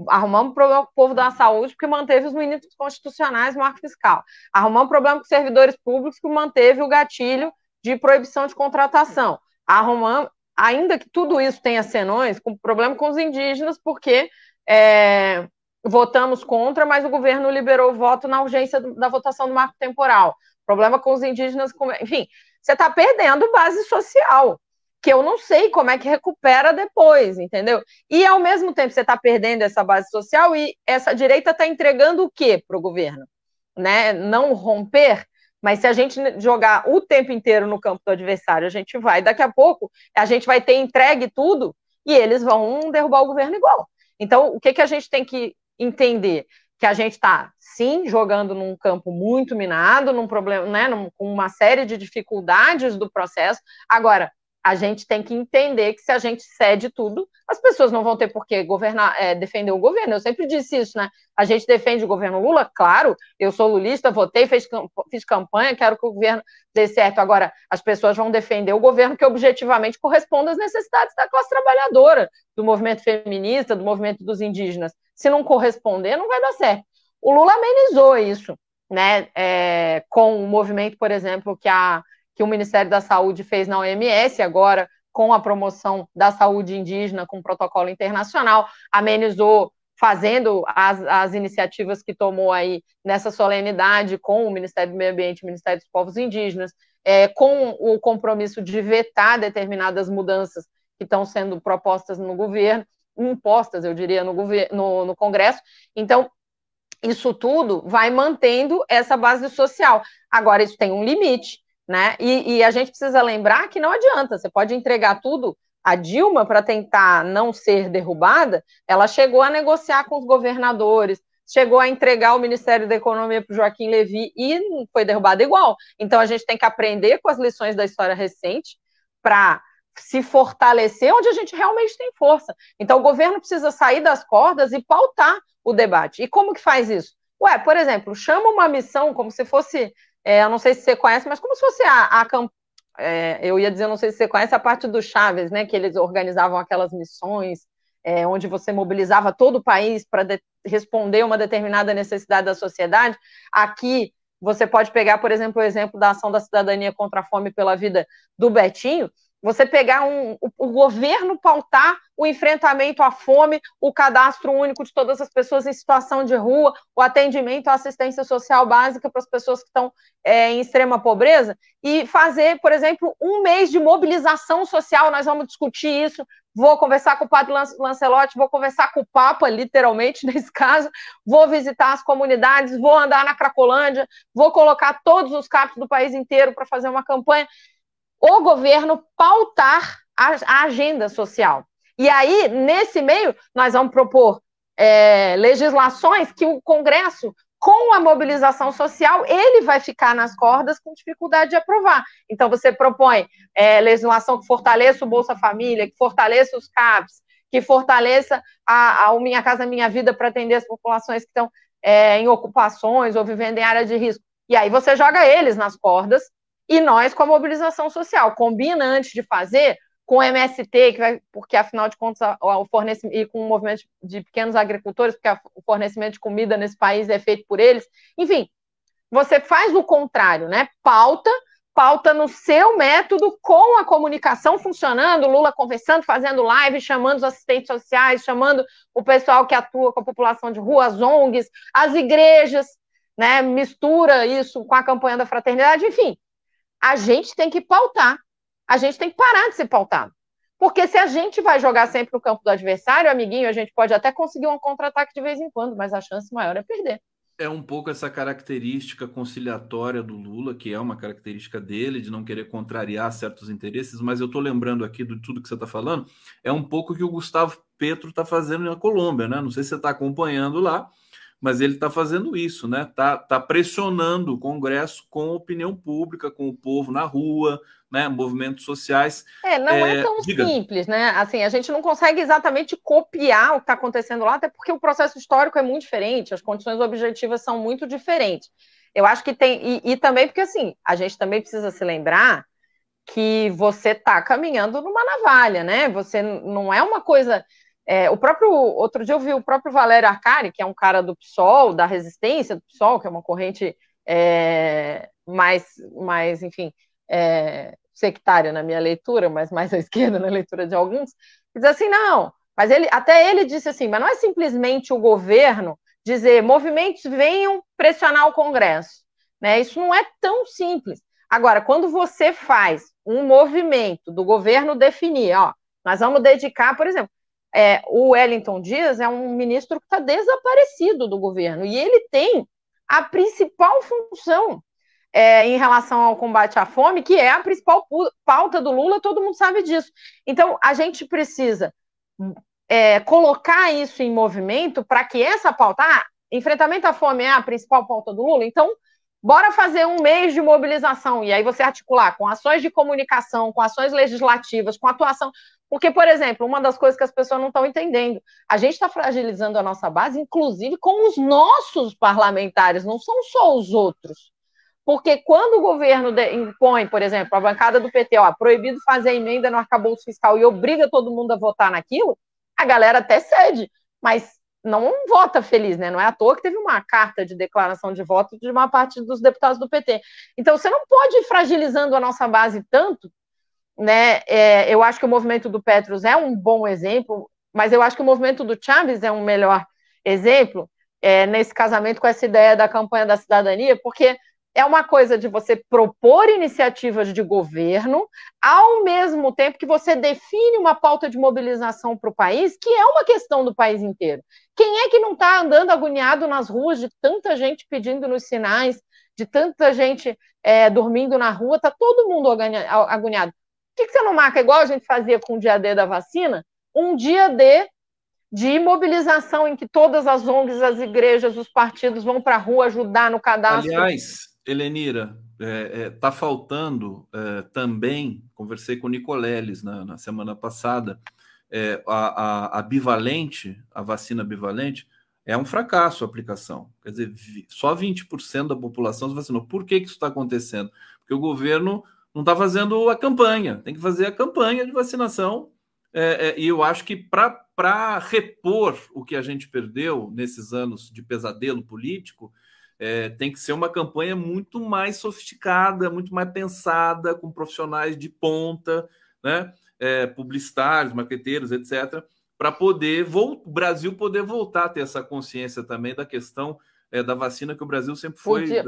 Arrumamos problema com o povo da saúde, porque manteve os ministros constitucionais no marco fiscal. Arrumamos problema com os servidores públicos, que manteve o gatilho de proibição de contratação. Arrumamos, ainda que tudo isso tenha senões, com problema com os indígenas, porque é, votamos contra, mas o governo liberou o voto na urgência da votação do marco temporal. Problema com os indígenas, enfim, você está perdendo base social que eu não sei como é que recupera depois, entendeu? E ao mesmo tempo você está perdendo essa base social e essa direita está entregando o quê para o governo? Né? Não romper, mas se a gente jogar o tempo inteiro no campo do adversário, a gente vai, daqui a pouco, a gente vai ter entregue tudo e eles vão derrubar o governo igual. Então, o que, que a gente tem que entender? Que a gente está, sim, jogando num campo muito minado, num problema, né, num, com uma série de dificuldades do processo. Agora, a gente tem que entender que se a gente cede tudo, as pessoas não vão ter por que governar, é, defender o governo. Eu sempre disse isso, né? A gente defende o governo Lula, claro, eu sou lulista, votei, fez, fiz campanha, quero que o governo dê certo. Agora, as pessoas vão defender o governo que objetivamente corresponda às necessidades da classe trabalhadora, do movimento feminista, do movimento dos indígenas. Se não corresponder, não vai dar certo. O Lula amenizou isso, né? É, com o movimento, por exemplo, que a que o Ministério da Saúde fez na OMS, agora com a promoção da saúde indígena com protocolo internacional, amenizou fazendo as, as iniciativas que tomou aí nessa solenidade com o Ministério do Meio Ambiente, o Ministério dos Povos Indígenas, é, com o compromisso de vetar determinadas mudanças que estão sendo propostas no governo, impostas, eu diria, no, no, no Congresso. Então, isso tudo vai mantendo essa base social. Agora, isso tem um limite né? E, e, a gente precisa lembrar que não adianta, você pode entregar tudo. A Dilma, para tentar não ser derrubada, ela chegou a negociar com os governadores, chegou a entregar o Ministério da Economia para o Joaquim Levy e foi derrubada igual. Então a gente tem que aprender com as lições da história recente para se fortalecer onde a gente realmente tem força. Então o governo precisa sair das cordas e pautar o debate. E como que faz isso? Ué, por exemplo, chama uma missão como se fosse é, eu não sei se você conhece, mas como se fosse a, a é, eu ia dizer, não sei se você conhece a parte do Chaves, né? Que eles organizavam aquelas missões é, onde você mobilizava todo o país para responder uma determinada necessidade da sociedade. Aqui você pode pegar, por exemplo, o exemplo da ação da cidadania contra a fome pela vida do Betinho, você pegar um, o, governo pautar o enfrentamento à fome, o cadastro único de todas as pessoas em situação de rua, o atendimento à assistência social básica para as pessoas que estão é, em extrema pobreza, e fazer, por exemplo, um mês de mobilização social. Nós vamos discutir isso. Vou conversar com o padre Lancelotti, vou conversar com o Papa, literalmente, nesse caso, vou visitar as comunidades, vou andar na Cracolândia, vou colocar todos os capos do país inteiro para fazer uma campanha o governo pautar a, a agenda social. E aí, nesse meio, nós vamos propor é, legislações que o Congresso, com a mobilização social, ele vai ficar nas cordas com dificuldade de aprovar. Então, você propõe é, legislação que fortaleça o Bolsa Família, que fortaleça os CAPs, que fortaleça a, a Minha Casa Minha Vida para atender as populações que estão é, em ocupações ou vivendo em área de risco. E aí você joga eles nas cordas e nós com a mobilização social. Combina antes de fazer com o MST, que vai, porque afinal de contas o fornecimento e com o movimento de pequenos agricultores, porque o fornecimento de comida nesse país é feito por eles. Enfim, você faz o contrário, né? Pauta, pauta no seu método com a comunicação funcionando, Lula conversando, fazendo live, chamando os assistentes sociais, chamando o pessoal que atua com a população de rua, as ONGs, as igrejas, né? Mistura isso com a campanha da fraternidade, enfim a gente tem que pautar. A gente tem que parar de ser pautado. Porque se a gente vai jogar sempre no campo do adversário, amiguinho, a gente pode até conseguir um contra-ataque de vez em quando, mas a chance maior é perder. É um pouco essa característica conciliatória do Lula, que é uma característica dele, de não querer contrariar certos interesses, mas eu estou lembrando aqui de tudo que você está falando, é um pouco que o Gustavo Petro está fazendo na Colômbia, né? Não sei se você está acompanhando lá, mas ele está fazendo isso, né? Está tá pressionando o Congresso com opinião pública, com o povo na rua, né? Movimentos sociais. É, não é, é tão diga. simples, né? Assim, a gente não consegue exatamente copiar o que está acontecendo lá, até porque o processo histórico é muito diferente, as condições objetivas são muito diferentes. Eu acho que tem, e, e também porque assim, a gente também precisa se lembrar que você está caminhando numa navalha, né? Você não é uma coisa é, o próprio, outro dia eu vi o próprio Valério Arcari, que é um cara do PSOL, da resistência do PSOL, que é uma corrente é, mais, mais, enfim, é, sectária na minha leitura, mas mais à esquerda na leitura de alguns, diz assim, não, mas ele, até ele disse assim, mas não é simplesmente o governo dizer movimentos venham pressionar o Congresso, né? Isso não é tão simples. Agora, quando você faz um movimento do governo definir, ó, nós vamos dedicar, por exemplo, é, o Wellington Dias é um ministro que está desaparecido do governo e ele tem a principal função é, em relação ao combate à fome, que é a principal pauta do Lula, todo mundo sabe disso. Então, a gente precisa é, colocar isso em movimento para que essa pauta, ah, enfrentamento à fome é a principal pauta do Lula, então bora fazer um mês de mobilização, e aí você articular com ações de comunicação, com ações legislativas, com atuação. Porque, por exemplo, uma das coisas que as pessoas não estão entendendo, a gente está fragilizando a nossa base, inclusive com os nossos parlamentares, não são só os outros. Porque quando o governo impõe, por exemplo, a bancada do PT, ó, proibido fazer emenda no arcabouço fiscal e obriga todo mundo a votar naquilo, a galera até cede, mas não vota feliz, né? Não é à toa que teve uma carta de declaração de voto de uma parte dos deputados do PT. Então, você não pode ir fragilizando a nossa base tanto, né? É, eu acho que o movimento do Petros é um bom exemplo, mas eu acho que o movimento do Chaves é um melhor exemplo é, nesse casamento com essa ideia da campanha da cidadania, porque é uma coisa de você propor iniciativas de governo, ao mesmo tempo que você define uma pauta de mobilização para o país, que é uma questão do país inteiro. Quem é que não está andando agoniado nas ruas de tanta gente pedindo nos sinais, de tanta gente é, dormindo na rua? Está todo mundo agoniado. Por que, você não marca, igual a gente fazia com o dia D da vacina, um dia D de mobilização em que todas as ONGs, as igrejas, os partidos vão para a rua ajudar no cadastro. Aliás, Helenira, está é, é, tá faltando é, também, conversei com o Nicoleles na, na semana passada, é, a, a, a, bivalente, a vacina bivalente, é um fracasso a aplicação. Quer dizer, só 20% da população se vacinou. Por que, que isso está acontecendo? Porque o governo não está fazendo a campanha, tem que fazer a campanha de vacinação. É, e eu acho que para repor o que a gente perdeu nesses anos de pesadelo político, é, tem que ser uma campanha muito mais sofisticada, muito mais pensada, com profissionais de ponta, né? É, publicitários, maqueteiros, etc., para poder o Brasil poder voltar a ter essa consciência também da questão é, da vacina, que o Brasil sempre foi é,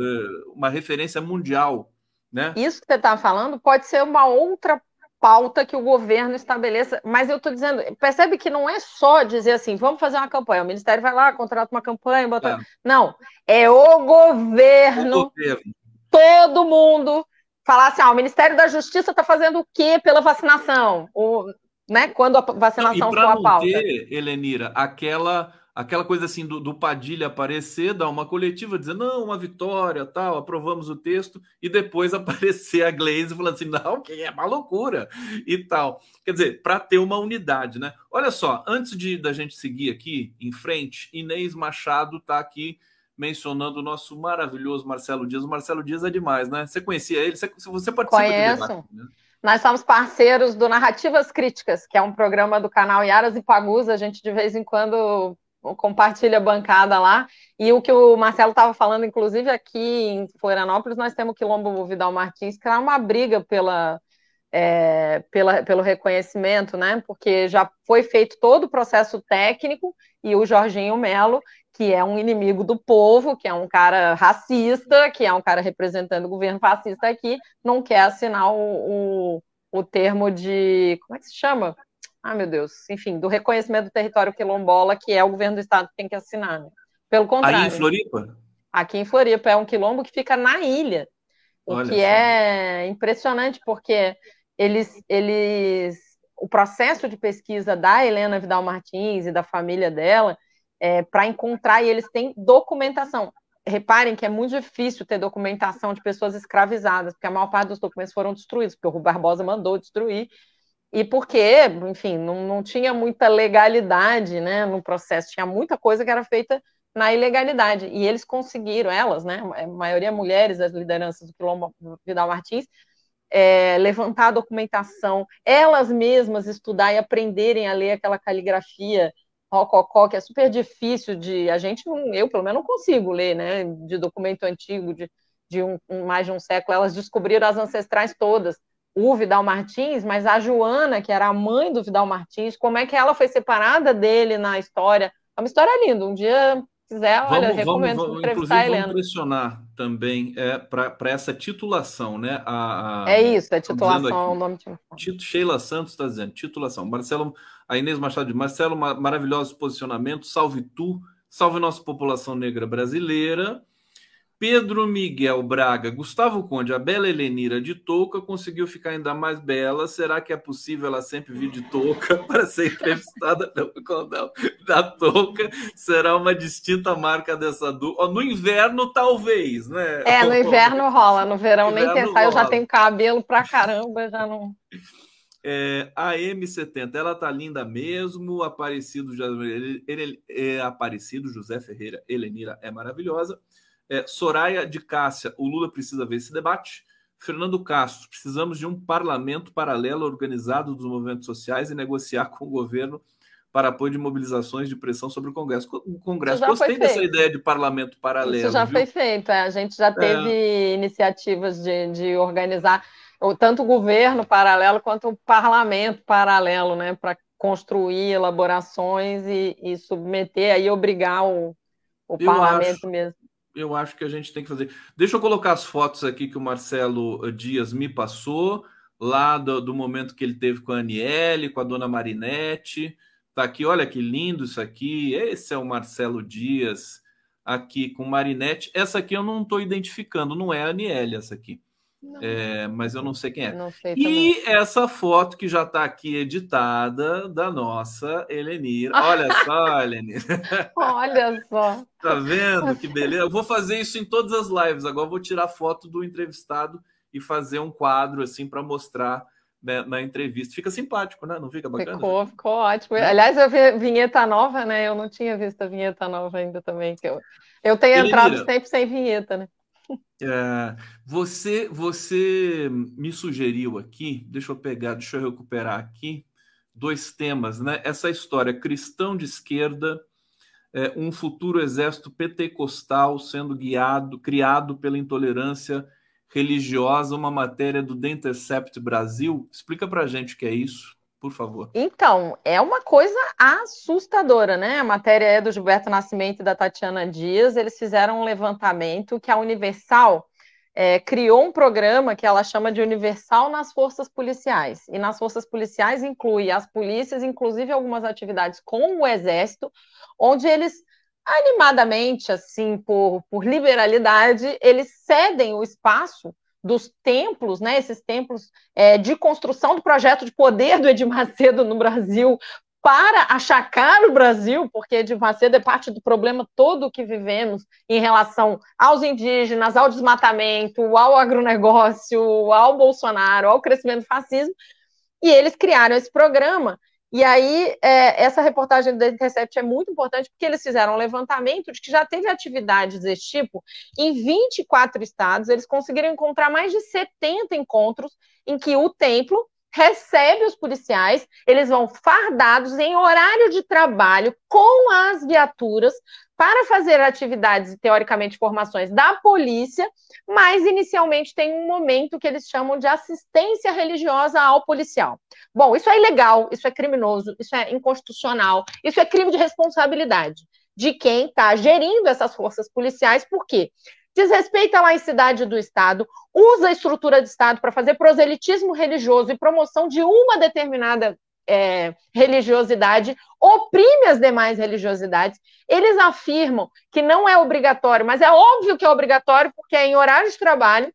uma referência mundial. Né? Isso que você está falando pode ser uma outra pauta que o governo estabeleça. Mas eu estou dizendo, percebe que não é só dizer assim, vamos fazer uma campanha. O Ministério vai lá, contrata uma campanha, bota. É. Não, é o governo, o governo, todo mundo falar assim: ah, o Ministério da Justiça está fazendo o quê pela vacinação? O, né, quando a vacinação for a pauta. Ter, Helenira, aquela aquela coisa assim do, do, Padilha aparecer, dar uma coletiva, dizer, não, uma vitória, tal, aprovamos o texto, e depois aparecer a Glaze falando assim, não, que é uma loucura, e tal. Quer dizer, para ter uma unidade, né? Olha só, antes de da gente seguir aqui em frente, Inês Machado está aqui mencionando o nosso maravilhoso Marcelo Dias. O Marcelo Dias é demais, né? Você conhecia ele? Você, você participa Conheço. Debate, né? Nós somos parceiros do Narrativas Críticas, que é um programa do canal Yaras e Pagus. A gente de vez em quando compartilha a bancada lá. E o que o Marcelo estava falando, inclusive aqui em Florianópolis, nós temos o Quilombo Vidal Martins, que é uma briga pela, é, pela, pelo reconhecimento, né? Porque já foi feito todo o processo técnico e o Jorginho Melo, que é um inimigo do povo, que é um cara racista, que é um cara representando o governo fascista aqui, não quer assinar o, o, o termo de. Como é que se chama? Ah, meu Deus, enfim, do reconhecimento do território quilombola, que é o governo do estado que tem que assinar. Né? Pelo contrário. Aí em Floripa? Aqui em Floripa, é um quilombo que fica na ilha, o Olha que só. é impressionante, porque eles, eles, o processo de pesquisa da Helena Vidal Martins e da família dela, é, para encontrar, e eles têm documentação. Reparem que é muito difícil ter documentação de pessoas escravizadas, porque a maior parte dos documentos foram destruídos, porque o Rui Barbosa mandou destruir, e porque, enfim, não, não tinha muita legalidade né, no processo, tinha muita coisa que era feita na ilegalidade. E eles conseguiram, elas, né, a maioria mulheres, as lideranças do Quilombo Vidal Martins, é, levantar a documentação, elas mesmas estudar e aprenderem a ler aquela caligrafia rococó, que é super difícil de. A gente, eu pelo menos não consigo ler, né, de documento antigo, de, de um, mais de um século. Elas descobriram as ancestrais todas o Vidal Martins, mas a Joana, que era a mãe do Vidal Martins, como é que ela foi separada dele na história? É uma história linda. Um dia quiser, olha, vamos, recomendo vamos, entrevistar a Helena. Vamos pressionar também é, para essa titulação, né? A, a, é isso, é titulação, o nome de Sheila Santos está dizendo, titulação. Marcelo, a Inês Machado de Marcelo, maravilhoso posicionamento, salve tu, salve nossa população negra brasileira. Pedro Miguel Braga, Gustavo Conde, a bela Helenira de touca conseguiu ficar ainda mais bela. Será que é possível ela sempre vir de touca para ser entrevistada pelo condão da touca? Será uma distinta marca dessa dupla? No inverno, talvez, né? É, no inverno rola, no verão no nem pensar. Rola. Eu já tenho cabelo pra caramba, já não. É, a M70, ela tá linda mesmo. Aparecido, é, Aparecido José Ferreira, Helenira é maravilhosa. É, Soraya de Cássia, o Lula precisa ver esse debate. Fernando Castro, precisamos de um parlamento paralelo organizado dos movimentos sociais e negociar com o governo para apoio de mobilizações de pressão sobre o Congresso. O Congresso gostei dessa ideia de parlamento paralelo. Isso já viu? foi feito, é. a gente já é. teve é. iniciativas de, de organizar tanto o governo paralelo quanto o parlamento paralelo, né, para construir elaborações e, e, submeter aí obrigar o, o parlamento acho, mesmo eu acho que a gente tem que fazer. Deixa eu colocar as fotos aqui que o Marcelo Dias me passou, lá do, do momento que ele teve com a Aniele, com a dona Marinette. Tá aqui, olha que lindo isso aqui. Esse é o Marcelo Dias aqui com Marinette. Essa aqui eu não estou identificando, não é a Aniele, essa aqui. É, mas eu não sei quem é. e essa foto que já está aqui editada da nossa Helenira. Olha só, Helenira. Olha só. Tá vendo que beleza? Eu vou fazer isso em todas as lives. Agora eu vou tirar foto do entrevistado e fazer um quadro assim para mostrar né, na entrevista. Fica simpático, né? Não fica bacana? Ficou, ficou ótimo. É. Aliás, eu vi vinheta nova, né? Eu não tinha visto a vinheta nova ainda também. Que eu, eu tenho Helenira. entrado sempre sem vinheta, né? É, você, você me sugeriu aqui, deixa eu pegar, deixa eu recuperar aqui, dois temas, né? Essa história cristão de esquerda, é, um futuro exército pentecostal sendo guiado, criado pela intolerância religiosa, uma matéria do The Intercept Brasil. Explica pra gente o que é isso por favor. Então, é uma coisa assustadora, né? A matéria é do Gilberto Nascimento e da Tatiana Dias. Eles fizeram um levantamento que a Universal é, criou um programa que ela chama de Universal nas Forças Policiais. E nas Forças Policiais inclui as polícias, inclusive algumas atividades com o Exército, onde eles animadamente, assim, por, por liberalidade, eles cedem o espaço dos templos, né, esses templos é, de construção do projeto de poder do Edir Macedo no Brasil para achacar o Brasil, porque Edir Macedo é parte do problema todo que vivemos em relação aos indígenas, ao desmatamento, ao agronegócio, ao Bolsonaro, ao crescimento do fascismo, e eles criaram esse programa e aí, é, essa reportagem do Intercept é muito importante porque eles fizeram um levantamento de que já teve atividades desse tipo em 24 estados. Eles conseguiram encontrar mais de 70 encontros em que o templo recebe os policiais, eles vão fardados em horário de trabalho com as viaturas para fazer atividades teoricamente formações da polícia, mas inicialmente tem um momento que eles chamam de assistência religiosa ao policial. Bom, isso é ilegal, isso é criminoso, isso é inconstitucional, isso é crime de responsabilidade de quem está gerindo essas forças policiais, por quê? desrespeita a laicidade do Estado, usa a estrutura de Estado para fazer proselitismo religioso e promoção de uma determinada é, religiosidade, oprime as demais religiosidades. Eles afirmam que não é obrigatório, mas é óbvio que é obrigatório, porque é em horário de trabalho,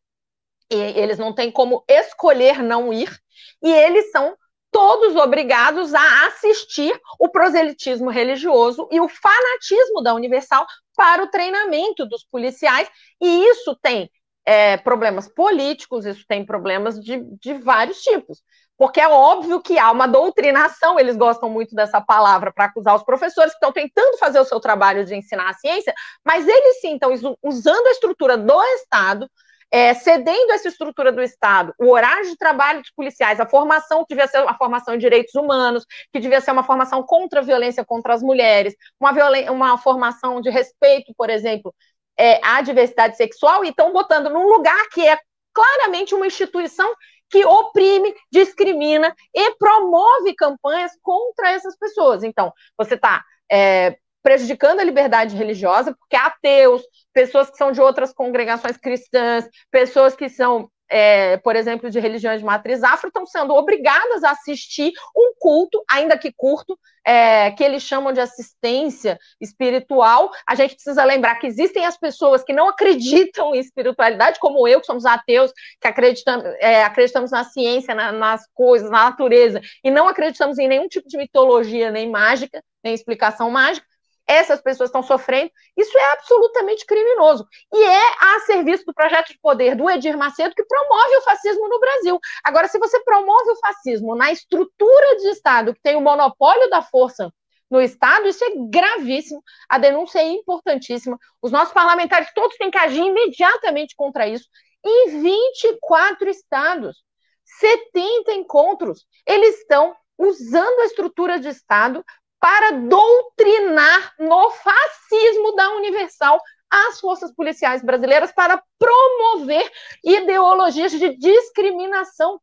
e eles não têm como escolher não ir, e eles são todos obrigados a assistir o proselitismo religioso e o fanatismo da Universal para o treinamento dos policiais, e isso tem é, problemas políticos, isso tem problemas de, de vários tipos. Porque é óbvio que há uma doutrinação, eles gostam muito dessa palavra para acusar os professores que estão tentando fazer o seu trabalho de ensinar a ciência, mas eles sim estão usando a estrutura do Estado é, cedendo essa estrutura do Estado, o horário de trabalho dos policiais, a formação que devia ser uma formação em direitos humanos, que devia ser uma formação contra a violência contra as mulheres, uma, uma formação de respeito, por exemplo, é, à diversidade sexual, e estão botando num lugar que é claramente uma instituição que oprime, discrimina e promove campanhas contra essas pessoas. Então, você está é, prejudicando a liberdade religiosa, porque ateus, pessoas que são de outras congregações cristãs, pessoas que são é, por exemplo, de religiões de matriz afro, estão sendo obrigadas a assistir um culto, ainda que curto, é, que eles chamam de assistência espiritual. A gente precisa lembrar que existem as pessoas que não acreditam em espiritualidade, como eu, que somos ateus, que acreditamos, é, acreditamos na ciência, na, nas coisas, na natureza, e não acreditamos em nenhum tipo de mitologia, nem mágica, nem explicação mágica essas pessoas estão sofrendo, isso é absolutamente criminoso. E é a serviço do projeto de poder do Edir Macedo que promove o fascismo no Brasil. Agora, se você promove o fascismo na estrutura de Estado que tem o monopólio da força no Estado, isso é gravíssimo. A denúncia é importantíssima. Os nossos parlamentares todos têm que agir imediatamente contra isso. Em 24 estados, 70 encontros, eles estão usando a estrutura de Estado para doutrinar no fascismo da Universal as forças policiais brasileiras para promover ideologias de discriminação.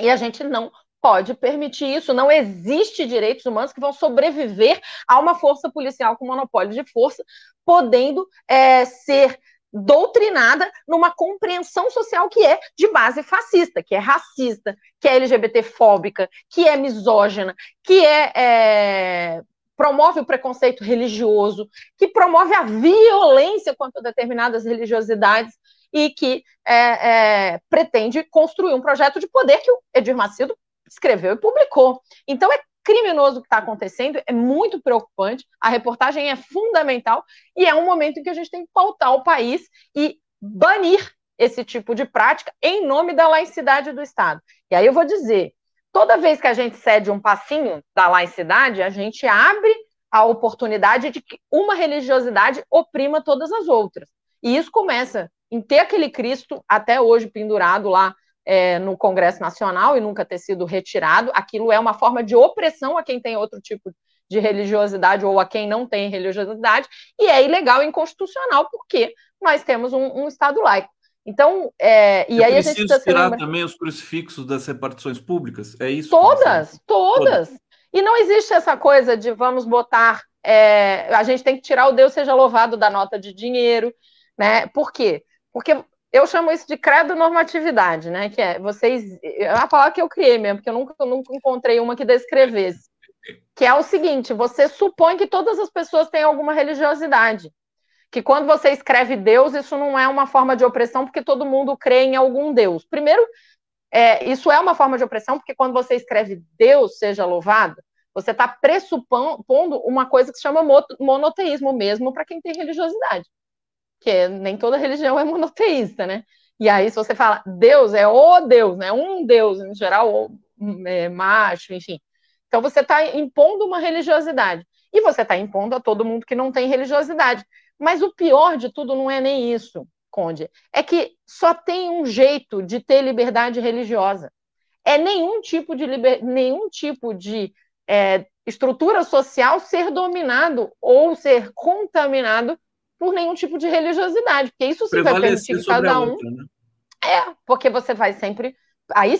E a gente não pode permitir isso. Não existe direitos humanos que vão sobreviver a uma força policial com monopólio de força, podendo é, ser doutrinada numa compreensão social que é de base fascista, que é racista, que é LGBTfóbica, que é misógina, que é, é promove o preconceito religioso, que promove a violência contra determinadas religiosidades e que é, é, pretende construir um projeto de poder que o Edir Macedo escreveu e publicou. Então é criminoso que está acontecendo, é muito preocupante, a reportagem é fundamental e é um momento em que a gente tem que pautar o país e banir esse tipo de prática em nome da laicidade do Estado. E aí eu vou dizer, toda vez que a gente cede um passinho da laicidade, a gente abre a oportunidade de que uma religiosidade oprima todas as outras. E isso começa em ter aquele Cristo até hoje pendurado lá é, no Congresso Nacional e nunca ter sido retirado. Aquilo é uma forma de opressão a quem tem outro tipo de religiosidade ou a quem não tem religiosidade, e é ilegal e inconstitucional, porque nós temos um, um Estado laico. Então, é, e aí a gente precisa tirar lembra... também os crucifixos das repartições públicas? É isso? Todas, todas, todas. E não existe essa coisa de vamos botar. É, a gente tem que tirar o Deus seja louvado da nota de dinheiro, né? Por quê? Porque eu chamo isso de credo normatividade, né? Que é vocês. É palavra que eu criei mesmo, porque eu nunca, nunca encontrei uma que descrevesse. Que é o seguinte: você supõe que todas as pessoas têm alguma religiosidade. Que quando você escreve Deus, isso não é uma forma de opressão, porque todo mundo crê em algum Deus. Primeiro, é, isso é uma forma de opressão, porque quando você escreve Deus seja louvado, você está pressupondo uma coisa que se chama monoteísmo mesmo para quem tem religiosidade que nem toda religião é monoteísta, né? E aí, se você fala Deus, é o Deus, né? Um Deus, em geral, é, macho, enfim. Então, você está impondo uma religiosidade. E você está impondo a todo mundo que não tem religiosidade. Mas o pior de tudo não é nem isso, Conde. É que só tem um jeito de ter liberdade religiosa. É nenhum tipo de, liber... nenhum tipo de é, estrutura social ser dominado ou ser contaminado por nenhum tipo de religiosidade, porque isso sim vai permitir que cada um. Outra, né? É, porque você vai sempre. Aí,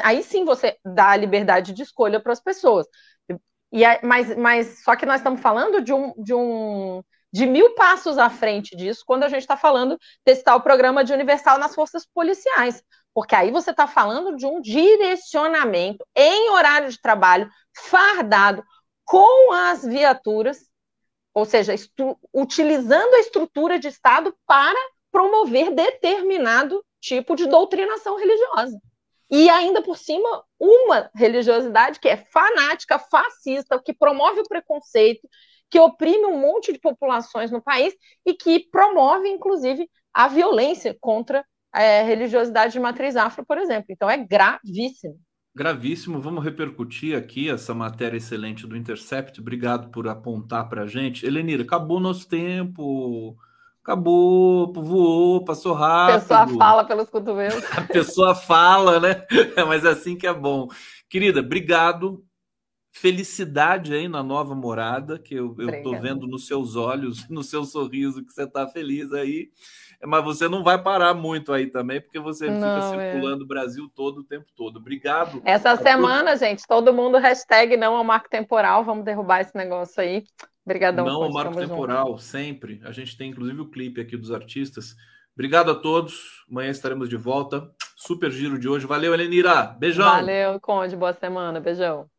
aí sim você dá a liberdade de escolha para as pessoas. E, mas, mas só que nós estamos falando de um, de um de mil passos à frente disso quando a gente está falando desse tal programa de universal nas forças policiais. Porque aí você está falando de um direcionamento em horário de trabalho, fardado, com as viaturas ou seja, utilizando a estrutura de Estado para promover determinado tipo de doutrinação religiosa. E ainda por cima, uma religiosidade que é fanática, fascista, que promove o preconceito, que oprime um monte de populações no país e que promove, inclusive, a violência contra a é, religiosidade de matriz afro, por exemplo. Então, é gravíssimo gravíssimo. Vamos repercutir aqui essa matéria excelente do Intercept. Obrigado por apontar para a gente. Helenira, acabou nosso tempo. Acabou, voou, passou rápido. A pessoa fala pelos cotovelos. A pessoa fala, né? Mas é assim que é bom. Querida, obrigado. Felicidade aí na nova morada, que eu, tô vendo nos seus olhos, no seu sorriso, que você tá feliz aí mas você não vai parar muito aí também, porque você não, fica é. circulando é. o Brasil todo o tempo todo. Obrigado. Essa semana, gente, todo mundo hashtag não ao marco temporal, vamos derrubar esse negócio aí. Obrigadão. Não ao marco temporal, junto. sempre. A gente tem inclusive o clipe aqui dos artistas Obrigado a todos. Amanhã estaremos de volta. Super giro de hoje. Valeu, Elenira. Beijão. Valeu, Conde. Boa semana. Beijão.